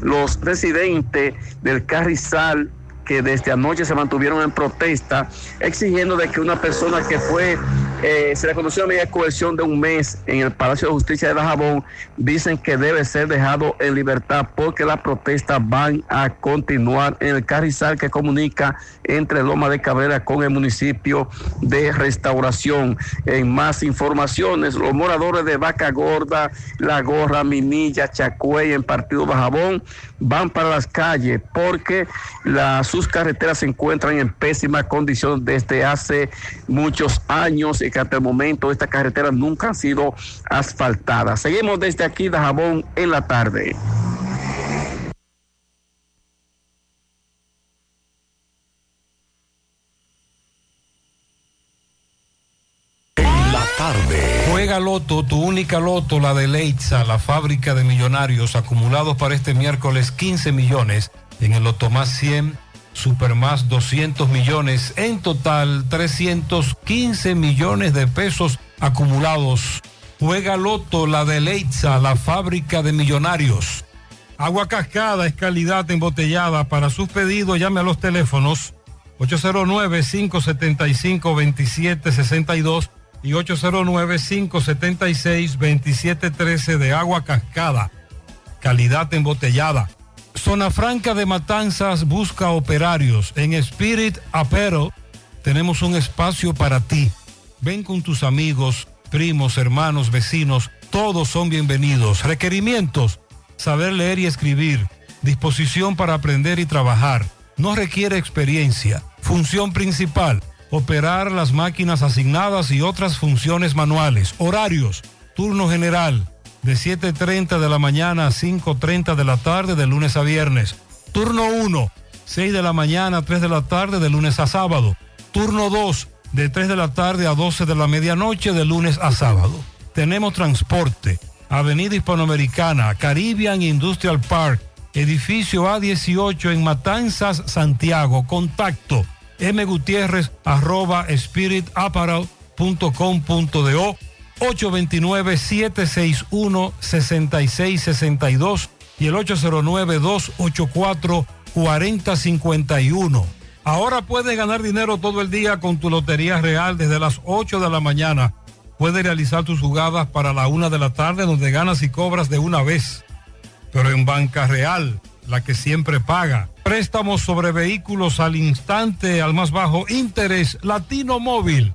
los residentes del Carrizal que desde anoche se mantuvieron en protesta exigiendo de que una persona que fue Eh, se le conoció a medida de coerción de un mes en el Palacio de Justicia de Dajabón. Dicen que debe ser dejado en libertad porque las protestas van a continuar en el carrizal que comunica entre Loma de Cabrera con el municipio de Restauración. En más informaciones, los moradores de Vaca Gorda, La Gorra, Minilla, Chacuey, en Partido Bajabón, van para las calles porque la- sus carreteras se encuentran en pésima condición desde hace muchos años y que hasta el momento estas carreteras nunca han sido asfaltadas. Seguimos desde aquí, Dajabón, en la tarde. En la tarde. Juega Loto, tu única Loto, la de Leitza, la fábrica de millonarios acumulados para este miércoles 15 millones. En el Loto más 100, Super más 200 millones. En total, 315 millones de pesos acumulados. Juega Loto, la de Leitza, la fábrica de millonarios. Agua cascada es calidad embotellada. Para sus pedidos, llame a los teléfonos 809-575-2762 y 809-576-2713 de agua cascada. Calidad embotellada. Zona Franca de Matanzas busca operarios. En Spirit Apero tenemos un espacio para ti. Ven con tus amigos, primos, hermanos, vecinos. Todos son bienvenidos. Requerimientos. Saber leer y escribir. Disposición para aprender y trabajar. No requiere experiencia. Función principal. Operar las máquinas asignadas y otras funciones manuales. Horarios. Turno general. De 7.30 de la mañana a 5.30 de la tarde de lunes a viernes. Turno 1. 6 de la mañana a 3 de la tarde de lunes a sábado. Turno 2. De 3 de la tarde a 12 de la medianoche de lunes a sábado. Tenemos transporte. Avenida Hispanoamericana, Caribbean Industrial Park, edificio A18 en Matanzas, Santiago. Contacto mgutierrez arroba spiritapparel.com.do 829-761-6662 y el 809-284-4051. Ahora puedes ganar dinero todo el día con tu Lotería Real desde las 8 de la mañana. Puedes realizar tus jugadas para la una de la tarde donde ganas y cobras de una vez. Pero en Banca Real, la que siempre paga. Préstamos sobre vehículos al instante, al más bajo interés, Latino Móvil.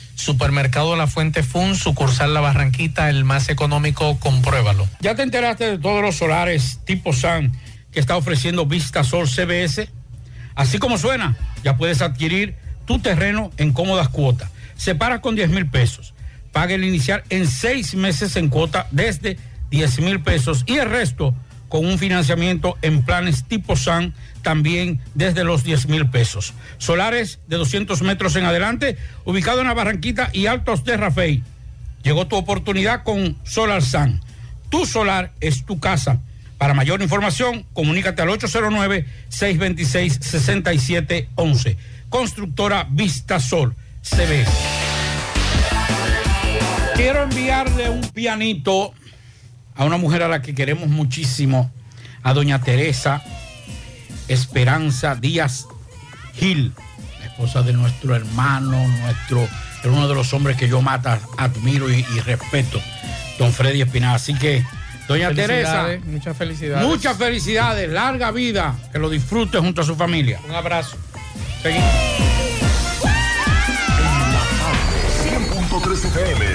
Supermercado La Fuente Fun, sucursal La Barranquita, el más económico, compruébalo. ¿Ya te enteraste de todos los solares tipo SAN que está ofreciendo Vista Sol CBS? Así como suena, ya puedes adquirir tu terreno en cómodas cuotas. Separa con 10 mil pesos. Paga el inicial en seis meses en cuota desde 10 mil pesos y el resto con un financiamiento en planes tipo SAN también desde los 10 mil pesos. Solares de 200 metros en adelante, ubicado en la Barranquita y Altos de Rafey. Llegó tu oportunidad con Solar San. Tu solar es tu casa. Para mayor información, comunícate al 809-626-6711. Constructora Vista Sol, CB. Quiero enviarle un pianito a una mujer a la que queremos muchísimo, a doña Teresa Esperanza Díaz Gil, la esposa de nuestro hermano, nuestro, uno de los hombres que yo mata, admiro y, y respeto, don Freddy Espinal. Así que, doña Teresa, Muchas felicidades. muchas felicidades, larga vida, que lo disfrute junto a su familia. Un abrazo. 100.3 FM.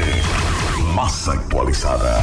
Más actualizada.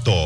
El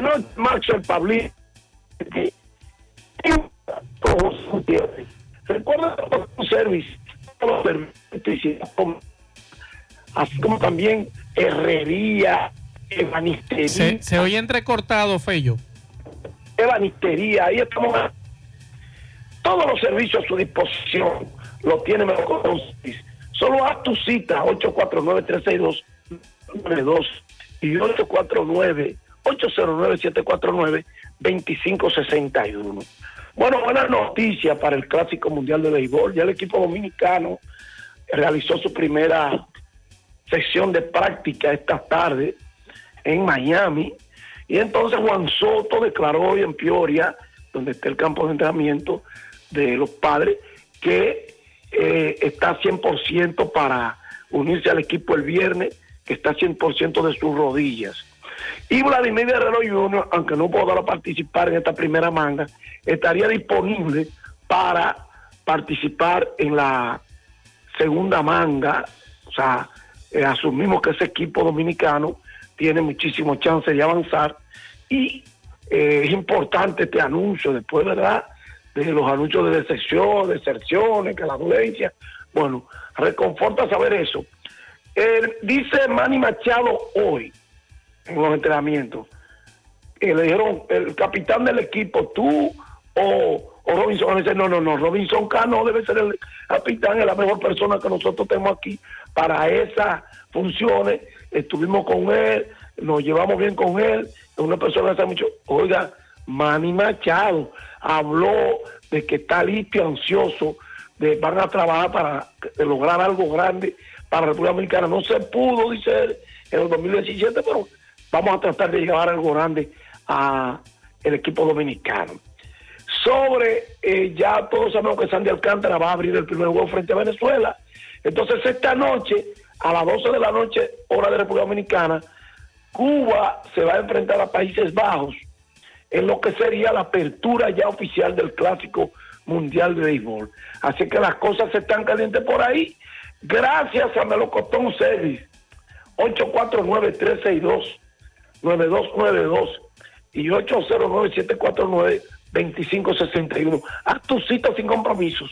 Buenas noches, el Pablín. Recuerda un los como- así como también herrería, ebanistería. Se, se oye entrecortado, Fello. ebanistería, ahí estamos. Todos los servicios a su disposición lo tiene Melocotón Service. Solo haz tu cita 849-362-92 y 849-809-749-2561. Bueno, buena noticia para el Clásico Mundial de Béisbol. Ya el equipo dominicano realizó su primera sesión de práctica esta tarde en Miami. Y entonces Juan Soto declaró hoy en Peoria, donde está el campo de entrenamiento de los padres, que eh, está 100% para unirse al equipo el viernes, que está 100% de sus rodillas. Y Vladimir Guerrero Jr., aunque no podrá participar en esta primera manga, estaría disponible para participar en la segunda manga. O sea, eh, asumimos que ese equipo dominicano tiene muchísimos chances de avanzar. Y eh, es importante este anuncio, después, ¿verdad? De los anuncios de deserción, deserciones, que la dolencia. Bueno, reconforta saber eso. Eh, dice Manny Machado hoy, en los entrenamientos, que le dijeron, el capitán del equipo, tú o, o Robinson, dice, no, no, no, Robinson Cano debe ser el capitán, es la mejor persona que nosotros tenemos aquí para esas funciones. Estuvimos con él, nos llevamos bien con él, una persona hace mucho. Oiga, Manny Machado habló de que está listo y ansioso, de van a trabajar para lograr algo grande para la República Dominicana. No se pudo, dice en el 2017, pero vamos a tratar de llevar algo grande a el equipo dominicano. Sobre, eh, ya todos sabemos que Sandy Alcántara va a abrir el primer juego frente a Venezuela. Entonces esta noche, a las 12 de la noche, hora de República Dominicana, Cuba se va a enfrentar a Países Bajos en lo que sería la apertura ya oficial del Clásico Mundial de Béisbol. Así que las cosas se están calientes por ahí. Gracias a Melocotón Service, 849-362-9292 y 809-749-2561. Haz tu cita sin compromisos.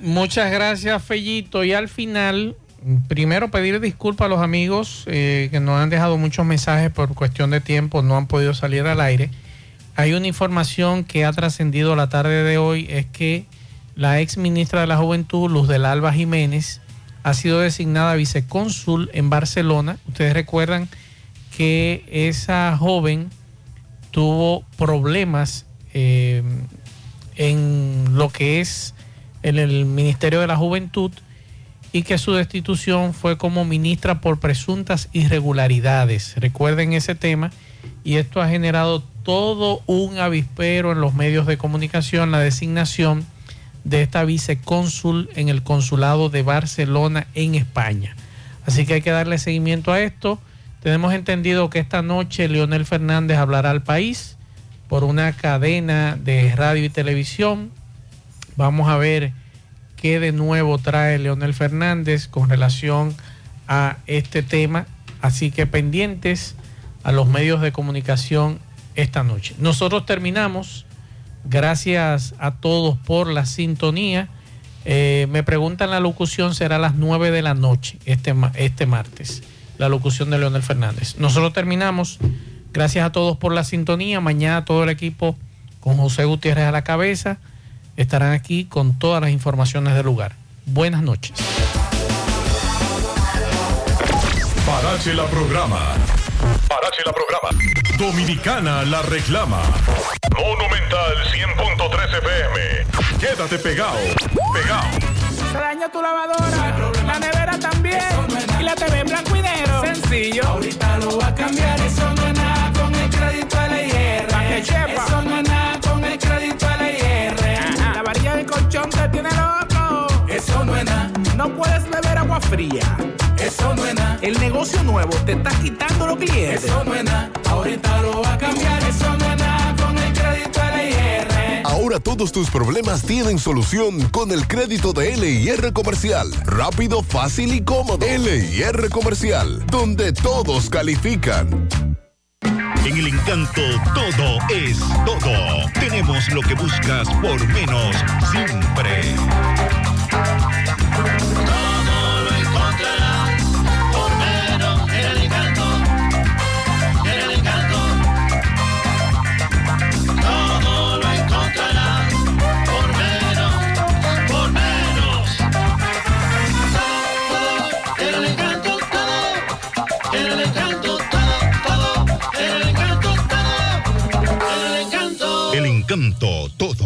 Muchas gracias, Fellito. Y al final, primero pedir disculpas a los amigos eh, que nos han dejado muchos mensajes por cuestión de tiempo, no han podido salir al aire. Hay una información que ha trascendido la tarde de hoy, es que la ex ministra de la Juventud, Luz del Alba Jiménez, ha sido designada vicecónsul en Barcelona. Ustedes recuerdan que esa joven tuvo problemas eh, en lo que es en el Ministerio de la Juventud y que su destitución fue como ministra por presuntas irregularidades. Recuerden ese tema y esto ha generado todo un avispero en los medios de comunicación, la designación de esta vicecónsul en el consulado de Barcelona en España. Así que hay que darle seguimiento a esto. Tenemos entendido que esta noche Leonel Fernández hablará al país por una cadena de radio y televisión. Vamos a ver qué de nuevo trae Leonel Fernández con relación a este tema. Así que pendientes a los medios de comunicación esta noche. Nosotros terminamos. Gracias a todos por la sintonía. Eh, me preguntan la locución, será a las 9 de la noche este, este martes, la locución de Leonel Fernández. Nosotros terminamos. Gracias a todos por la sintonía. Mañana todo el equipo con José Gutiérrez a la cabeza estarán aquí con todas las informaciones del lugar. Buenas noches. Parache la programa. Parache la programa. Dominicana la reclama. Monumental 100.13 FM. Quédate pegado. Pegado. Tu lavadora, la nevera también. y la TV en blanco Ahorita lo va a cambiar. Eso no es nada con el crédito LIR. Eso no es nada con el crédito LIR. La varilla de colchón te tiene loco. Eso no es nada. No puedes beber agua fría. Eso no es nada. El negocio nuevo te está quitando los clientes. Eso no es nada. Ahorita lo va a cambiar. Eso no es nada Todos tus problemas tienen solución con el crédito de LIR Comercial. Rápido, fácil y cómodo. LIR Comercial, donde todos califican. En el encanto todo es todo. Tenemos lo que buscas por menos siempre. Encanto. Encanto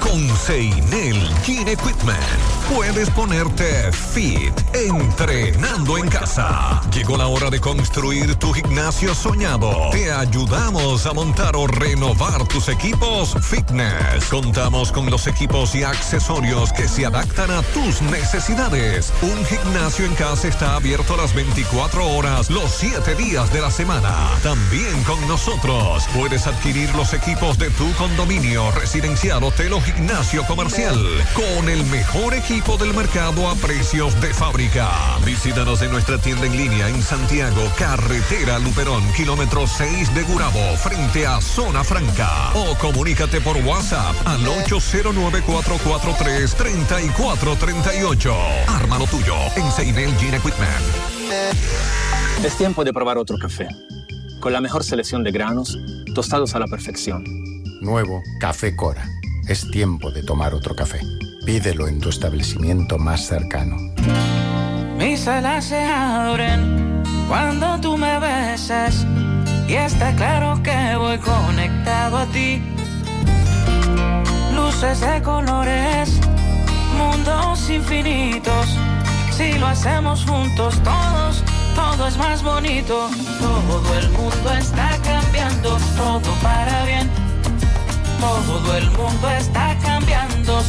Con Seinel Gene Equipment puedes ponerte fit entrenando en casa. Llegó la hora de construir tu gimnasio soñado. Te ayudamos a montar o renovar tus equipos fitness. Contamos con los equipos y accesorios que se adaptan a tus necesidades. Un gimnasio en casa está abierto las 24 horas, los 7 días de la semana. También con nosotros puedes adquirir los equipos de tu condominio residencial, hotel o gimnasio comercial con el mejor equipo del mercado a precios de fábrica. Visítanos en nuestra tienda en línea en Santiago, carretera Luperón, kilómetro 6 de Gurabo, frente a Zona Franca. O comunícate por WhatsApp al 809-443-3438. Arma lo tuyo en Seinel Gene Equipment. Es tiempo de probar otro café. Con la mejor selección de granos, tostados a la perfección. Nuevo Café Cora. Es tiempo de tomar otro café. Pídelo en tu establecimiento más cercano. Mis alas se abren cuando tú me besas y está claro que voy conectado a ti. Luces de colores, mundos infinitos. Si lo hacemos juntos todos, todo es más bonito. Todo el mundo está cambiando, todo para bien. Todo el mundo está cambiando.